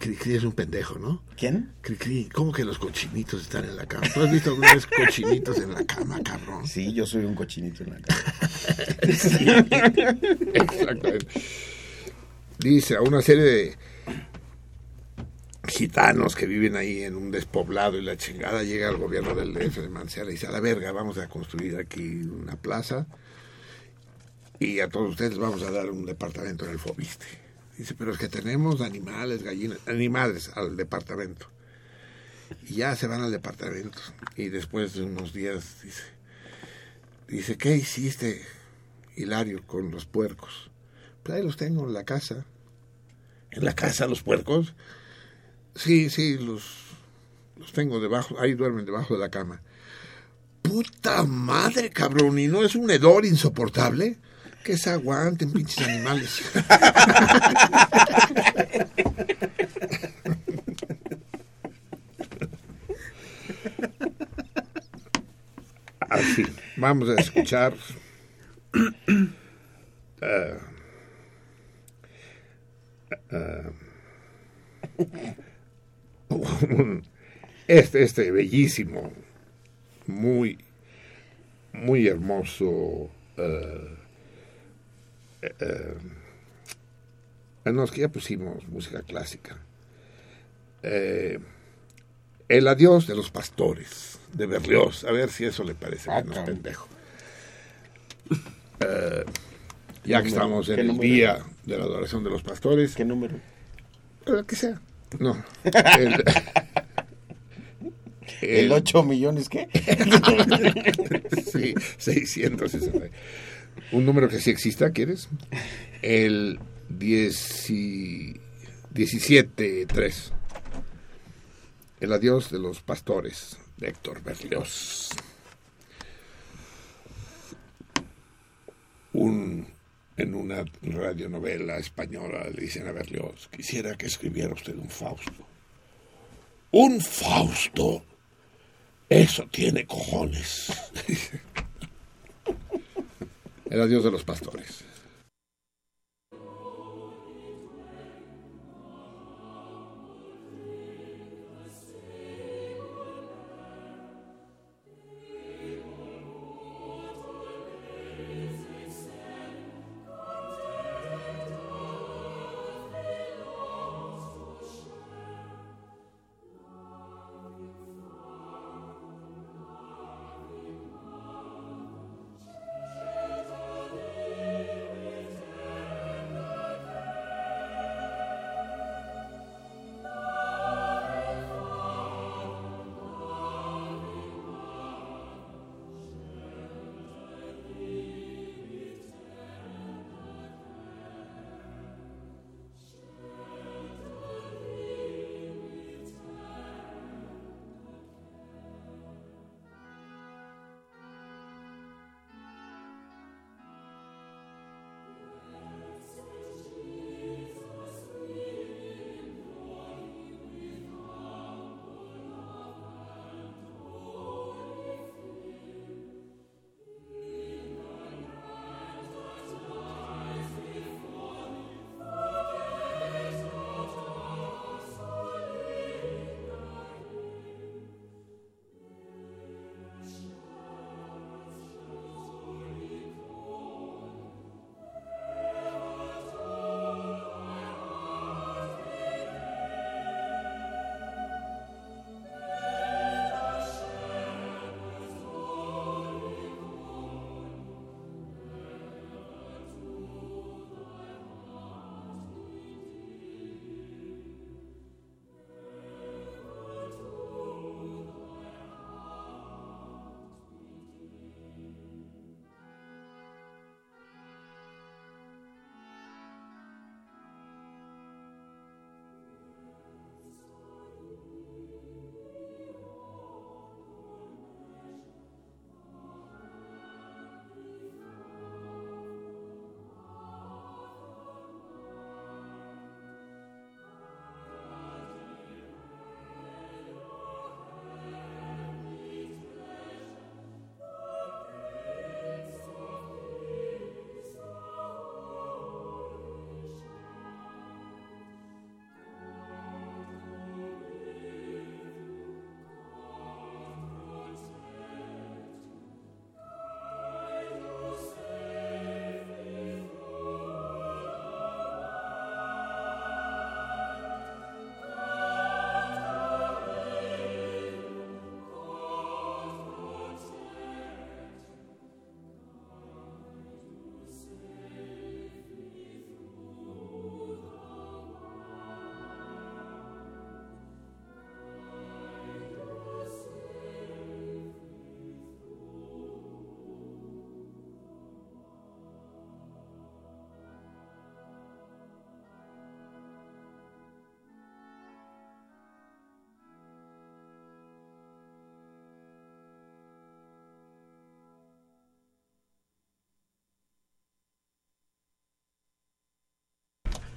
Cricri es un pendejo, ¿no? ¿Quién? Cricri, ¿cómo que los cochinitos están en la cama? ¿Tú has visto alguna vez cochinitos en la cama, cabrón? Sí, yo soy un cochinito en la cama. Sí, exactamente. Dice, a una serie de gitanos que viven ahí en un despoblado y la chingada llega al gobierno del DF de Mancera y dice, a la verga, vamos a construir aquí una plaza y a todos ustedes vamos a dar un departamento en el Fobiste. Dice, pero es que tenemos animales, gallinas, animales al departamento. Y ya se van al departamento. Y después de unos días dice, dice, ¿qué hiciste, Hilario, con los puercos? Pues ahí los tengo en la casa. ¿En la casa los puercos? Sí, sí, los, los tengo debajo, ahí duermen debajo de la cama. Puta madre, cabrón, ¿y no es un hedor insoportable? Que se aguanten, pinches animales. Así, vamos a escuchar. eh, un- este, este bellísimo, muy, muy hermoso. eh, eh, eh, no, es que ya pusimos música clásica. Eh, el adiós de los pastores, de Berlioz. A ver si eso le parece menos pendejo. Eh, ya que estamos en ¿Qué el número? día de la adoración de los pastores. ¿Qué número? El que sea. No. [laughs] El, ¿El 8 millones qué? [laughs] sí, 660. Un número que sí exista, ¿quieres? El 10 y- 17-3. El adiós de los pastores de Héctor Berlioz. Un, en una radionovela española le dicen a Berlioz, quisiera que escribiera usted un Fausto. Un Fausto. Eso tiene cojones. [laughs] El adiós de los pastores.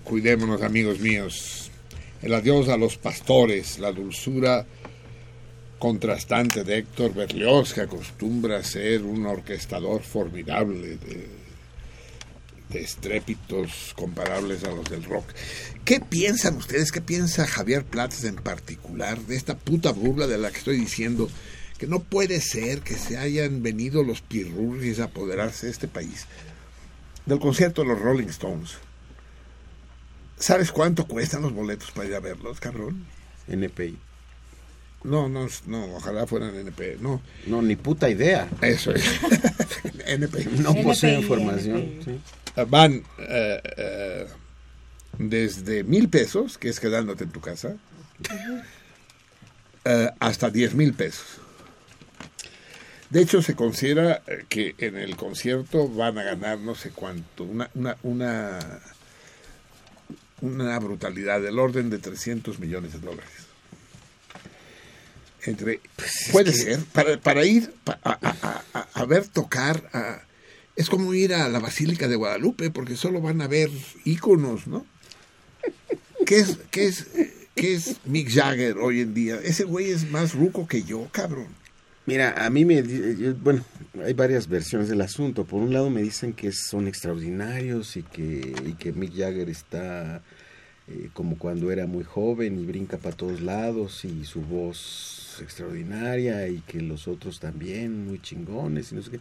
Cuidémonos, amigos míos. El adiós a los pastores, la dulzura contrastante de Héctor Berlioz, que acostumbra a ser un orquestador formidable de, estrépitos comparables a los del rock. ¿Qué piensan ustedes? ¿Qué piensa Javier Platas en particular de esta puta burla de la que estoy diciendo? Que no puede ser que se hayan venido los pirurris a apoderarse de este país. Del concierto de los Rolling Stones. ¿Sabes cuánto cuestan los boletos para ir a verlos, cabrón? NPI. No, no, no, ojalá fueran NP, no. No, ni puta idea. Eso es. [laughs] NP. No posee información. sí. Van eh, eh, desde mil pesos, que es quedándote en tu casa, eh, hasta diez mil pesos. De hecho, se considera que en el concierto van a ganar no sé cuánto, una, una, una, una brutalidad del orden de 300 millones de dólares. Entre, puede que- ser, para, para ir pa- a, a- a- a ver tocar, a- es como ir a la Basílica de Guadalupe, porque solo van a ver íconos, ¿no? ¿Qué es, qué es, qué es Mick Jagger hoy en día? Ese güey es más ruco que yo, cabrón. Mira, a mí me... bueno, hay varias versiones del asunto. Por un lado me dicen que son extraordinarios y que, y que Mick Jagger está eh, como cuando era muy joven y brinca para todos lados y su voz extraordinaria y que los otros también muy chingones y no sé qué.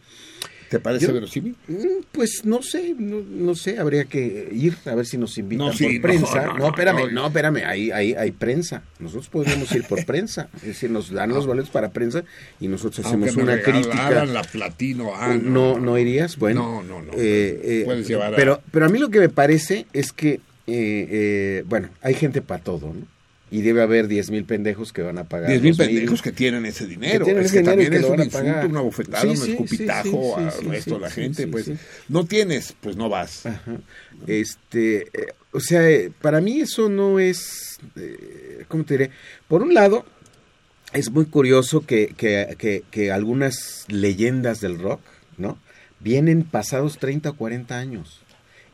¿Te parece Yo- verosímil? Mm, Pues no sé, no, no sé, habría que ir a ver si nos invitan No, por prensa. no, espérame, no. espérame, ahí, ahí hay prensa. Nosotros podríamos ir por prensa. [laughs] Es decir, nos dan los boletos para prensa y nosotros hacemos Aunque me una crítica. la platino, ah, no, no, irías, bueno. No, no, no. eh, eh, Puedes llevar a- pero, pero a mí lo que me parece es que, eh, eh, bueno, hay gente para todo, ¿no? Y debe haber 10 mil pendejos que van a pagar. 10 mil pendejos que tienen ese dinero. tienen es ese que dinero también que es un insulto, pagar. una bofetada, Sí, un sí, sí, escupitajo sí, al resto de la gente. pues no tienes, pues no vas. Ajá. Este, eh, o sea, eh, para mí eso no es, eh, ¿cómo te diré? Por un lado, es muy curioso que, que, que, que algunas leyendas del rock, ¿no? Vienen pasados 30 o 40 años.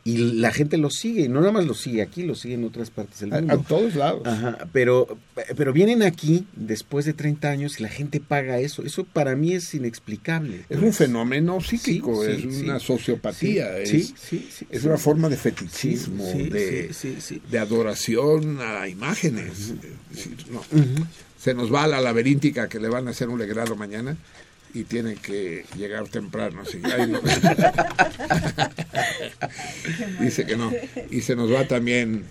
Y la gente lo sigue, y no nada más lo sigue aquí, lo sigue en otras partes del mundo. a todos lados. Ajá, pero, pero vienen aquí después de 30 años y la gente paga eso. Eso para mí es inexplicable. Es un fenómeno psíquico, Sí, es sí, una sí. sociopatía, Sí, es, sí, sí, sí, es una forma de fetichismo, de, de adoración a imágenes. Es decir, no. Ujú. Se nos va a la laberíntica que le van a hacer un legrado mañana y tiene que llegar temprano. así, ay, no. [laughs] Dice que no. Y se nos va también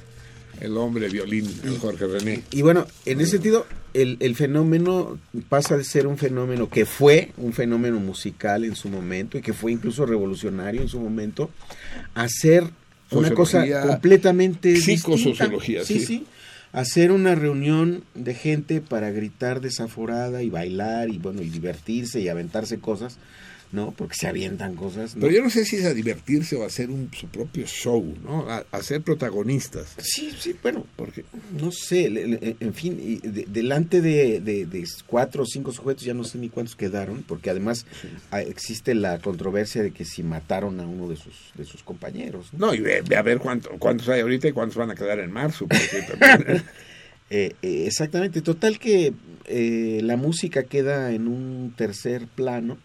el hombre violín, el Jorge René. Y bueno, en ese sentido, el, el fenómeno pasa de ser un fenómeno que fue un fenómeno musical en su momento y que fue incluso revolucionario en su momento, a ser una cosa completamente psicosociología, distinta. Sí, sí. sí. Hacer una reunión de gente para gritar desaforada y bailar y bueno, y divertirse y aventarse cosas, ¿no? Porque se avientan cosas. ¿no? Pero yo no sé si es a divertirse o a hacer un, su propio show, ¿no? A, a ser protagonistas. Sí, sí, bueno, porque no sé, le- le- en fin, y de- delante de, de- de cuatro o cinco sujetos, ya no sé ni cuántos quedaron, porque además ah, existe la controversia de que si mataron a uno de sus, de sus compañeros. No, y ve, ve a ver cuánto, cuántos hay ahorita y cuántos van a quedar en marzo. Porque [laughs] Eh, eh, exactamente, total que eh, la música queda en un tercer plano,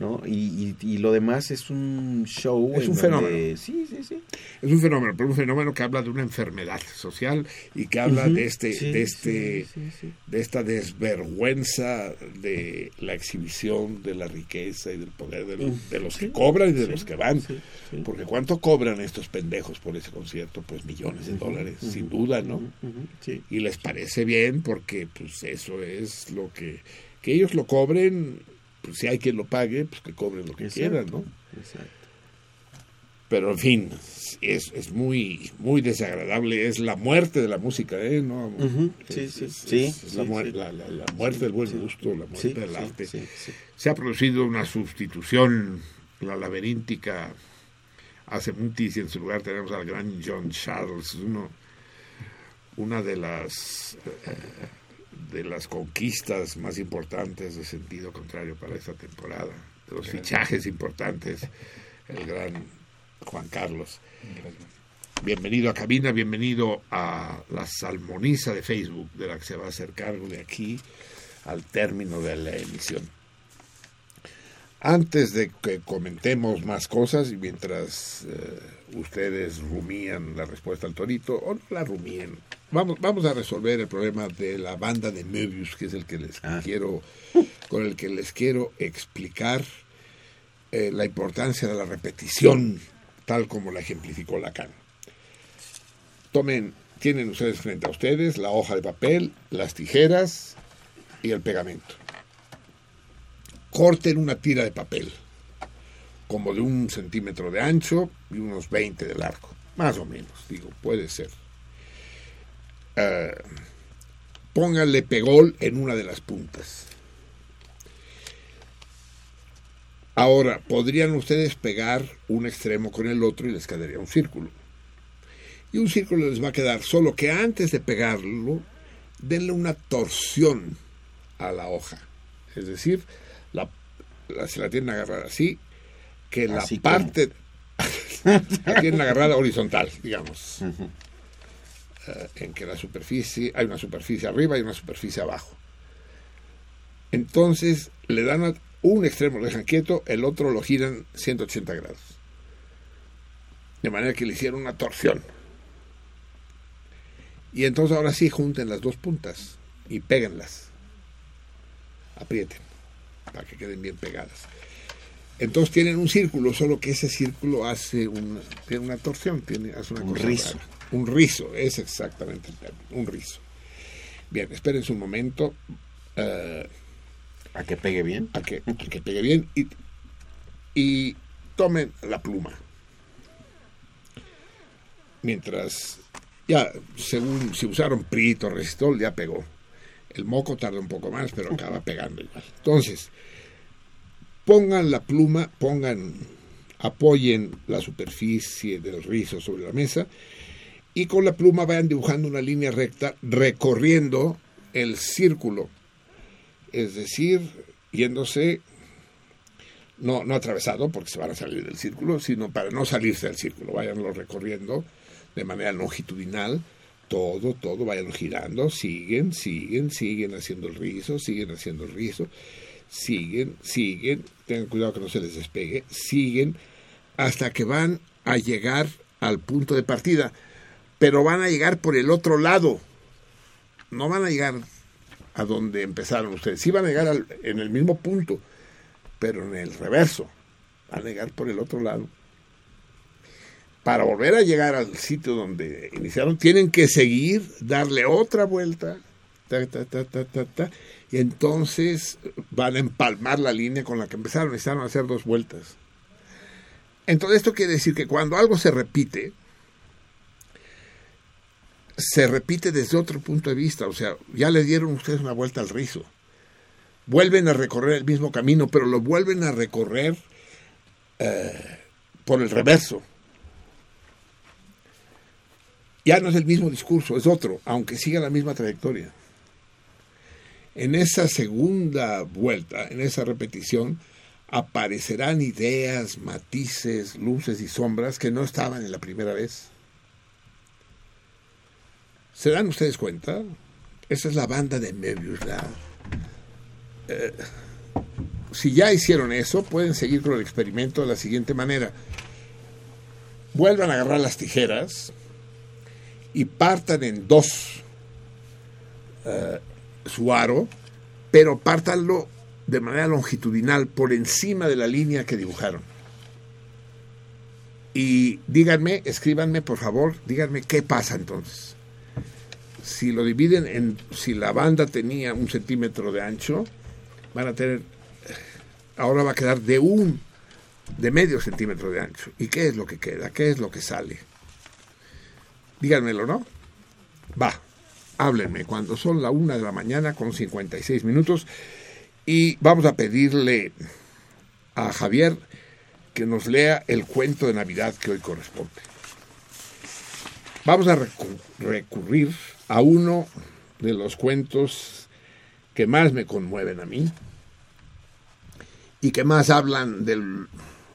¿no? Y, y- y lo demás es un show. Es un donde- fenómeno. Sí, sí, sí. Es un fenómeno, pero un fenómeno que habla de una enfermedad social y que habla de este, sí, de este, sí, sí, sí. de esta desvergüenza de la exhibición de la riqueza y del poder de, los- de los que cobran y de los que van. Porque cuánto cobran estos pendejos por ese concierto, pues millones de dólares, sin duda, ¿no? Y les parece bien porque pues eso es lo que que ellos lo cobren, pues si hay quien lo pague, pues que cobren lo que Exacto, quieran, ¿no? exacto. Pero en fin, es, es muy muy desagradable, es la muerte de la música, ¿eh? ¿No? Sí, Es- sí, es- sí, es la, sí, muer- sí. la- la- la muerte del buen gusto, la muerte del arte. Se ha producido una sustitución, la laberíntica hace mutis y en su lugar tenemos al gran John Charles, uno, una de las eh, de las conquistas más importantes de sentido contrario para esta temporada, de los fichajes importantes, el gran Juan Carlos. bienvenido a cabina, bienvenido a la salmoniza de Facebook, de la que se va a hacer cargo de aquí al término de la emisión. Antes de que comentemos más cosas y mientras eh, ustedes rumían la respuesta al torito, o no la rumíen, vamos, vamos a resolver el problema de la banda de Möbius, que es el que les quiero, con el que les quiero explicar eh, la importancia de la repetición, tal como la ejemplificó Lacan. Tomen, tienen ustedes frente a ustedes la hoja de papel, las tijeras y el pegamento. Corten una tira de papel, como de un centímetro de ancho y unos 20 de largo, más o menos, digo, puede ser. Pónganle pegol en una de las puntas. Ahora, podrían ustedes pegar un extremo con el otro y les quedaría un círculo. Y un círculo les va a quedar, solo que antes de pegarlo, denle una torsión a la hoja. Es decir, la, la- se la tienen agarrada así, que la parte... [laughs] la tienen agarrada horizontal, digamos. Eh, en que la superficie, hay una superficie arriba y una superficie abajo. Entonces le dan a- un extremo, lo dejan quieto, el otro lo giran 180 grados. De manera que le hicieron una torsión. Y entonces ahora sí junten las dos puntas y péguenlas. Aprieten para que queden bien pegadas. Entonces tienen un círculo, solo que ese círculo hace una, tiene una torsión, tiene, hace una Un cosa rizo. rara. Un rizo, es exactamente el término, un rizo. Bien, espérense un momento. eh, ¿A que pegue bien? A que, a que pegue bien y, y tomen la pluma. Mientras, ya, según si usaron prito, resistol, ya pegó. El moco tarda un poco más, pero acaba pegando igual. Entonces, pongan la pluma, pongan, apoyen la superficie del rizo sobre la mesa y con la pluma vayan dibujando una línea recta recorriendo el círculo. Es decir, yéndose, no, no atravesado porque se van a salir del círculo, sino para no salirse del círculo. Váyanlo recorriendo de manera longitudinal, todo, todo, vayan girando, siguen, siguen, siguen haciendo el rizo, siguen haciendo el rizo, siguen, siguen, tengan cuidado que no se les despegue, siguen hasta que van a llegar al punto de partida, pero van a llegar por el otro lado, no van a llegar a donde empezaron ustedes, sí van a llegar al- en el mismo punto, pero en el reverso, van a llegar por el otro lado. Para volver a llegar al sitio donde iniciaron, tienen que seguir, darle otra vuelta, ta, ta, ta, ta, ta, ta, y entonces van a empalmar la línea con la que empezaron, necesitaron hacer dos vueltas. Entonces esto quiere decir que cuando algo se repite, se repite desde otro punto de vista, o sea, ya le dieron ustedes una vuelta al rizo, vuelven a recorrer el mismo camino, pero lo vuelven a recorrer eh, por el reverso. Ya no es el mismo discurso, es otro, aunque siga la misma trayectoria. En esa segunda vuelta, en esa repetición, aparecerán ideas, matices, luces y sombras que no estaban en la primera vez. ¿Se dan ustedes cuenta? Esa es la banda de Möbius. la- eh, si ya hicieron eso, pueden seguir con el experimento de la siguiente manera. Vuelvan a agarrar las tijeras y partan en dos eh, su aro, pero pártanlo de manera longitudinal por encima de la línea que dibujaron. Y díganme, escríbanme por favor, díganme qué pasa entonces. Si lo dividen en, si la banda tenía un centímetro de ancho, van a tener, ahora va a quedar de un, de medio centímetro de ancho. ¿Y qué es lo que queda? ¿Qué es lo que sale? Díganmelo, ¿no? Va, háblenme cuando son la una de la mañana con 56 minutos y vamos a pedirle a Javier que nos lea el cuento de Navidad que hoy corresponde. Vamos a recu- recurrir a uno de los cuentos que más me conmueven a mí y que más hablan de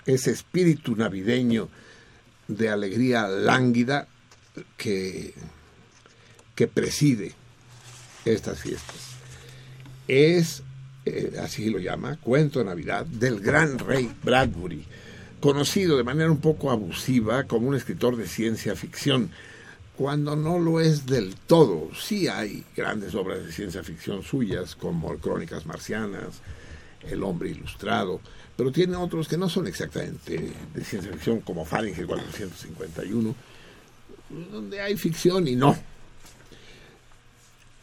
ese espíritu navideño de alegría lánguida que, que preside estas fiestas. Es, eh, así lo llama, Cuento de Navidad del gran rey Bradbury, conocido de manera un poco abusiva como un escritor de ciencia ficción, cuando no lo es del todo. Sí hay grandes obras de ciencia ficción suyas, como Crónicas Marcianas, El Hombre Ilustrado, pero tiene otros que no son exactamente de ciencia ficción, como Fahrenheit 451, donde hay ficción y no.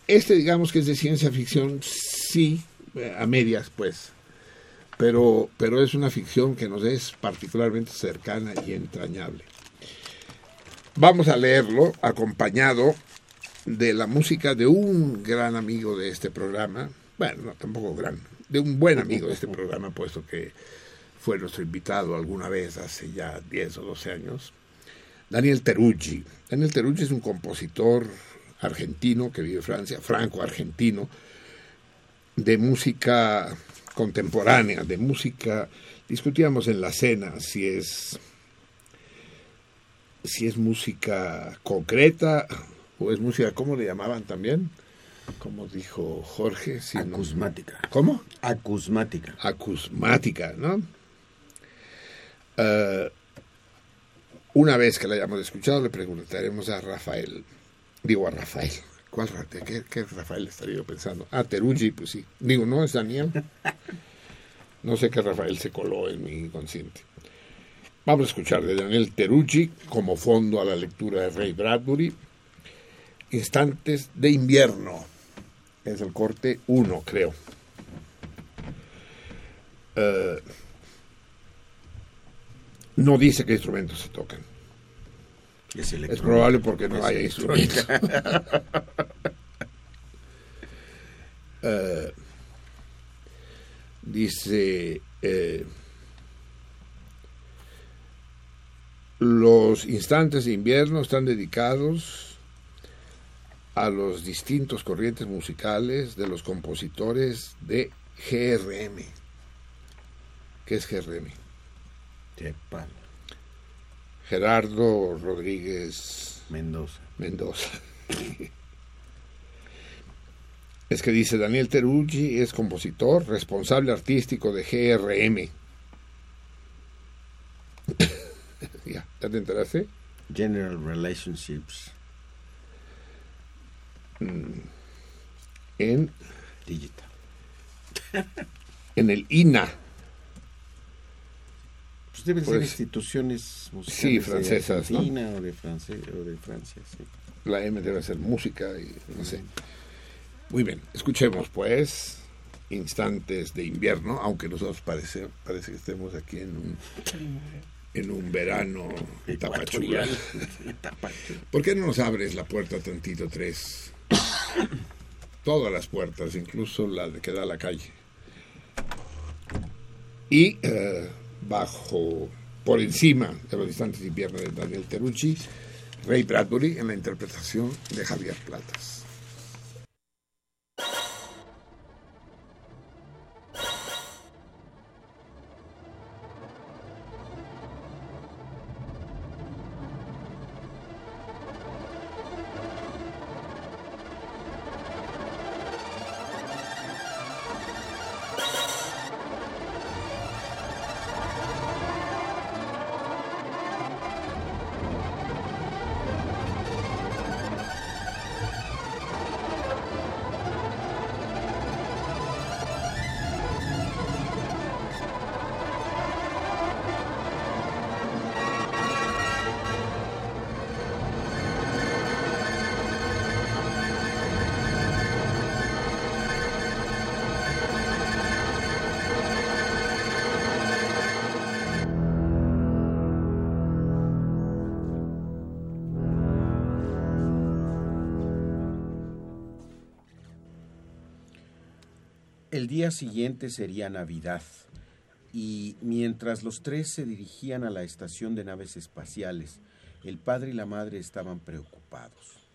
Este, digamos que es de ciencia ficción, sí, a medias, pues, pero, pero es una ficción que nos es particularmente cercana y entrañable. Vamos a leerlo acompañado de la música de un gran amigo de este programa, bueno, no, tampoco gran, de un buen amigo de este programa, puesto que fue nuestro invitado alguna vez hace ya 10 o 12 años, Daniel Teruggi. Daniel Teruggi es un compositor argentino que vive en Francia, franco-argentino, de música contemporánea, de música, discutíamos en la cena si es si es música concreta o es música, ¿cómo le llamaban también? Como dijo Jorge, si no- Acusmática. ¿Cómo? Acusmática. Acusmática, ¿no? Eh, una vez que la hayamos escuchado, le preguntaremos a Rafael, digo a Rafael, ¿cuál Ra- de qué, Rafael estaría yo pensando? Ah, Teruggi, pues sí. Digo, no, es Daniel. No sé qué Rafael se coló en mi inconsciente. Vamos a escuchar de Daniel Teruggi como fondo a la lectura de Ray Bradbury, Instantes de invierno. Es el corte 1, creo. Eh, no dice qué instrumentos se tocan. Es, Es probable porque no Es haya instrumentos. [laughs] Eh, dice, eh, los instantes de invierno están dedicados a los distintos corrientes musicales de los compositores de GRM. ¿Qué es GRM? Gerardo Rodríguez Mendoza. Mendoza. [laughs] Es que dice Daniel Teruggi es compositor, responsable artístico de GRM. [laughs] ya, ¿ya te enteraste? General Relationships. Mm, En Digital. en el INA. Pues deben ser Pues, instituciones musicales sí, de francesas, ¿no? Argentina o de Francia, o de Francia, sí. La M debe ser música y no sé. Muy bien, escuchemos pues Instantes de invierno, aunque nosotros parece, parece que estemos aquí en un, en un verano [laughs] tapachula. ¿Por qué no nos abres la puerta tantito, tres? [coughs] Todas las puertas, incluso la de que da a la calle. Y eh, bajo, por encima de los instantes de invierno de Daniel Teruggi, Ray Bradbury en la interpretación de Javier Platas. Día siguiente sería Navidad, y mientras los tres se dirigían a la estación de naves espaciales, el padre y la madre estaban preocupados.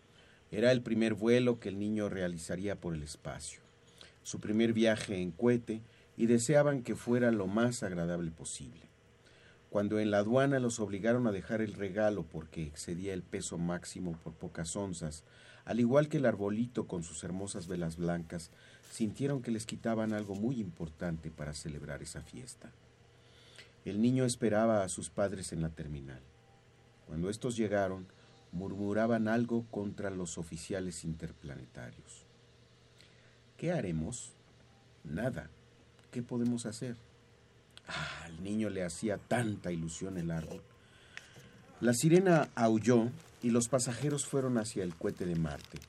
Era el primer vuelo que el niño realizaría por el espacio, su primer viaje en cohete, y deseaban que fuera lo más agradable posible. Cuando en la aduana los obligaron a dejar el regalo porque excedía el peso máximo por pocas onzas, al igual que el arbolito con sus hermosas velas blancas, sintieron que les quitaban algo muy importante para celebrar esa fiesta. El niño esperaba a sus padres en la terminal. Cuando estos llegaron, murmuraban algo contra los oficiales interplanetarios. ¿Qué haremos? Nada. ¿Qué podemos hacer? Ah, al niño le hacía tanta ilusión el árbol. La sirena aulló y los pasajeros fueron hacia el cohete de Marte.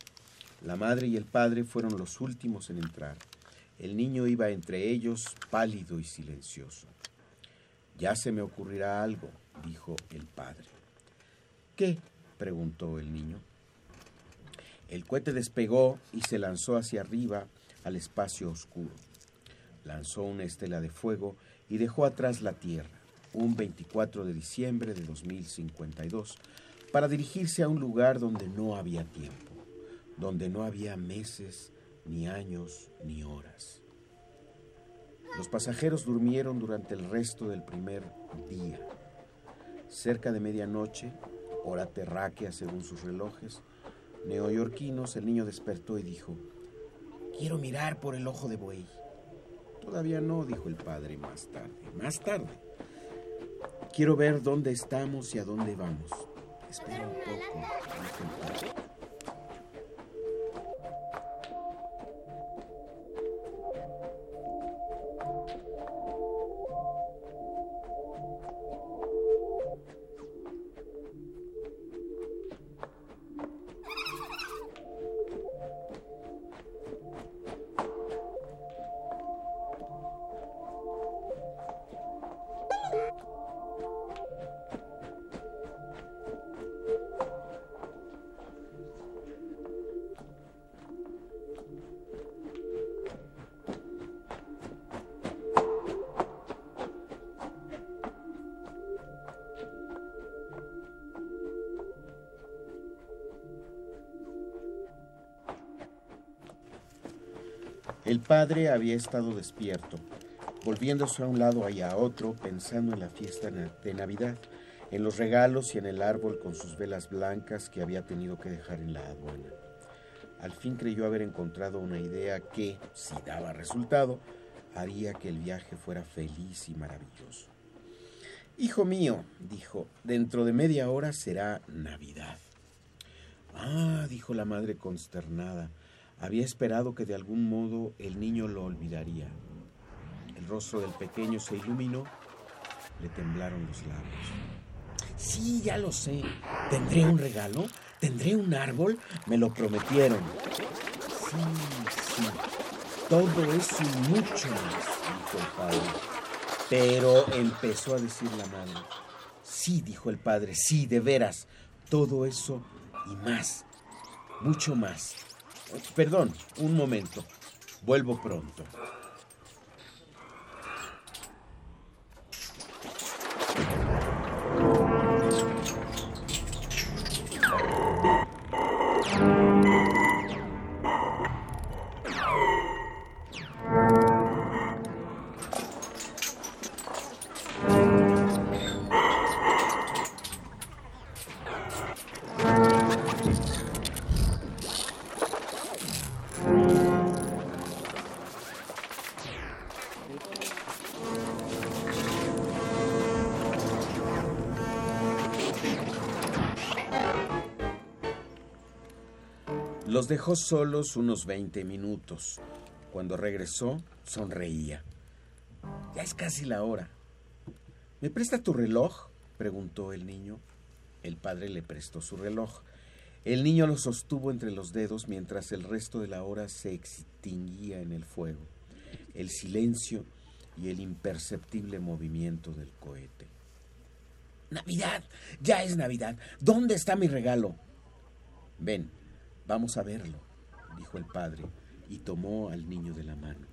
La madre y el padre fueron los últimos en entrar. El niño iba entre ellos, pálido y silencioso. Ya se me ocurrirá algo, dijo el padre. ¿Qué? preguntó el niño. El cohete despegó y se lanzó hacia arriba al espacio oscuro. Lanzó una estela de fuego y dejó atrás la Tierra, un 24 de diciembre de 2052, para dirigirse a un lugar donde no había tiempo, donde no había meses, ni años, ni horas. Los pasajeros durmieron durante el resto del primer día. Cerca de medianoche, hora terráquea según sus relojes, neoyorquinos, el niño despertó y dijo, Quiero mirar por el ojo de buey. Todavía no, dijo el padre más tarde, más tarde. Quiero ver dónde estamos y a dónde vamos. Espera un poco, dijo el padre. El padre había estado despierto, volviéndose a un lado y a otro, pensando en la fiesta de Navidad, en los regalos y en el árbol con sus velas blancas que había tenido que dejar en la aduana. Al fin creyó haber encontrado una idea que, si daba resultado, haría que el viaje fuera feliz y maravilloso. Hijo mío, dijo, dentro de media hora será Navidad. Ah, dijo la madre consternada, había esperado que de algún modo el niño lo olvidaría. El rostro del pequeño se iluminó, le temblaron los labios. Sí, ya lo sé. ¿Tendré un regalo? ¿Tendré un árbol? Me lo prometieron. Sí, sí. Todo eso y mucho más, dijo el padre. Pero empezó a decir la madre. Sí, dijo el padre, sí, de veras. Todo eso y más. Mucho más. Perdón, un momento. Vuelvo pronto. Dejó solos unos 20 minutos. Cuando regresó, sonreía. Ya es casi la hora. ¿Me presta tu reloj? preguntó el niño. El padre le prestó su reloj. El niño lo sostuvo entre los dedos mientras el resto de la hora se extinguía en el fuego, el silencio y el imperceptible movimiento del cohete. Navidad, ya es Navidad. ¿Dónde está mi regalo? Ven, vamos a verlo, dijo el padre, y tomó al niño de la mano.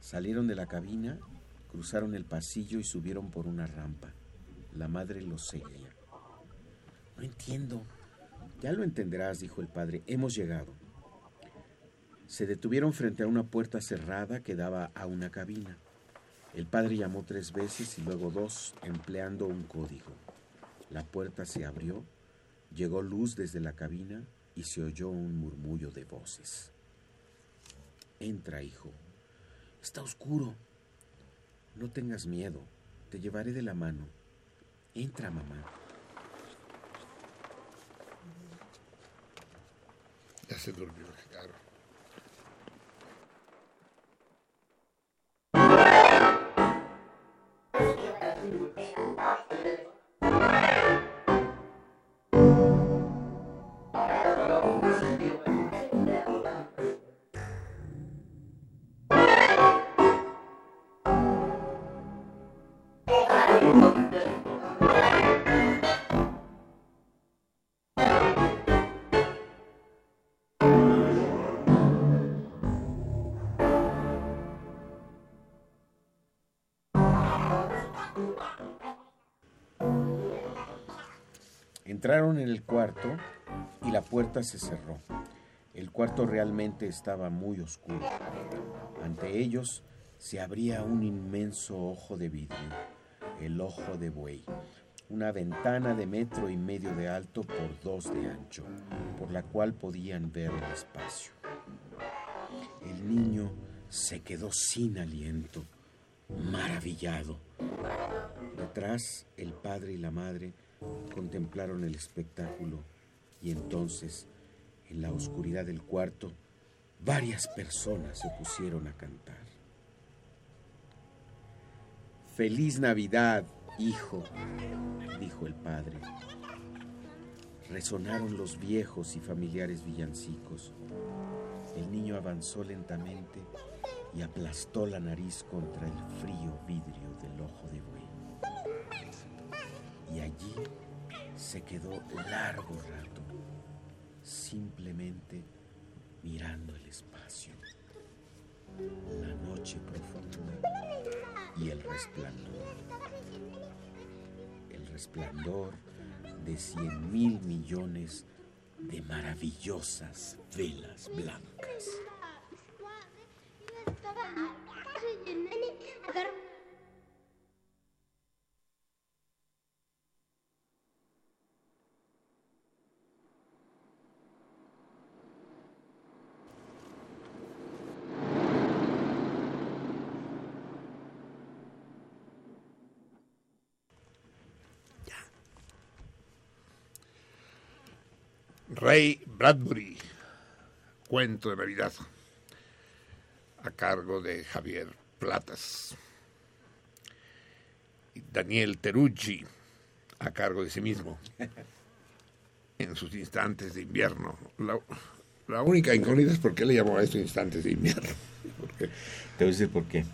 Salieron de la cabina, cruzaron el pasillo y subieron por una rampa. La madre los seguía. No entiendo. Ya lo entenderás, dijo el padre. Hemos llegado. Se detuvieron frente a una puerta cerrada que daba a una cabina. El padre llamó tres veces y luego dos, empleando un código. La puerta se abrió, llegó luz desde la cabina y se oyó un murmullo de voces. Entra, hijo. Está oscuro. No tengas miedo. Te llevaré de la mano. Entra, mamá. Ya se durmió, claro. Entraron en el cuarto y la puerta se cerró. El cuarto realmente estaba muy oscuro. Ante ellos se abría un inmenso ojo de vidrio, el ojo de buey, una ventana de metro y medio de alto por dos de ancho, por la cual podían ver el espacio. El niño se quedó sin aliento, maravillado. Detrás, el padre y la madre contemplaron el espectáculo y entonces, en la oscuridad del cuarto, varias personas se pusieron a cantar. Feliz Navidad, hijo, dijo el padre. Resonaron los viejos y familiares villancicos. El niño avanzó lentamente y aplastó la nariz contra el frío vidrio del ojo de buey. Y allí se quedó largo rato, simplemente mirando el espacio, la noche profunda y el resplandor. El resplandor de cien mil millones de maravillosas velas blancas. Ray Bradbury, cuento de Navidad, a cargo de Javier Platas. Daniel Terucci, a cargo de sí mismo, [laughs] en sus instantes de invierno. La, la única incógnita es por qué le llamó a esto instantes de invierno. [laughs] Porque Te voy a decir por qué.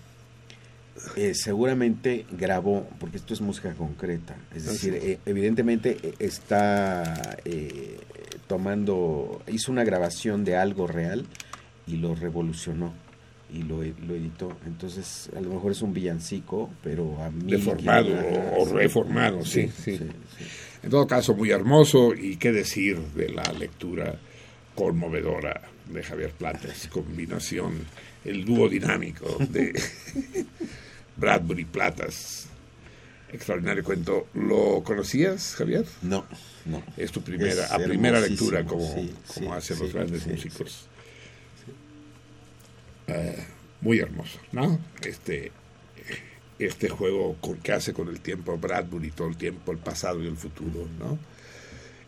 Eh, seguramente grabó, porque esto es música concreta, es decir, eh, evidentemente eh, está eh, tomando, hizo una grabación de algo real y lo revolucionó y lo, e- lo editó. Entonces, a lo mejor es un villancico, pero a mí... deformado o, o reformado, sí, sí. En todo caso, muy hermoso y qué decir de la lectura conmovedora de Javier Platas, combinación, el dúo dinámico de [laughs] Bradbury Platas. Extraordinario cuento. ¿Lo conocías, Javier? No, no. Es tu primera, Es a primera lectura, como, sí, como sí, hacen sí, los grandes músicos. Eh, muy hermoso, ¿no? Este, este juego que hace con el tiempo Bradbury, todo el tiempo, el pasado y el futuro, ¿no?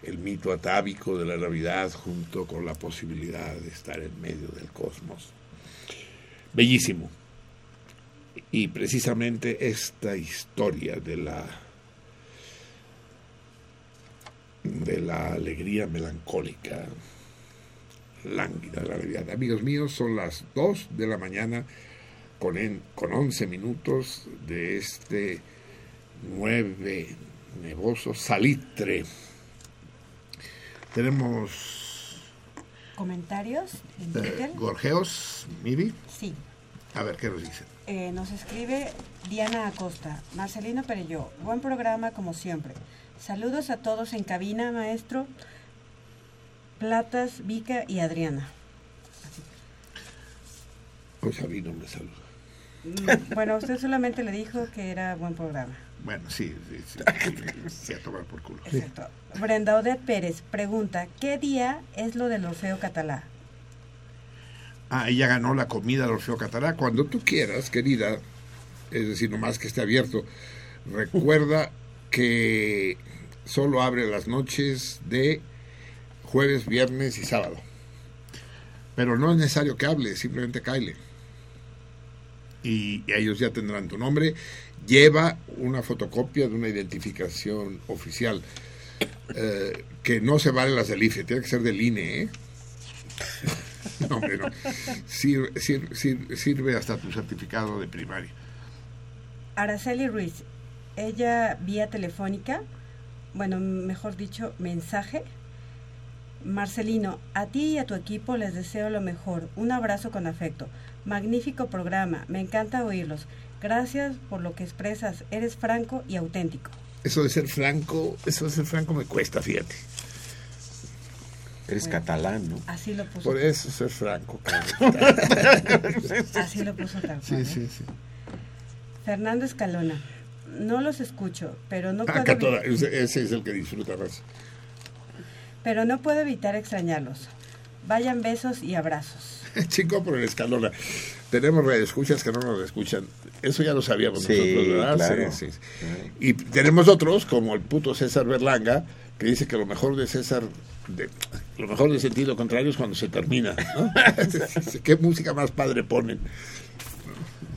El mito atávico de la Navidad junto con la posibilidad de estar en medio del cosmos. Bellísimo. Y precisamente esta historia de la de la alegría melancólica lánguida de la Navidad. Amigos míos, son las 2 de la mañana con, en, con 11 minutos de este 9 nevoso salitre. Tenemos ¿Comentarios en eh, Twitter? Gorgeos, Miri. Sí. A ver, ¿qué nos dicen? Eh, nos escribe Diana Acosta. Marcelino Perelló, buen programa como siempre. Saludos a todos en cabina, maestro. Platas, Vica y Adriana. Hoy Sabino me saluda. Mm, Bueno, usted solamente le dijo que era buen programa. Bueno, sí, sí, [laughs] sí. sí, a tomar por culo. Exacto. Brenda Odette Pérez pregunta, ¿qué día es lo del Orfeo Catalá? Ah, ella ganó la comida del Orfeo Catalá. Cuando tú quieras, querida, es decir, nomás que esté abierto, recuerda que solo abre las noches de jueves, viernes y sábado. Pero no es necesario que hable, simplemente caile. Y ellos ya tendrán tu nombre. Lleva una fotocopia de una identificación oficial. eh, que no se vale las del IFE, tiene que ser del INE, ¿eh? [laughs] No, no. Sirve, sir- sir- sirve hasta tu certificado de primaria. Araceli Ruiz, ella vía telefónica, bueno, mejor dicho, mensaje. Marcelino, a ti y a tu equipo les deseo lo mejor. Un abrazo con afecto. Magnífico programa, me encanta oírlos. Gracias por lo que expresas, eres franco y auténtico. Eso de ser franco, eso de ser franco me cuesta, fíjate. Eres catalán, ¿no? Así lo puso. Por eso ser franco. Así lo puso tal cual, Sí, ¿eh? sí, sí. Fernando Escalona, no los escucho, pero no puedo, Acá toda- ese es el que disfruta más. pero no puedo evitar extrañarlos. Vayan besos y abrazos. [laughs] Chico por el escalona. Tenemos escuchas que no nos escuchan. Eso ya lo sabíamos Sí, nosotros, ¿verdad? claro. Sí, sí. Y tenemos otros, como el puto César Berlanga, que dice que lo mejor de César, de, lo mejor de sentido contrario es cuando se termina. ¿no? [laughs] ¿Qué música más padre ponen?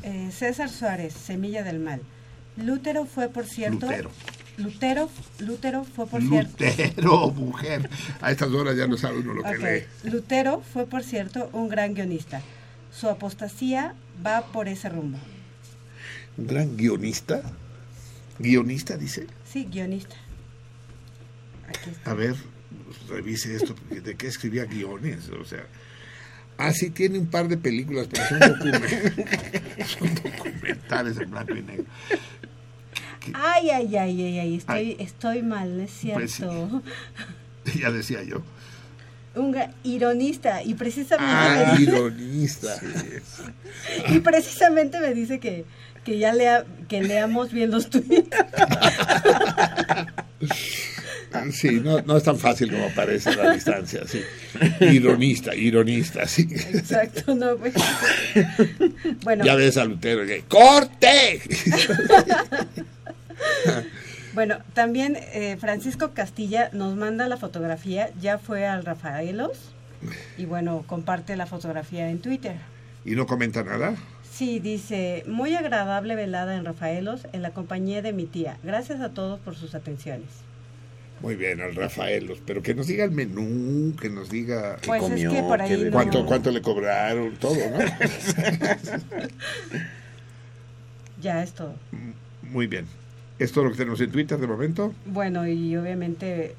Eh, César Suárez, Semilla del Mal. Lútero fue, por cierto... Lutero. Lutero, Lutero fue, por cierto... Lutero, mujer. A estas horas ya no sabe uno lo que lee. Lutero fue, por cierto, un gran guionista. Su apostasía va por ese rumbo. Un gran guionista. Guionista, dice. Sí, guionista. Aquí está. A ver, revise esto, porque ¿de qué escribía guiones? O sea, ah, sí, tiene un par de películas, pero son, documen- [laughs] son documentales en blanco y negro. Ay, ay, ay, ay, ay, estoy, estoy mal, ¿no es Pues cierto? [laughs] Ya decía yo. Un ironista, y precisamente, Ah, dice- ironista. [laughs] y precisamente me dice que, que ya lea, que leamos bien los tweets. [laughs] Sí, no, no es tan fácil como parece a la distancia, sí. Ironista, ironista, sí. Exacto, no, pues. Bueno, Ya ves a Lutero que ¡corte! Bueno, también eh, Francisco Castilla nos manda la fotografía, ya fue al Rafaelos y bueno, comparte la fotografía en Twitter. ¿Y no comenta nada? Sí, dice, muy agradable velada en Rafaelos en la compañía de mi tía. Gracias a todos por sus atenciones. Muy bien, al Rafaelos, pero que nos diga el menú, que nos diga Pues es que por ahí no- cuánto, cuánto le cobraron, todo, ¿no? [laughs] Ya es todo. Muy bien. ¿Es todo lo que tenemos en Twitter de momento? Bueno, y obviamente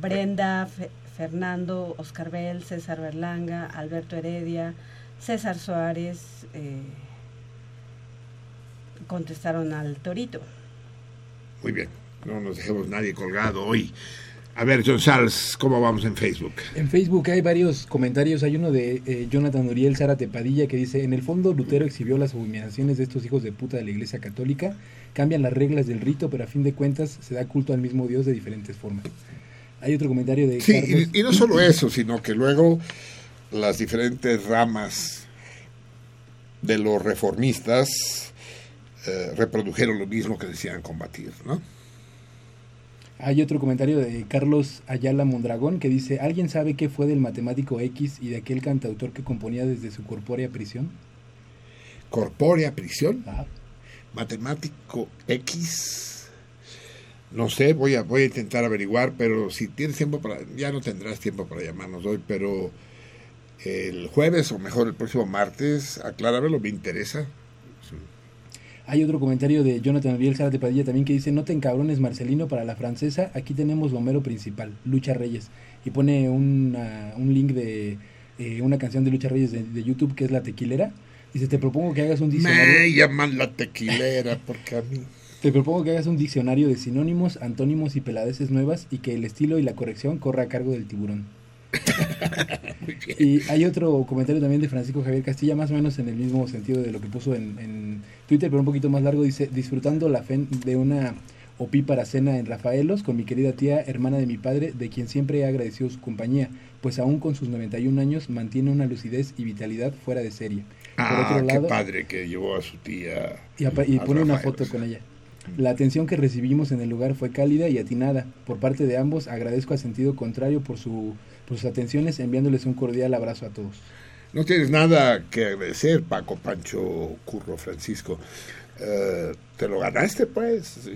Brenda, Fe- Fernando, Oscar Bell, César Berlanga, Alberto Heredia, César Suárez eh, contestaron al Torito. Muy bien. No nos dejemos nadie colgado hoy. A ver, John Charles, ¿cómo vamos en Facebook? En Facebook hay varios comentarios. Hay uno de eh, Jonathan Uriel Zárate Padilla que dice: En el fondo, Lutero exhibió las abominaciones de estos hijos de puta de la Iglesia Católica. Cambian las reglas del rito, pero a fin de cuentas se da culto al mismo Dios de diferentes formas. Hay otro comentario de Sí, Carlos. y, y no solo eso, sino que luego las diferentes ramas de los reformistas eh, reprodujeron lo mismo que decían combatir, ¿no? Hay otro comentario de Carlos Ayala Mondragón que dice: ¿Alguien sabe qué fue del matemático X y de aquel cantautor que componía desde su corpórea prisión? Corpórea prisión, matemático X. No sé, voy a, voy a intentar averiguar, pero si tienes tiempo para, ya no tendrás tiempo para llamarnos hoy, pero el jueves o mejor el próximo martes, acláramelo, me interesa. Hay otro comentario de Jonathan Uriel Zárate Padilla también que dice, no te encabrones Marcelino para la francesa, aquí tenemos lo mero principal, Lucha Reyes. Y pone una- un link de eh, una canción de Lucha Reyes de, de YouTube que es La Tequilera. Dice, te propongo que hagas un Me diccionario. llaman la tequilera porque a mí... [laughs] Te propongo que hagas un diccionario de sinónimos, antónimos y peladeces nuevas y que el estilo y la corrección corra a cargo del tiburón. [laughs] Y hay otro comentario también de Francisco Javier Castilla, más o menos en el mismo sentido de lo que puso en, en Twitter, pero un poquito más largo. Dice, disfrutando la fe de una opípara cena en Rafaelos con mi querida tía, hermana de mi padre, de quien siempre he agradecido su compañía, pues aún con sus 91 años mantiene una lucidez y vitalidad fuera de serie. Por Ah, otro qué lado, padre que llevó a su tía. y, apa- y a pone una foto con ella. La atención que recibimos en el lugar fue cálida y atinada. Por parte de ambos agradezco a sentido contrario por, su, por sus atenciones, enviándoles un cordial abrazo a todos. No tienes nada que agradecer, Paco, Pancho, Curro, Francisco. Eh, te lo ganaste, pues.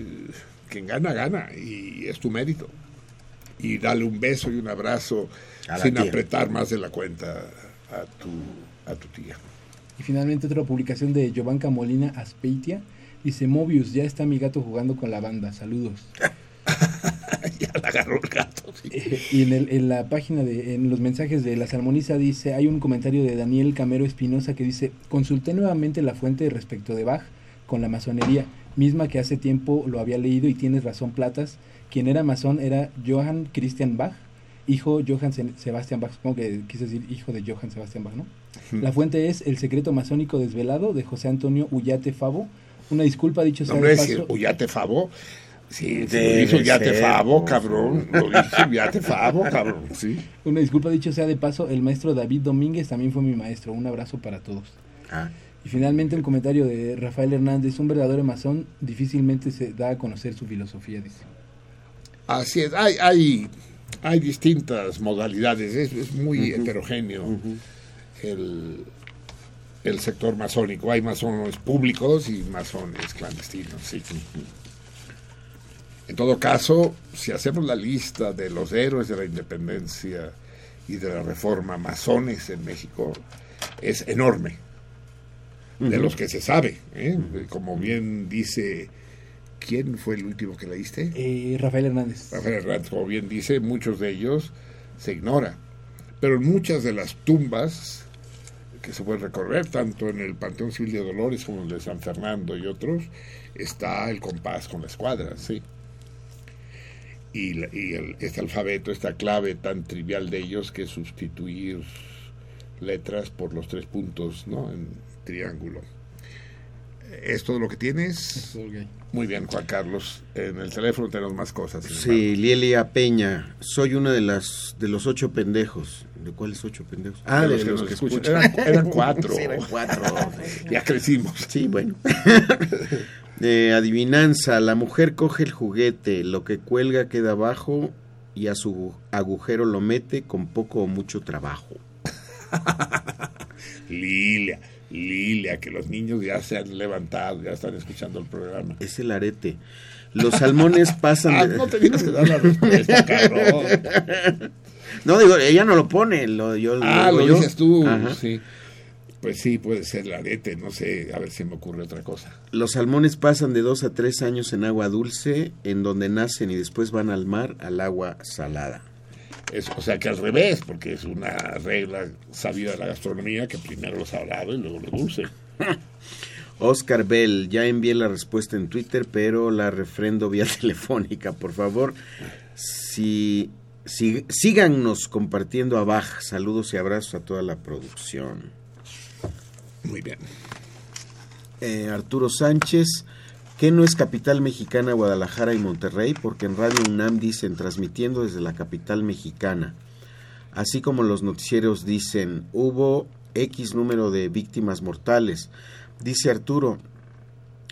Quien gana, gana. Y es tu mérito. Y dale un beso y un abrazo sin tía. apretar más de la cuenta a tu, a tu tía. Y finalmente otra publicación de Giovanca Molina Aspeitia. Dice, Mobius, ya está mi gato jugando con la banda. Saludos. [laughs] [laughs] ya le agarró el gato. Y en, el- en la página de, en los mensajes de la salmoniza dice, hay un comentario de Daniel Camero Espinosa que dice, consulté nuevamente la fuente respecto de Bach con la masonería, misma que hace tiempo lo había leído y tienes razón Platas, quien era masón era Johann Christian Bach, hijo Johann Se- Sebastian Bach, supongo que quise decir hijo de Johann Sebastian Bach, ¿no? La fuente es El secreto masónico desvelado de José Antonio Ullate Favo. Una disculpa, dicho sea de paso. Ullate Favo. Sí, Debe lo hizo Ullate ser, Favo, cabrón. Lo hizo Ullate Favo, cabrón. Sí. Una disculpa, dicho sea de paso, el maestro David Domínguez también fue mi maestro. Un abrazo para todos. Ah. Y finalmente un comentario de Rafael Hernández, un verdadero masón difícilmente se da a conocer su filosofía, dice. Así es, hay, hay, hay distintas modalidades, es, es muy heterogéneo el, el sector masónico. Hay masones públicos y masones clandestinos, sí. En todo caso, si hacemos la lista de los héroes de la independencia y de la reforma masones en México, es enorme. De los que se sabe, ¿eh? como bien dice, ¿quién fue el último que leíste? Eh, Rafael Hernández. Rafael Hernández, como bien dice, muchos de ellos se ignora. Pero en muchas de las tumbas que se pueden recorrer, tanto en el Panteón Civil de Dolores como en el de San Fernando y otros, está el compás con la escuadra, sí. Y, y el- este alfabeto, esta clave tan trivial de ellos que sustituir letras por los tres puntos, ¿no? En triángulo. ¿Es todo lo que tienes? Muy bien, Juan Carlos. En el teléfono tenemos más cosas. Sí, Lielia Peña, soy una de las de los ocho pendejos. ¿De cuáles ocho pendejos? De los que nos escuchan. Eran- eran [laughs] cuatro. Sí, eran cuatro. [laughs] Ya crecimos. Sí, bueno. [laughs] Eh, adivinanza, la mujer coge el juguete, lo que cuelga queda abajo y a su agujero lo mete con poco o mucho trabajo. Lilia, Lilia, que los niños ya se han levantado, ya están escuchando el programa. Es el arete. Los salmones [laughs] pasan Ah, de- no tenías que dar la respuesta, cabrón. [laughs] No, digo, ella no lo pone, lo, yo Ah, lo yo. dices tú, Ajá. sí. Pues sí, puede ser la arete, no sé, a ver si me ocurre otra cosa. Los salmones pasan de dos a tres años en agua dulce, en donde nacen y después van al mar, al agua salada. Es, o sea que al revés, porque es una regla sabida de la gastronomía que primero lo salado y luego lo dulce. [laughs] Oscar Bell, ya envié la respuesta en Twitter, pero la refrendo vía [laughs] telefónica. Por favor, si, si- síganos compartiendo a Bach. Saludos y abrazos a toda la producción. Muy bien. Eh, Arturo Sánchez, que no es capital mexicana Guadalajara y Monterrey, porque en Radio UNAM dicen transmitiendo desde la capital mexicana. Así como los noticieros dicen, hubo X número de víctimas mortales. Dice Arturo,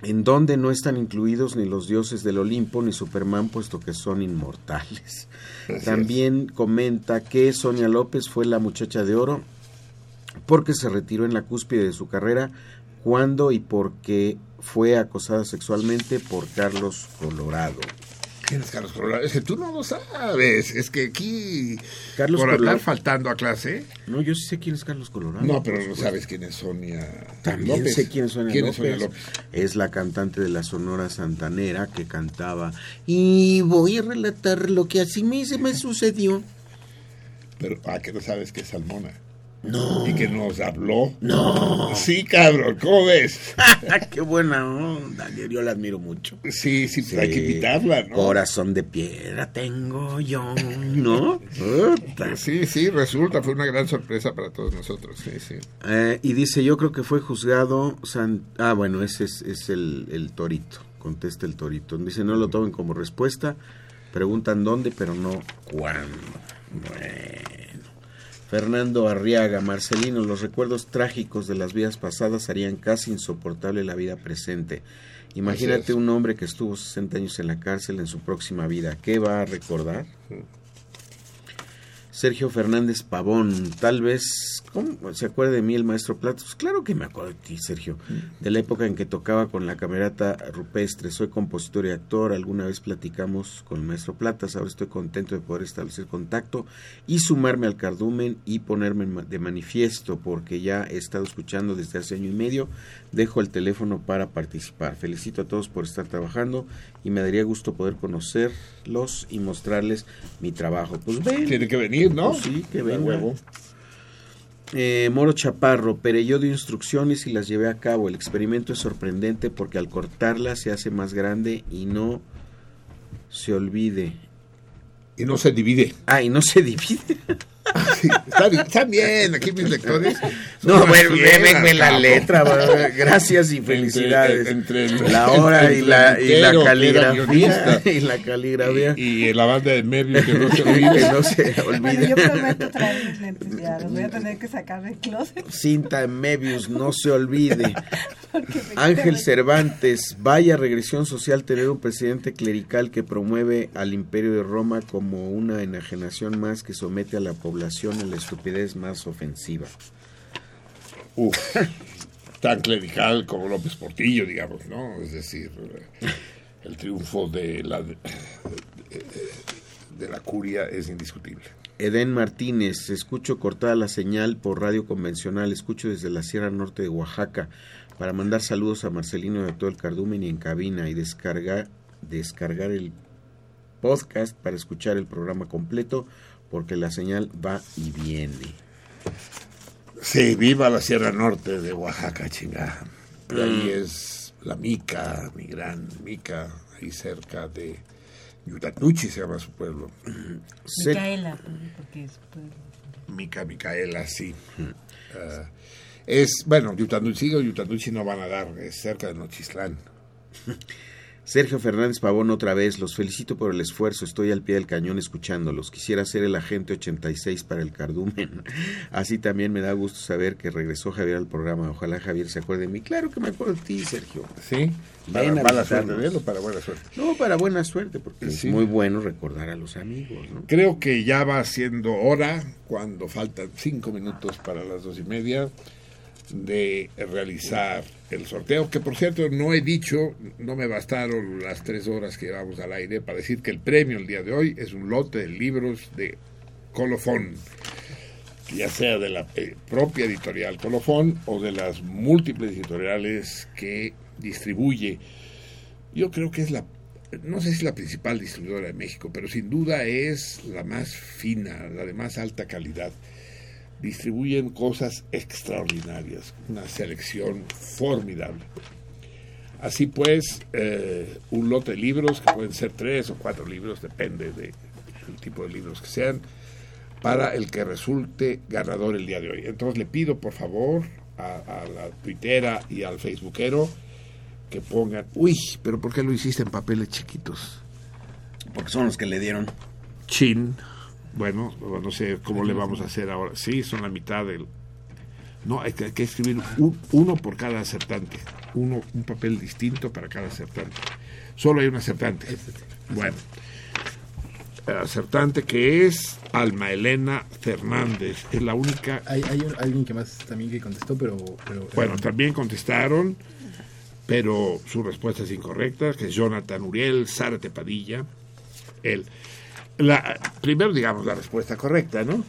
en donde no están incluidos ni los dioses del Olimpo ni Superman, puesto que son inmortales. Así También comenta que Sonia López fue la muchacha de oro porque se retiró en la cúspide de su carrera cuando y porque fue acosada sexualmente por Carlos Colorado. ¿Quién es Carlos Colorado? Es que tú no lo sabes. Es que aquí, Carlos por Colorado. andar faltando a clase, No, yo sí sé quién es Carlos Colorado. no, pero no supuesto. sabes quién es Sonia También López. sé quién es Sonia ¿Quién López. es Sonia López? Es la cantante de la Sonora Santanera que cantaba y voy a relatar lo que me, se me sucedió. Pero, ah, que no sabes que es Salmona. No. Y que nos habló. No. Sí, cabrón, ¿cómo ves? [laughs] Qué buena onda, yo, yo la admiro mucho. Sí, sí, hay que invitarla, ¿no? Corazón de piedra tengo yo, ¿no? [laughs] Sí, sí, resulta, fue una gran sorpresa para todos nosotros, sí, sí. Eh, y dice, yo creo que fue juzgado... San... Ah, bueno, ese es, es el, el torito, contesta el torito. Dice, no lo tomen como respuesta, preguntan dónde, pero no cuándo. Bueno. Fernando Arriaga, Marcelino, los recuerdos trágicos de las vidas pasadas harían casi insoportable la vida presente. Imagínate un hombre que estuvo 60 años en la cárcel en su próxima vida. ¿Qué va a recordar? Sergio Fernández Pavón, tal vez, ¿cómo se acuerda de mí el maestro Platos? Claro que me acuerdo de ti, Sergio, de la época en que tocaba con la camerata rupestre, soy compositor y actor, alguna vez platicamos con el maestro Platas, ahora estoy contento de poder establecer contacto y sumarme al cardumen y ponerme de manifiesto, porque ya he estado escuchando desde hace año y medio, dejo el teléfono para participar. Felicito a todos por estar trabajando y me daría gusto poder conocerlos y mostrarles mi trabajo. Pues ven. Tiene que venir, ¿no? Pues sí, que A venga. huevo. Eh, Moro Chaparro, Pereyó dio instrucciones y las llevé a cabo. El experimento es sorprendente porque al cortarla se hace más grande y no se olvide. Y no se divide. Ah, y no se divide. Está bien, están bien, aquí mis lectores. No, bueno, ve, fieras, ve la letra. Gracias y felicidades. Entre, entre el- la hora y entre la, y la que era caligrafía. [laughs] Y la caligrafía. Y, y la banda de Merrill que no se [laughs] olvide. Que no se Bueno, olvide. yo prometo traer mis lentes ya, los voy a tener que sacar del closet. Cinta de Mebius, no se olvide. [laughs] Ángel Cervantes, vaya regresión social tener un presidente clerical que promueve al imperio de Roma como una enajenación más que somete a la población a la estupidez más ofensiva. Uf, tan clerical como López Portillo, digamos, ¿no? Es decir, el triunfo de la, de, de la curia es indiscutible. Edén Martínez, escucho cortada la señal por radio convencional, escucho desde la Sierra Norte de Oaxaca para mandar saludos a Marcelino y a todo el cardumen y en cabina y descargar, descargar el podcast para escuchar el programa completo porque la señal va y viene. Sí, viva la Sierra Norte de Oaxaca, chingada. Y ahí Mm. es la Mica, mi gran Mica, ahí cerca de Yutanuchi se llama su pueblo. Micaela, porque es pueblo. Mica, Micaela, sí. Ah, es, bueno, Yutanuchi o Yutanuchi no van a dar, es cerca de Nochistlán. Sergio Fernández Pavón otra vez, los felicito por el esfuerzo, estoy al pie del cañón escuchándolos. Quisiera ser el agente 86 para el cardumen. [laughs] Así también me da gusto saber que regresó Javier al programa. Ojalá Javier se acuerde de mí. Claro que me acuerdo de ti, Sergio. ¿Sí? ¿Para mala suerte de él o para buena suerte? No, para buena suerte, porque Sí. es muy bueno recordar a los amigos, ¿no? Creo que ya va siendo hora, cuando faltan cinco minutos para las dos y media, de realizar el sorteo, que por cierto no he dicho, no me bastaron las tres horas que llevamos al aire para decir que el premio el día de hoy es un lote de libros de Colofón, ya sea de la eh, propia editorial Colofón o de las múltiples editoriales que distribuye. Yo creo que es la, no sé si es la principal distribuidora de México, pero sin duda es la más fina, la de más alta calidad. Distribuyen cosas extraordinarias, una selección formidable. Así pues, eh, un lote de libros, que pueden ser tres o cuatro libros, depende de- del tipo de libros que sean, para el que resulte ganador el día de hoy. Entonces le pido por favor a, a la tuitera y al facebookero que pongan, uy, pero ¿por qué lo hiciste en papeles chiquitos? Porque son los que le dieron. Chin. Bueno, no sé cómo le vamos a hacer ahora. Sí, son la mitad del... No, hay que, hay que escribir un- uno por cada acertante. Uno, un papel distinto para cada acertante. Solo hay un acertante. Bueno. El acertante que es Alma Elena Fernández. Es la única... Hay, hay un- alguien que más también que contestó, pero... pero Bueno, también contestaron, pero su respuesta es incorrecta, que es Jonathan Uriel, Zárate Padilla, él. La, primero digamos la respuesta correcta, ¿no?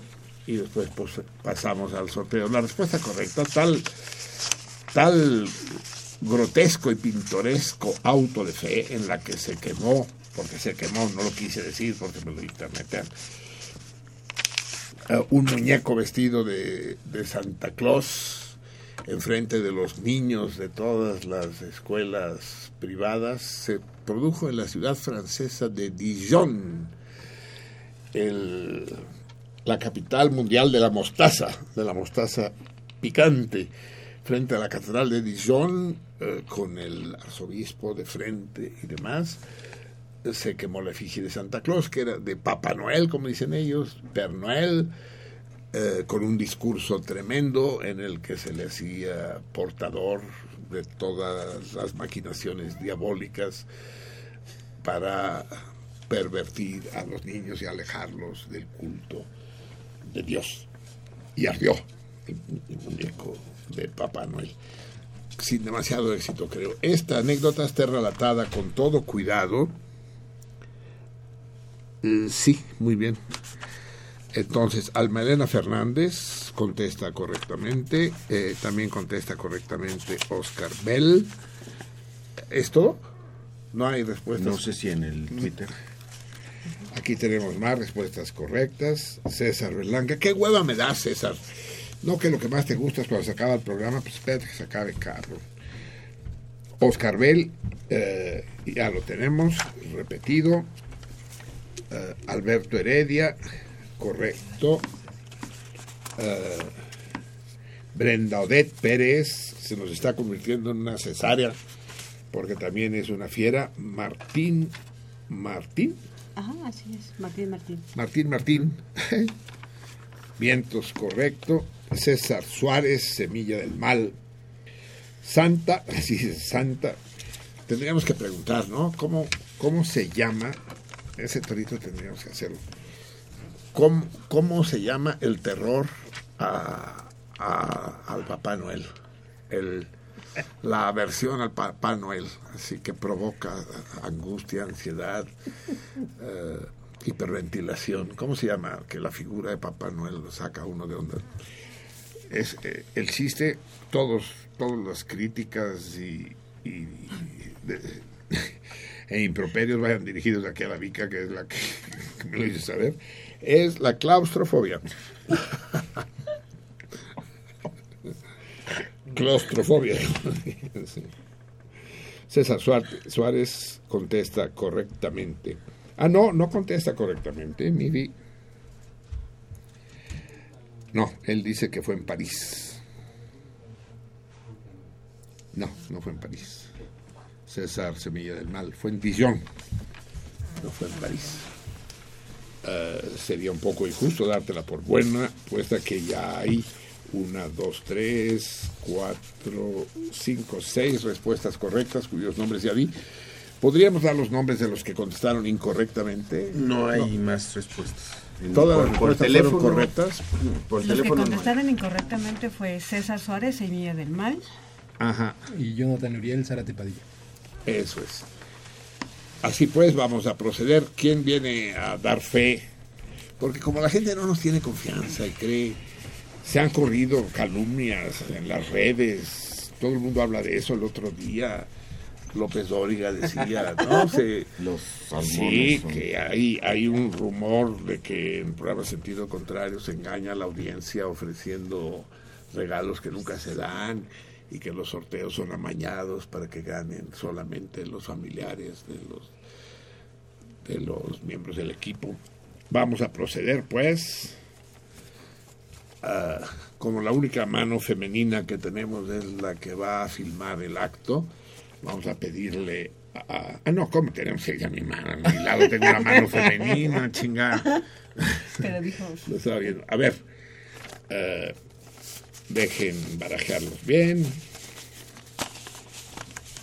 Y después pues, pasamos al sorteo. La respuesta correcta, tal, tal grotesco y pintoresco auto de fe en la que se quemó, porque se quemó, no lo quise decir porque me lo internetean, eh, un muñeco vestido de, de Santa Claus enfrente de los niños de todas las escuelas privadas se produjo en la ciudad francesa de Dijon, la capital mundial de la mostaza, de la mostaza picante, frente a la catedral de Dijon, eh, con el arzobispo de frente y demás. Se quemó la efigie de Santa Claus, que era de Papá Noel, como dicen ellos, Per Noel, eh, con un discurso tremendo en el que se le hacía portador de todas las maquinaciones diabólicas para pervertir a los niños y alejarlos del culto de Dios. Y ardió el, el de Papá Noel. Sin demasiado éxito, creo. Esta anécdota está relatada con todo cuidado. Eh, sí, muy bien. Entonces, Almalena Fernández contesta correctamente. eh, también contesta correctamente Oscar Bell. ¿Es todo? No hay respuestas. No sé si en el Twitter. Aquí tenemos más respuestas correctas. César Berlanga. ¿Qué hueva me da, César? No que lo que más te gusta es cuando se acaba el programa, pues espérate que se acabe, Carlos. Oscar Bell, eh, ya lo tenemos, repetido. Eh, Alberto Heredia, correcto. Eh, Brenda Odette Pérez, se nos está convirtiendo en una cesárea, porque también es una fiera. Martín, Martín, Ajá, así es. Martín Martín. Martín Martín, Vientos, correcto. César Suárez, Semilla del Mal. Santa, [laughs] así es, Santa. Tendríamos que preguntar, ¿no? ¿Cómo, cómo se llama? Ese torito tendríamos que hacerlo. ¿Cómo, cómo se llama el terror al Papá Noel? El, la aversión al Papá Noel, así que provoca angustia, ansiedad, eh, hiperventilación. ¿Cómo se llama? Que la figura de Papá Noel lo saca uno de onda. Es eh, el chiste, todos, todas las críticas y, e improperios vayan dirigidos aquí a la Vica, que es la que, [laughs] me lo hizo saber, es la claustrofobia. [laughs] claustrofobia. [laughs] César Suárez, Suárez contesta correctamente. Ah, no, no contesta correctamente, Miri. No, él dice que fue en París. No, no fue en París. César Semilla del Mal, fue en Dijon. No fue en París. Eh, sería un poco injusto dártela por buena, puesta que ya hay una, dos, tres, cuatro, cinco, seis respuestas correctas, cuyos nombres ya vi. ¿Podríamos dar los nombres de los que contestaron incorrectamente? No hay más respuestas. Todas por- las por respuestas teléfono- fueron correctas. Por Los que no contestaron incorrectamente fue César Suárez, Semilla del Mal. Ajá. Y Jonathan Uriel, Zárate Padilla. Eso es. Así pues, vamos a proceder. ¿Quién viene a dar fe? Porque como la gente no nos tiene confianza y cree, se han corrido calumnias en las redes, todo el mundo habla de eso el otro día. López Dóriga decía, ¿no? [laughs] Se, Los sí, son- que hay, hay un rumor de que en programa sentido contrario se engaña a la audiencia ofreciendo regalos que nunca se dan y que los sorteos son amañados para que ganen solamente los familiares de los de los miembros del equipo. Vamos a proceder pues. Ah, como la única mano femenina que tenemos es la que va a filmar el acto, vamos a pedirle ah, no, ¿cómo tenemos que ir a mi mano? A mi lado tengo una mano femenina, [laughs] chingada. Pero dijo... [laughs] Lo estaba viendo. A ver, eh, dejen barajarlos bien.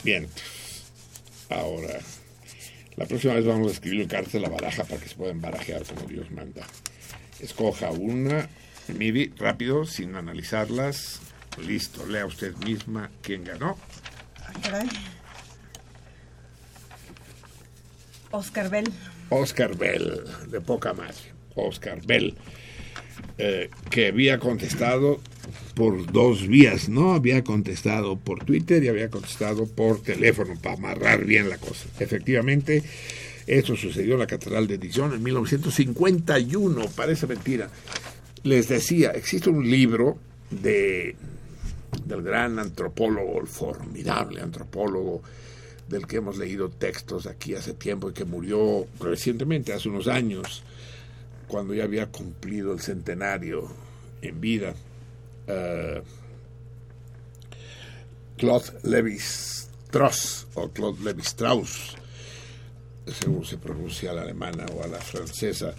Bien. Ahora, la próxima vez vamos a escribir cartas de la baraja para que se puedan barajear como Dios manda. Escoja una, mire rápido, sin analizarlas. Listo, lea usted misma quién ganó. Caray. Oscar Bell. Oscar Bell, de poca madre. Oscar Bell, eh, que había contestado por dos vías, ¿no? Había contestado por Twitter y había contestado por teléfono para amarrar bien la cosa. Efectivamente, eso sucedió en la Catedral de Dijon en 1951, parece mentira. Les decía, existe un libro de, del gran antropólogo, el formidable antropólogo, del que hemos leído textos aquí hace tiempo y que murió recientemente, hace unos años, cuando ya había cumplido el centenario en vida. eh, Claude Levi-Strauss o Claude Levi-Strauss, según se pronuncia a la alemana o a la francesa.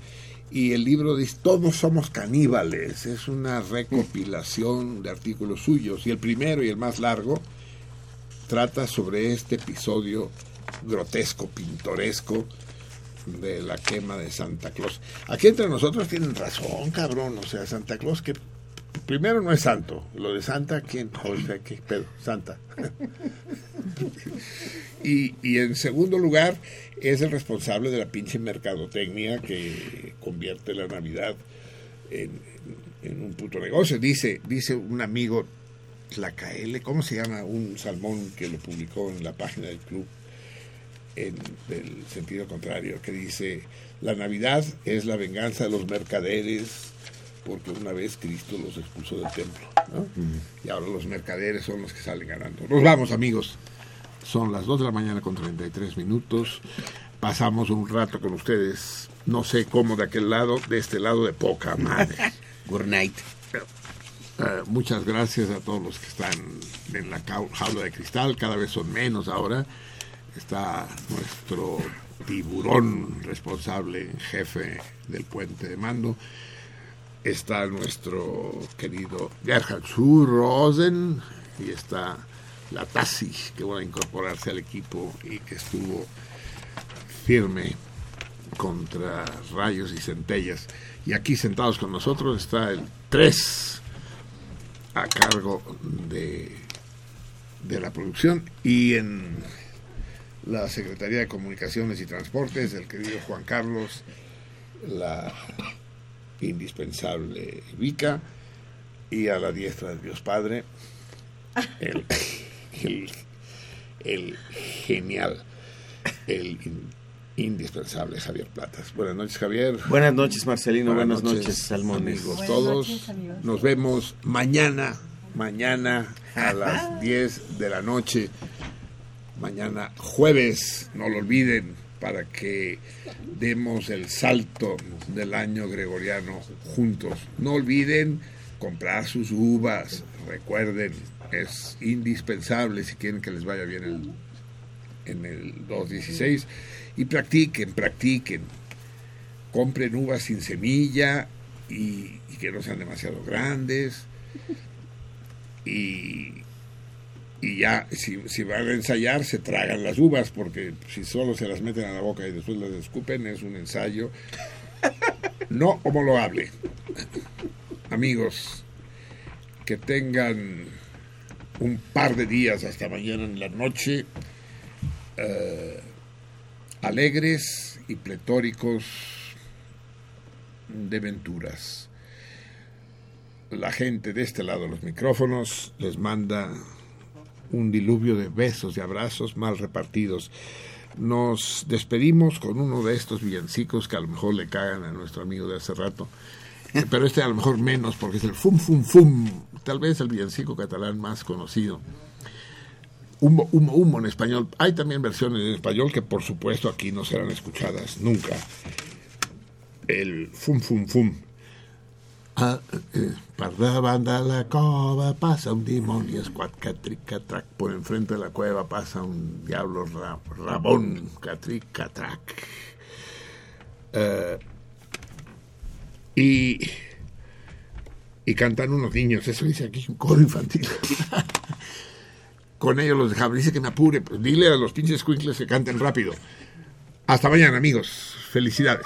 Y el libro dice, todos somos caníbales. Es una recopilación de artículos suyos. Y el primero y el más largo trata sobre este episodio grotesco, pintoresco de la quema de Santa Claus. Aquí entre nosotros tienen razón, cabrón. O sea, Santa Claus que primero no es santo. Lo de Santa, ¿quién? [laughs] O ¿qué pedo? Santa. [laughs] y, y en segundo lugar, es el responsable de la pinche mercadotecnia que convierte la Navidad en, en un puto negocio. Dice, dice un amigo, la KL, ¿cómo se llama? Un salmón que lo publicó en la página del club en del sentido contrario, que dice, la Navidad es la venganza de los mercaderes porque una vez Cristo los expulsó del templo. ¿no? Y ahora los mercaderes son los que salen ganando. Nos vamos, amigos. Son las 2 de la mañana con 33 minutos. Pasamos un rato con ustedes. No sé cómo de aquel lado, de este lado de poca madre. [laughs] Good night. Eh, muchas gracias a todos los que están en la jaula de cristal. Cada vez son menos ahora. Está nuestro tiburón responsable, jefe del puente de mando. Está nuestro querido Gerhard Rosen y está la Tassi, que va a incorporarse al equipo y que estuvo firme contra rayos y centellas. Y aquí sentados con nosotros está el 3 a cargo de, de la producción y en la Secretaría de Comunicaciones y Transportes, el querido Juan Carlos, la indispensable Vica y a la diestra de Dios Padre, el, [laughs] el, el genial, el in- indispensable Javier Platas. Buenas noches, Javier. Buenas noches, Marcelino. Buenas, noches, Salmones. amigos todos. Nos vemos mañana, mañana a las [laughs] 10 de la noche. Mañana jueves, no lo olviden, para que demos el salto del año gregoriano juntos. No olviden comprar sus uvas. Recuerden, es indispensable si quieren que les vaya bien el, en el 216. Y practiquen, practiquen. Compren uvas sin semilla y, y que no sean demasiado grandes. Y, y ya, si, si van a ensayar, se tragan las uvas, porque si solo se las meten a la boca y después las escupen, es un ensayo no homologable. Amigos, que tengan un par de días hasta mañana en la noche eh, alegres y pletóricos de venturas. La gente de este lado de los micrófonos les manda un diluvio de besos y abrazos mal repartidos. Nos despedimos con uno de estos villancicos que a lo mejor le cagan a nuestro amigo de hace rato, eh, pero este a lo mejor menos porque es el fum fum fum, tal vez el villancico catalán más conocido. Humo, en español. Hay también versiones en español que por supuesto aquí no serán escuchadas nunca. El fum fum fum. Ah, eh, la cova passa un dimoni esquat catric catrac por enfrente de la cueva pasa un diablo ra- rabón catric catrac Eh, y y cantan unos niños eso dice aquí un coro infantil. [laughs] Con ellos los dejaba dice que me apure pues dile a los pinches cuincles que canten rápido. Hasta mañana amigos. Felicidades